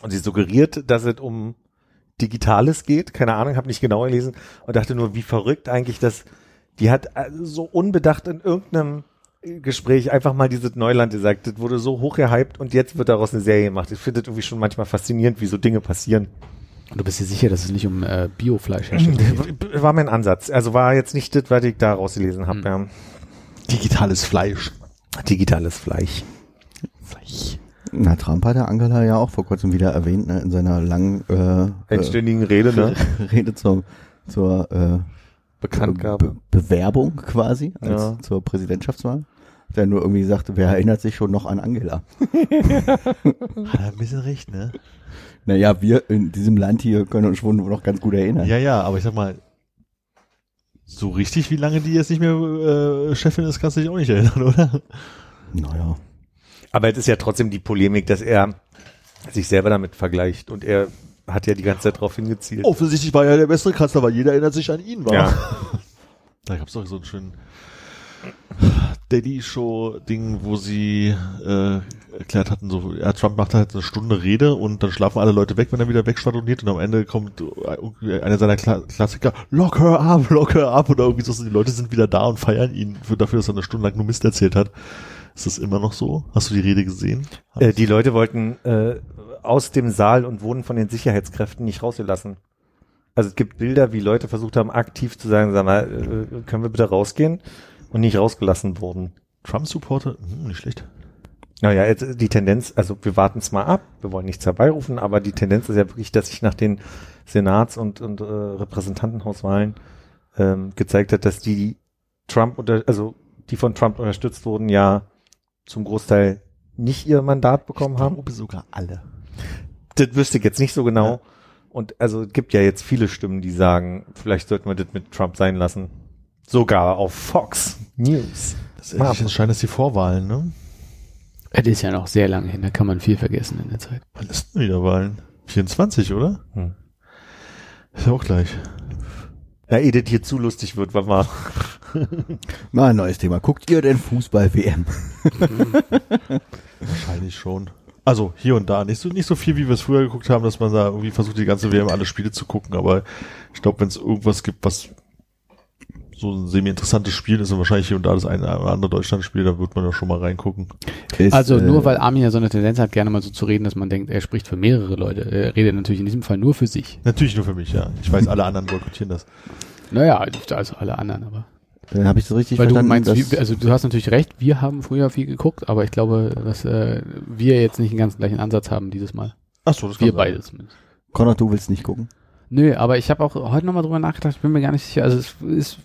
Und sie suggeriert, dass es um Digitales geht. Keine Ahnung, habe nicht genau gelesen und dachte nur, wie verrückt eigentlich das. Die hat also so unbedacht in irgendeinem Gespräch einfach mal dieses Neuland gesagt. Das wurde so hoch gehypt und jetzt wird daraus eine Serie gemacht. Ich finde das irgendwie schon manchmal faszinierend, wie so Dinge passieren. Und du bist dir sicher, dass es nicht um äh, Biofleischherstellung geht? War mein Ansatz. Also war jetzt nicht das, was ich da rausgelesen habe. Hm. Ja. Digitales Fleisch. Digitales Fleisch. Na, Trump hat ja Angela ja auch vor kurzem wieder erwähnt, ne, in seiner langen äh, äh, Endstündigen Rede, ne? Rede zur, zur äh, Bekanntgabe. Be Bewerbung quasi als Ja. zur Präsidentschaftswahl. Der nur irgendwie sagte, wer erinnert sich schon noch an Angela? Hat er ein bisschen recht, ne? Naja, wir in diesem Land hier können uns schon noch ganz gut erinnern. Ja, ja, aber ich sag mal, so richtig, wie lange die jetzt nicht mehr äh, Chefin ist, kannst du dich auch nicht erinnern, oder? Naja. Aber es ist ja trotzdem die Polemik, dass er sich selber damit vergleicht und er hat ja die ganze Zeit darauf hingezielt. Offensichtlich war er der bessere Kanzler, weil jeder erinnert sich an ihn, war. Ja. Da gab's doch so einen schönen Daddy-Show-Ding, wo sie äh, erklärt hatten, so, ja, Trump macht halt eine Stunde Rede und dann schlafen alle Leute weg, wenn er wieder wegschwadroniert und am Ende kommt äh, einer seiner Kla Klassiker, lock her up, lock her up oder irgendwie so, die Leute sind wieder da und feiern ihn für dafür, dass er eine Stunde lang nur Mist erzählt hat. Ist das immer noch so? Hast du die Rede gesehen? Äh, die Leute wollten äh, aus dem Saal und wurden von den Sicherheitskräften nicht rausgelassen. Also es gibt Bilder, wie Leute versucht haben, aktiv zu sagen, sag mal, äh, können wir bitte rausgehen und nicht rausgelassen wurden. Trump-Supporter? Hm, nicht schlecht. Naja, jetzt die Tendenz, also wir warten es mal ab, wir wollen nichts herbeirufen, aber die Tendenz ist ja wirklich, dass sich nach den Senats- und, und äh, Repräsentantenhauswahlen ähm, gezeigt hat, dass die Trump unter, also die von Trump unterstützt wurden, ja zum Großteil nicht ihr Mandat bekommen haben. glaube sogar alle. Das wüsste ich jetzt nicht so genau. Ja. Und also es gibt ja jetzt viele Stimmen, die sagen, vielleicht sollten wir das mit Trump sein lassen. Sogar auf Fox News. Das ist entscheidend, dass die Vorwahlen, ne? Es ist ja noch sehr lange hin, da kann man viel vergessen in der Zeit. Wann ist denn wieder Wahlen? 24, oder? Hm. Ist ja auch gleich. Na, ehe das hier zu lustig wird, war mal. Mal ein neues Thema. Guckt ihr denn Fußball-WM? Wahrscheinlich schon. Also hier und da. Nicht so, nicht so viel, wie wir es früher geguckt haben, dass man da irgendwie versucht, die ganze WM alle Spiele zu gucken. Aber ich glaube, wenn es irgendwas gibt, was so ein semi-interessantes Spiel ist und wahrscheinlich hier und da das eine oder andere Deutschland-Spiel, da wird man da schon mal reingucken. Ist, Also äh, nur weil Armin ja so eine Tendenz hat, gerne mal so zu reden, dass man denkt, er spricht für mehrere Leute. Er redet natürlich in diesem Fall nur für sich. Natürlich nur für mich, ja. Ich weiß, alle anderen boykottieren das. Naja, also alle anderen, aber. Dann habe ich so richtig Weil du verstanden, meinst, dass, wie, also du hast natürlich recht, wir haben früher viel geguckt, aber ich glaube, dass äh, wir jetzt nicht den ganz gleichen Ansatz haben dieses Mal. Ach so, das Wir beide zumindest. Konrad, du willst nicht gucken? Nö, aber ich habe auch heute nochmal drüber nachgedacht, ich bin mir gar nicht sicher. Also es ist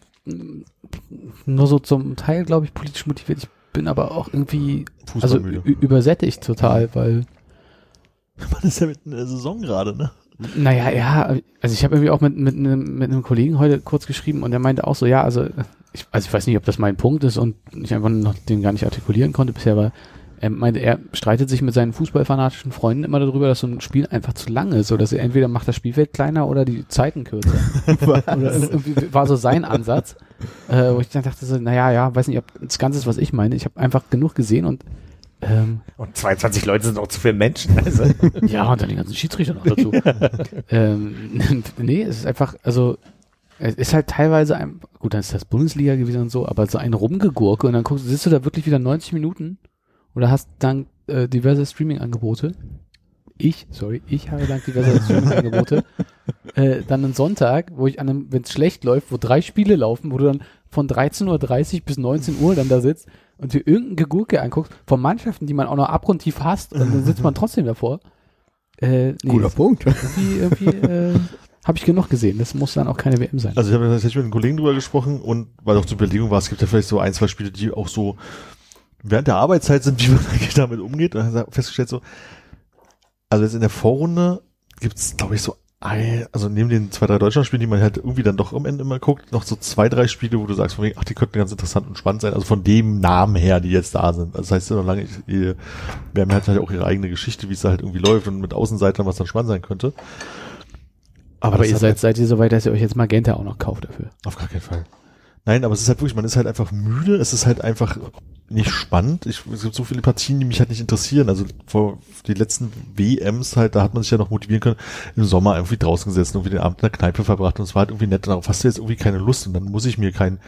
nur so zum Teil, glaube ich, politisch motiviert. Ich bin aber auch irgendwie also übersättigt total, weil Man ist ja mitten in der Saison gerade, ne? Naja, ja, also ich habe irgendwie auch mit, mit, einem, mit einem Kollegen heute kurz geschrieben und der meinte auch so, ja, also ich, also ich weiß nicht, ob das mein Punkt ist und ich einfach noch den gar nicht artikulieren konnte bisher, aber er meinte, er streitet sich mit seinen fußballfanatischen Freunden immer darüber, dass so ein Spiel einfach zu lang ist, so dass er entweder macht das Spielfeld kleiner oder die Zeiten kürzer. oder war so sein Ansatz, äh, wo ich dann dachte so, naja, ja, weiß nicht, ob das Ganze ist, was ich meine. Ich habe einfach genug gesehen und ähm, Und 22 Leute sind auch zu viele Menschen. Also. ja, und dann die ganzen Schiedsrichter noch dazu. ähm, nee, es ist einfach, also es ist halt teilweise ein, gut, dann ist das Bundesliga gewesen und so, aber so ein Rumgegurke und dann guckst, sitzt du da wirklich wieder 90 Minuten oder hast dann äh, diverse Streaming-Angebote. Ich, sorry, ich habe dann diverse Streaming-Angebote. äh, dann einen Sonntag, wo ich an einem, wenn es schlecht läuft, wo drei Spiele laufen, wo du dann von 13.30 Uhr bis 19 Uhr dann da sitzt und dir irgendein Gegurke anguckst, von Mannschaften, die man auch noch abgrundtief hasst und dann sitzt man trotzdem davor. Äh, nee, Guter Punkt. irgendwie, irgendwie äh, habe ich genug gesehen. Das muss dann auch keine WM sein. Also ich habe tatsächlich mit einem Kollegen drüber gesprochen und weil auch zur Überlegung war, es gibt ja vielleicht so ein, zwei Spiele, die auch so während der Arbeitszeit sind, wie man eigentlich damit umgeht. Und dann hat er festgestellt so, also jetzt in der Vorrunde gibt's, glaube ich, so ein, also neben den zwei, drei Deutschlandspielen, die man halt irgendwie dann doch am Ende immer guckt, noch so zwei, drei Spiele, wo du sagst, von wegen, ach, die könnten ganz interessant und spannend sein, also von dem Namen her, die jetzt da sind. Also das heißt ja noch lange, die, wir haben halt, halt auch ihre eigene Geschichte, wie es da halt irgendwie läuft und mit Außenseitern, was dann spannend sein könnte. aber das ihr seid, seid ihr so weit, dass ihr euch jetzt Magenta auch noch kauft dafür. Auf gar keinen Fall. Nein, aber es ist halt wirklich, man ist halt einfach müde, es ist halt einfach nicht spannend. Ich, es gibt so viele Partien, die mich halt nicht interessieren. Also vor die letzten WMs halt, da hat man sich ja noch motivieren können, im Sommer irgendwie draußen gesessen, irgendwie den Abend in der Kneipe verbracht und es war halt irgendwie nett. Darauf hast du jetzt irgendwie keine Lust und dann muss ich mir kein,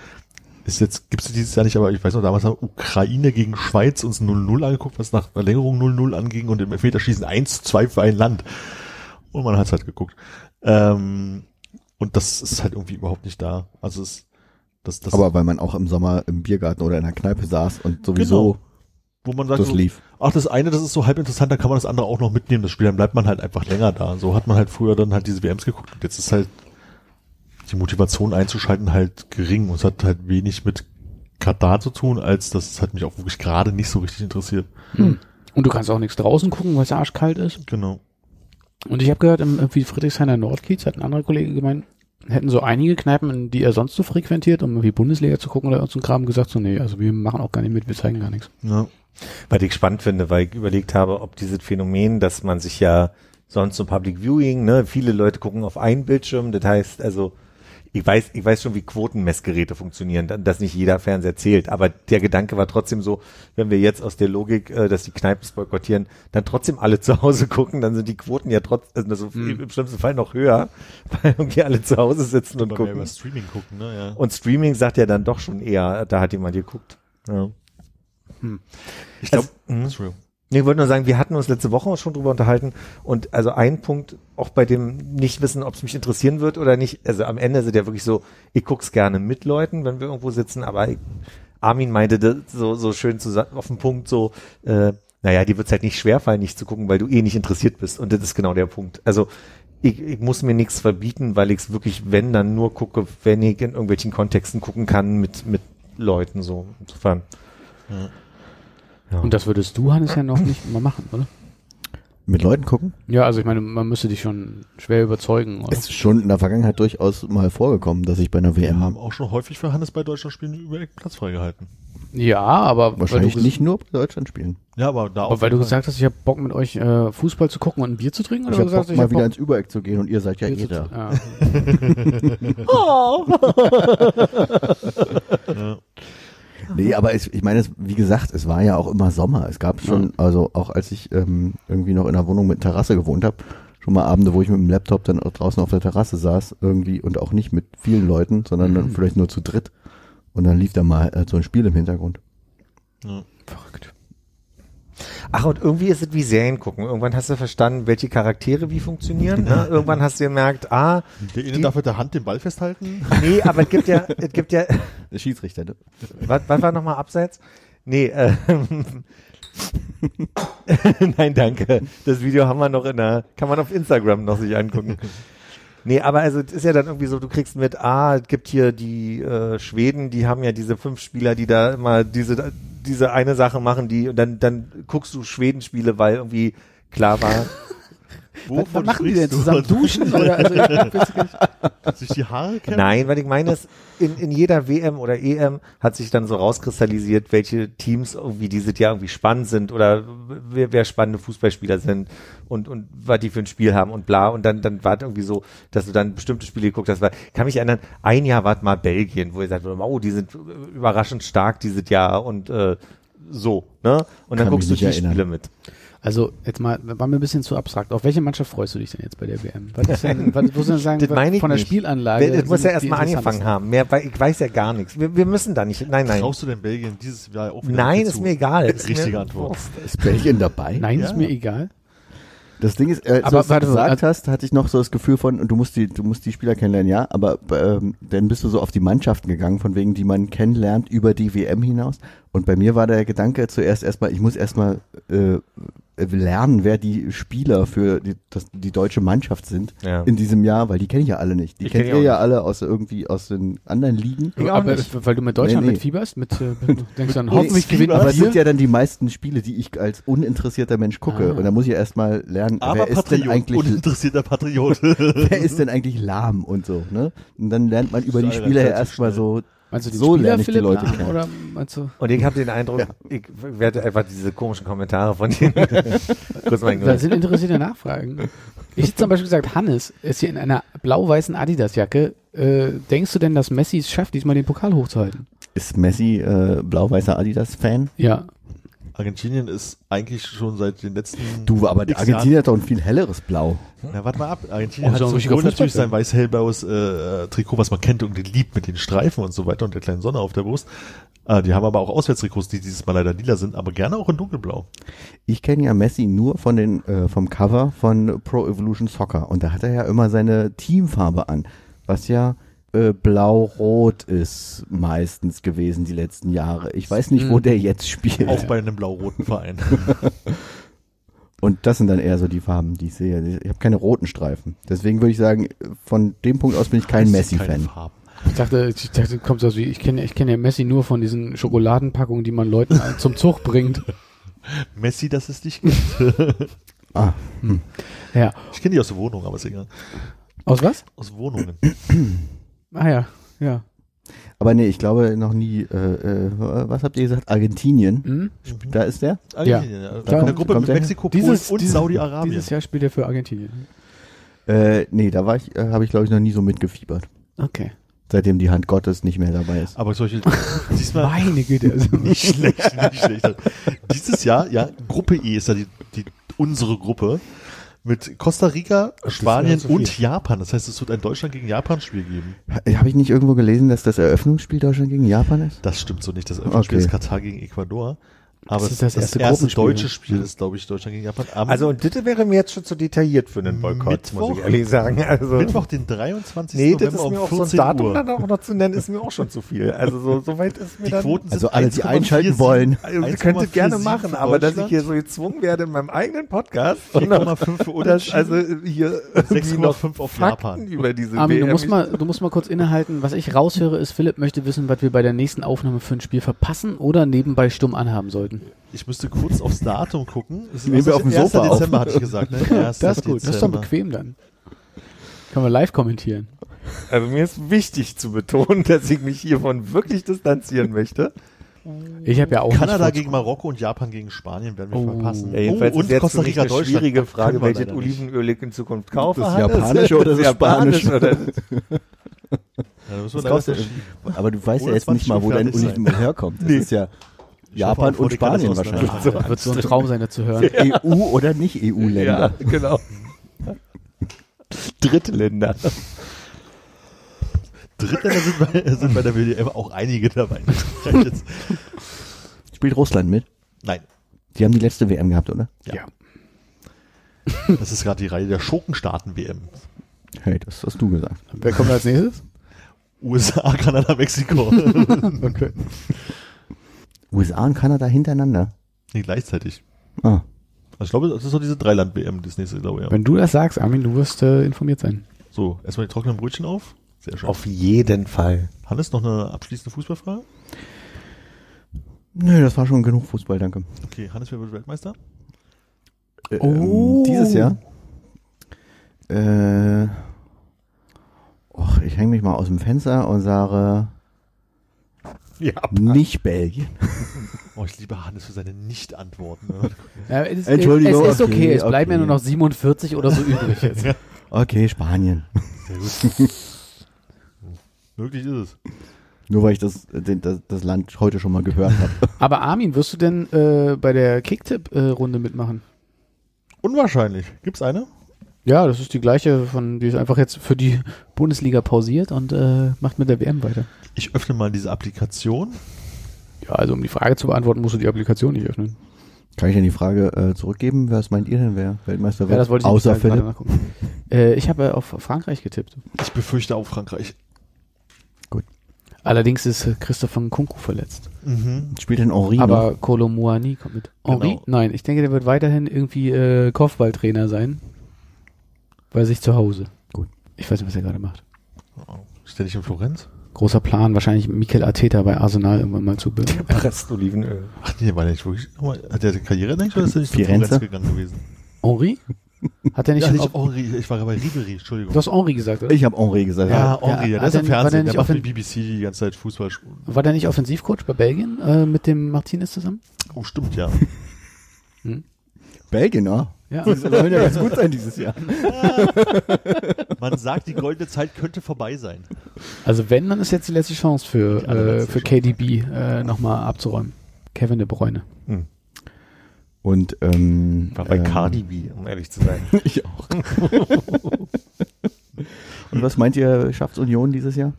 ist jetzt, gibt's dieses Jahr nicht, aber ich weiß noch, damals haben Ukraine gegen Schweiz uns 0-0 angeguckt, was nach Verlängerung 0-0 anging und im Elfmeterschießen 1-2 für ein Land. Und man hat's halt geguckt. Ähm, und das ist halt irgendwie überhaupt nicht da. Also es, das, das, Aber weil man auch im Sommer im Biergarten oder in der Kneipe saß und sowieso wo man sagt, das so, lief. ach, das eine, das ist so halb interessant, da kann man das andere auch noch mitnehmen, das Spiel, dann bleibt man halt einfach länger da. So hat man halt früher dann halt diese WMs geguckt und jetzt ist halt die Motivation einzuschalten halt gering und es hat halt wenig mit Katar zu tun, als dass es halt mich auch wirklich gerade nicht so richtig interessiert. Hm. Und du kannst auch nichts draußen gucken, weil es arschkalt ist. Genau. Und ich habe gehört, im irgendwie Friedrichshainer Nordkiez hat ein anderer Kollege gemeint, hätten so einige Kneipen, die er sonst so frequentiert, um irgendwie Bundesliga zu gucken oder so ein Kram, gesagt so, nee, also wir machen auch gar nicht mit, wir zeigen gar nichts. Ja. Was ich spannend finde, weil ich überlegt habe, ob dieses Phänomen, dass man sich ja sonst so Public Viewing, ne, viele Leute gucken auf einen Bildschirm, das heißt, also ich weiß, ich weiß schon, wie Quotenmessgeräte funktionieren, dass nicht jeder Fernseher zählt, aber der Gedanke war trotzdem so, wenn wir jetzt aus der Logik, äh, dass die Kneipen boykottieren, dann trotzdem alle zu Hause gucken, dann sind die Quoten ja trotzdem, also Hm. im schlimmsten Fall noch höher, weil irgendwie alle zu Hause sitzen und gucken. über Streaming gucken, ne, ja. Und Streaming sagt ja dann doch schon eher, da hat jemand geguckt. Ja. ich glaube, Also. Nee, ich wollte nur sagen, wir hatten uns letzte Woche schon drüber unterhalten und also ein Punkt, auch bei dem nicht wissen, ob es mich interessieren wird oder nicht, also am Ende sind ja wirklich so, ich guck's gerne mit Leuten, wenn wir irgendwo sitzen, aber Armin meinte so, so schön zu, auf den Punkt so, äh, naja, dir wird's halt nicht schwerfallen, nicht zu gucken, weil du eh nicht interessiert bist und das ist genau der Punkt. Also ich, ich muss mir nichts verbieten, weil ich es wirklich, wenn, dann nur gucke, wenn ich in irgendwelchen Kontexten gucken kann mit, mit Leuten so. Insofern. Ja. Und das würdest du, Hannes, ja noch nicht mal machen, oder? Mit Leuten gucken? Ja, also ich meine, man müsste dich schon schwer überzeugen, oder? Es ist schon in der Vergangenheit durchaus mal vorgekommen, dass ich bei einer Wir WM haben auch schon häufig für Hannes bei Deutschland spielen über Platz freigehalten. Ja, aber wahrscheinlich weil du, nicht nur bei Deutschland spielen. Ja, aber da aber weil du gesagt hast, ich habe Bock mit euch äh, Fußball zu gucken und ein Bier zu trinken, Ich oder habe du gesagt, Bock, mal hab wieder Bock, ins Übereck zu gehen und ihr seid ja Bier eh zu da. ja. Ja. Nee, aber es, ich meine, es, wie gesagt, es war ja auch immer Sommer. Es gab schon, also auch als ich ähm, irgendwie noch in einer Wohnung mit Terrasse gewohnt habe, schon mal Abende, wo ich mit dem Laptop dann draußen auf der Terrasse saß, irgendwie und auch nicht mit vielen Leuten, sondern dann vielleicht nur zu dritt. Und dann lief da mal äh, so ein Spiel im Hintergrund. Verrückt. Ach, und irgendwie ist es wie Serien gucken. Irgendwann hast du verstanden, welche Charaktere wie funktionieren. Ne? Irgendwann hast du gemerkt, ah, Der Innen darf mit der Hand den Ball festhalten. nee, aber es gibt ja, es gibt ja, Der Schiedsrichter, ne? was, was war nochmal abseits? Nee, äh, nein, danke. Das Video haben wir noch in der, kann man auf Instagram noch sich angucken. Nee, aber also es ist ja dann irgendwie so, du kriegst mit, ah, es gibt hier die äh, Schweden, die haben ja diese fünf Spieler, die da immer diese diese eine Sache machen, die und dann dann guckst du Schweden-Spiele, weil irgendwie klar war, Was, was machen die denn zusammen? Duschen? Oder, also, ich. Sich die Haare kämmen? Nein, weil ich meine, es in, in jeder WM oder EM hat sich dann so rauskristallisiert, welche Teams irgendwie dieses Jahr irgendwie spannend sind oder wer, wer spannende Fußballspieler sind und, und was die für ein Spiel haben und bla. Und dann, dann war es irgendwie so, dass du dann bestimmte Spiele geguckt hast. Weil, ich kann mich erinnern, ein Jahr war es mal Belgien, wo ihr sagt, oh, die sind überraschend stark dieses Jahr und äh, so, ne? Und dann Kann guckst du die erinnern. Spiele mit. Also, jetzt mal, war mir ein bisschen zu abstrakt. Auf welche Mannschaft freust du dich denn jetzt bei der WM? Was ist denn, was, wo sind sagen, Das meine ich von der nicht. Spielanlage? Das muss ja erstmal angefangen haben. Mehr, weil ich weiß ja gar nichts. Wir, wir müssen da nicht. Nein, nein. Traust du denn Belgien dieses Jahr auch wieder Nein, ist mir egal. Ist Richtige mir, Antwort. Ist Belgien dabei? Nein, Ja. ist mir egal. Das Ding ist, äh, Aber so, warte, was du gesagt also- hast, hatte ich noch so das Gefühl von, du musst die, du musst die Spieler kennenlernen, ja, aber ähm, dann bist du so auf die Mannschaften gegangen, von wegen, die man kennenlernt über die WM hinaus. Und bei mir war der Gedanke zuerst erstmal, ich muss erstmal äh, lernen, wer die Spieler für die, das, die deutsche Mannschaft sind Ja. in diesem Jahr, weil die kenne ich ja alle nicht. Die Ich kennt kenn ihr ja alle aus irgendwie aus den anderen Ligen. Ich auch aber nicht. weil du mit Deutschland Nee, nee. mitfieberst, mit, äh, denkst dann, Nee, hoffentlich gewinnt aber es sind ja dann die meisten Spiele, die ich als uninteressierter Mensch gucke. Ah. Und da muss ich erstmal lernen, Aber wer ist denn Patriot, eigentlich uninteressierter Patriot. wer ist denn eigentlich lahm und so, ne? Und dann lernt man über die Alter, Spiele ja erstmal so, Meinst du den So Spieler, lerne ich die Leute kennen. Oder meinst du? Und ich habe den Eindruck, ich werde einfach diese komischen Kommentare von denen mal Da sind interessierte Nachfragen. Ich hätte zum Beispiel gesagt, Hannes ist hier in einer blau-weißen Adidas-Jacke. Äh, denkst du denn, dass Messi es schafft, diesmal den Pokal hochzuhalten? ist Messi äh, blau-weißer Adidas-Fan? Ja. Argentinien ist eigentlich schon seit den letzten. Du, aber die X Argentinier hat doch ein viel helleres Blau. Jahren, na, warte mal ab. Argentinien Oh, hat so sowohl natürlich sein weiß-hellblaues äh, Trikot, was man kennt und liebt mit den Streifen und so weiter und der kleinen Sonne auf der Brust. Äh, die haben aber auch Auswärtstrikots, die dieses Mal leider lila sind, aber gerne auch in dunkelblau. Ich kenne ja Messi nur von den äh, vom Cover von Pro Evolution Soccer und da hat er ja immer seine Teamfarbe an, was ja äh, blau-rot ist meistens gewesen die letzten Jahre. Ich weiß nicht, wo Mhm. der jetzt spielt. Auch bei einem blau-roten Verein. Und das sind dann eher so die Farben, die ich sehe. Ich habe keine roten Streifen. Deswegen würde ich sagen, von dem Punkt aus bin ich kein Messi-Fan. Ich dachte, ich dachte, kommt so wie, ich kenne, ich kenne ja Messi nur von diesen Schokoladenpackungen, die man Leuten zum Zug bringt. Messi, dass es dich gibt. Ah, hm. Ja. Ich kenne die aus der Wohnung, aber ist egal. Aus was? Aus Wohnungen. Ah ja, ja. Aber nee, ich glaube noch nie, äh, äh, was habt ihr gesagt? Argentinien. Hm? Da ist der? Argentinien, ja. Da In der kommt- Gruppe kommt mit Mexiko, Polen und Saudi-Arabien. Dieses Jahr spielt er für Argentinien. Äh, nee, da war ich, äh, habe ich glaube ich noch nie so mitgefiebert. Okay. Seitdem die Hand Gottes nicht mehr dabei ist. Aber solche, diesmal Meine Güte. Also, nicht schlecht, nicht schlecht. Dieses Jahr, ja, Gruppe E ist ja die, die unsere Gruppe mit Costa Rica, Spanien und Japan. Das heißt, es wird ein Deutschland gegen Japan Spiel geben. Habe ich nicht irgendwo gelesen, dass das Eröffnungsspiel Deutschland gegen Japan ist? Das stimmt so nicht. Das Eröffnungsspiel Okay. ist Katar gegen Ecuador. Aber Das ist das erste erste Gruppenspiel. deutsche Spiel ist, glaube ich, Deutschland gegen Japan. Am Also und das wäre mir jetzt schon zu detailliert für einen Boykott, muss Mittwoch? ich ehrlich sagen. Also Mittwoch, den 23. Nee, das November ist mir um auch so ein 14 Datum Uhr. dann auch noch zu nennen, ist mir auch schon zu viel. Also so, so weit ist mir Die dann. Quoten sind Also alle, die 1,47 einschalten wollen. Also, ihr könntet gerne 1,47 machen, aber dass ich hier so gezwungen werde in meinem eigenen Podcast, 4,5 für das, Unentschieden, also hier irgendwie noch 6,5 auf Fakten Japan. über diese Armin, du musst, mal, du musst mal kurz innehalten. Was ich raushöre, ist, Philipp möchte wissen, was wir bei der nächsten Aufnahme für ein Spiel verpassen oder nebenbei stumm anhaben sollten. Ich müsste kurz aufs Datum gucken. Es ist Nehmen wir auf dem 1. Sofa auf. Dezember, hatte ich gesagt. Ne? 1. Das ist gut, das ist doch Dezember. bequem dann. Können wir live kommentieren. Also mir ist wichtig zu betonen, dass ich mich hiervon wirklich distanzieren möchte. Ich habe ja auch Kanada gegen Marokko und Japan gegen Spanien werden wir Oh. verpassen. Ja, oh, ist und jetzt Costa Rica, eine Deutschland. schwierige Frage, welches. Olivenöl ich in Zukunft kaufe. Das japanische oder das spanische? Oder Ja, Das. Aber du weißt ja jetzt 20 nicht mal, wo dein. Olivenöl herkommt. Das Nee. ist ja Japan hoffe, und Spanien wahrscheinlich. Wird so ein Traum sein, das zu hören. EU oder nicht ja, EU-Länder. genau. Dritte Länder. Drittländer sind bei, sind bei der WDM auch einige dabei. Spielt Russland mit? Nein, Die haben die letzte WM gehabt, oder? Ja. das ist gerade die Reihe der Schurkenstaaten-WM. Hey, das hast du gesagt. Wer kommt als nächstes? USA, Kanada, Mexiko. Okay. USA und Kanada hintereinander. Nicht gleichzeitig. Ah. Also ich glaube, das ist so diese Dreiland-WM, das nächste, glaube ich. Ja. Wenn du das sagst, Armin, du wirst äh, informiert sein. So, erstmal die trockenen Brötchen auf. Sehr schön. Auf jeden Fall. Hannes, noch eine abschließende Fußballfrage? Nö, das war schon genug Fußball, danke. Okay, Hannes, wer wird Weltmeister? Äh, Oh. ähm, dieses Jahr? Äh, och, ich hänge mich mal aus dem Fenster und sage, Ja. nicht Belgien. Oh, ich liebe Hannes für seine Nicht-Antworten. ne? Ja, es, ist- Entschuldigung, Es ist okay, okay, es bleiben ja okay. nur noch 47 oder so übrig jetzt. Okay, Spanien. Sehr gut. Möglich ist es. Nur weil ich das, das, das Land heute schon mal gehört habe. Aber Armin, wirst du denn äh, bei der Kicktipp-Runde mitmachen? Unwahrscheinlich. Gibt's eine? Ja, das ist die gleiche, von die ist einfach jetzt für die Bundesliga pausiert und äh, macht mit der WM weiter. Ich öffne mal diese Applikation. Ja, also um die Frage zu beantworten, musst du die Applikation nicht öffnen. Kann ich denn die Frage äh, zurückgeben? Was meint ihr denn, wer Weltmeister wird? Ja, das wollte ich Außer Philipp. nachgucken. Äh, ich habe auf Frankreich getippt. Ich befürchte auch Frankreich. Allerdings ist Christoph von Kunku verletzt. Mhm. Spielt denn Henri Aber noch? Kolo Muani kommt mit. Henri? Genau. Nein, ich denke, der wird weiterhin irgendwie äh, Kopfballtrainer sein. Bei sich zu Hause. Gut. Ich weiß nicht, was er gerade macht. Ständig in Florenz? Großer Plan, wahrscheinlich Mikel Arteta bei Arsenal irgendwann mal zu be Presst Olivenöl. Ach nee, der war nicht wirklich. Hat der Karriere nicht oder ist er nicht zu? Florenz gegangen gewesen? Henri? Hat er nicht, ja, nicht Henri, ich war bei Ribery, Entschuldigung. Du hast Henri gesagt, oder? Ich habe Henri gesagt. ja, Ja, Henri, ja, der ist im er- war der Fernsehen, nicht der macht für die BBC die ganze Zeit Fußball. War der nicht Offensivcoach bei Belgien äh, mit dem Martinez zusammen? Oh, stimmt, ja. Belgien, ja. Ja. Die sollen ja ganz gut sein dieses Jahr. Man sagt, die goldene Zeit könnte vorbei sein. Also wenn, dann ist jetzt die letzte Chance für, äh, für KDB äh, nochmal abzuräumen. Kevin de Bruyne. Und ähm, War bei ähm, Cardi B, um ehrlich zu sein. Ich auch. Und was meint ihr, schafft Union dieses Jahr?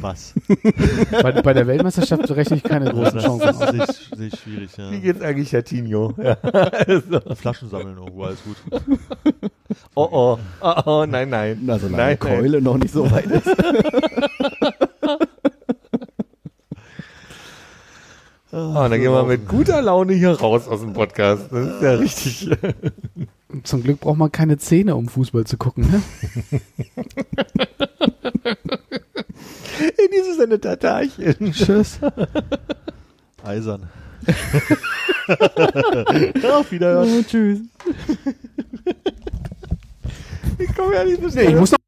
Was? Bei, bei der Weltmeisterschaft rechne ich keine großen das Chancen. ist sehe ich, sehe ich schwierig, ja. Wie geht's eigentlich Chatinho? Ja. also. Flaschen sammeln irgendwo, alles gut. Oh oh, oh oh, nein, nein. Na, solange nein, Keule noch nicht so weit ist. Oh, dann gehen wir mit guter Laune hier raus aus dem Podcast. Das ist ja richtig. Zum Glück braucht man keine Zähne, um Fußball zu gucken. Ne? Dieses eine Tatarchen. Tschüss. Eisern. Auf Wiederhören. tschüss. Ich komme ja nicht so Nee, schnell. ich muss noch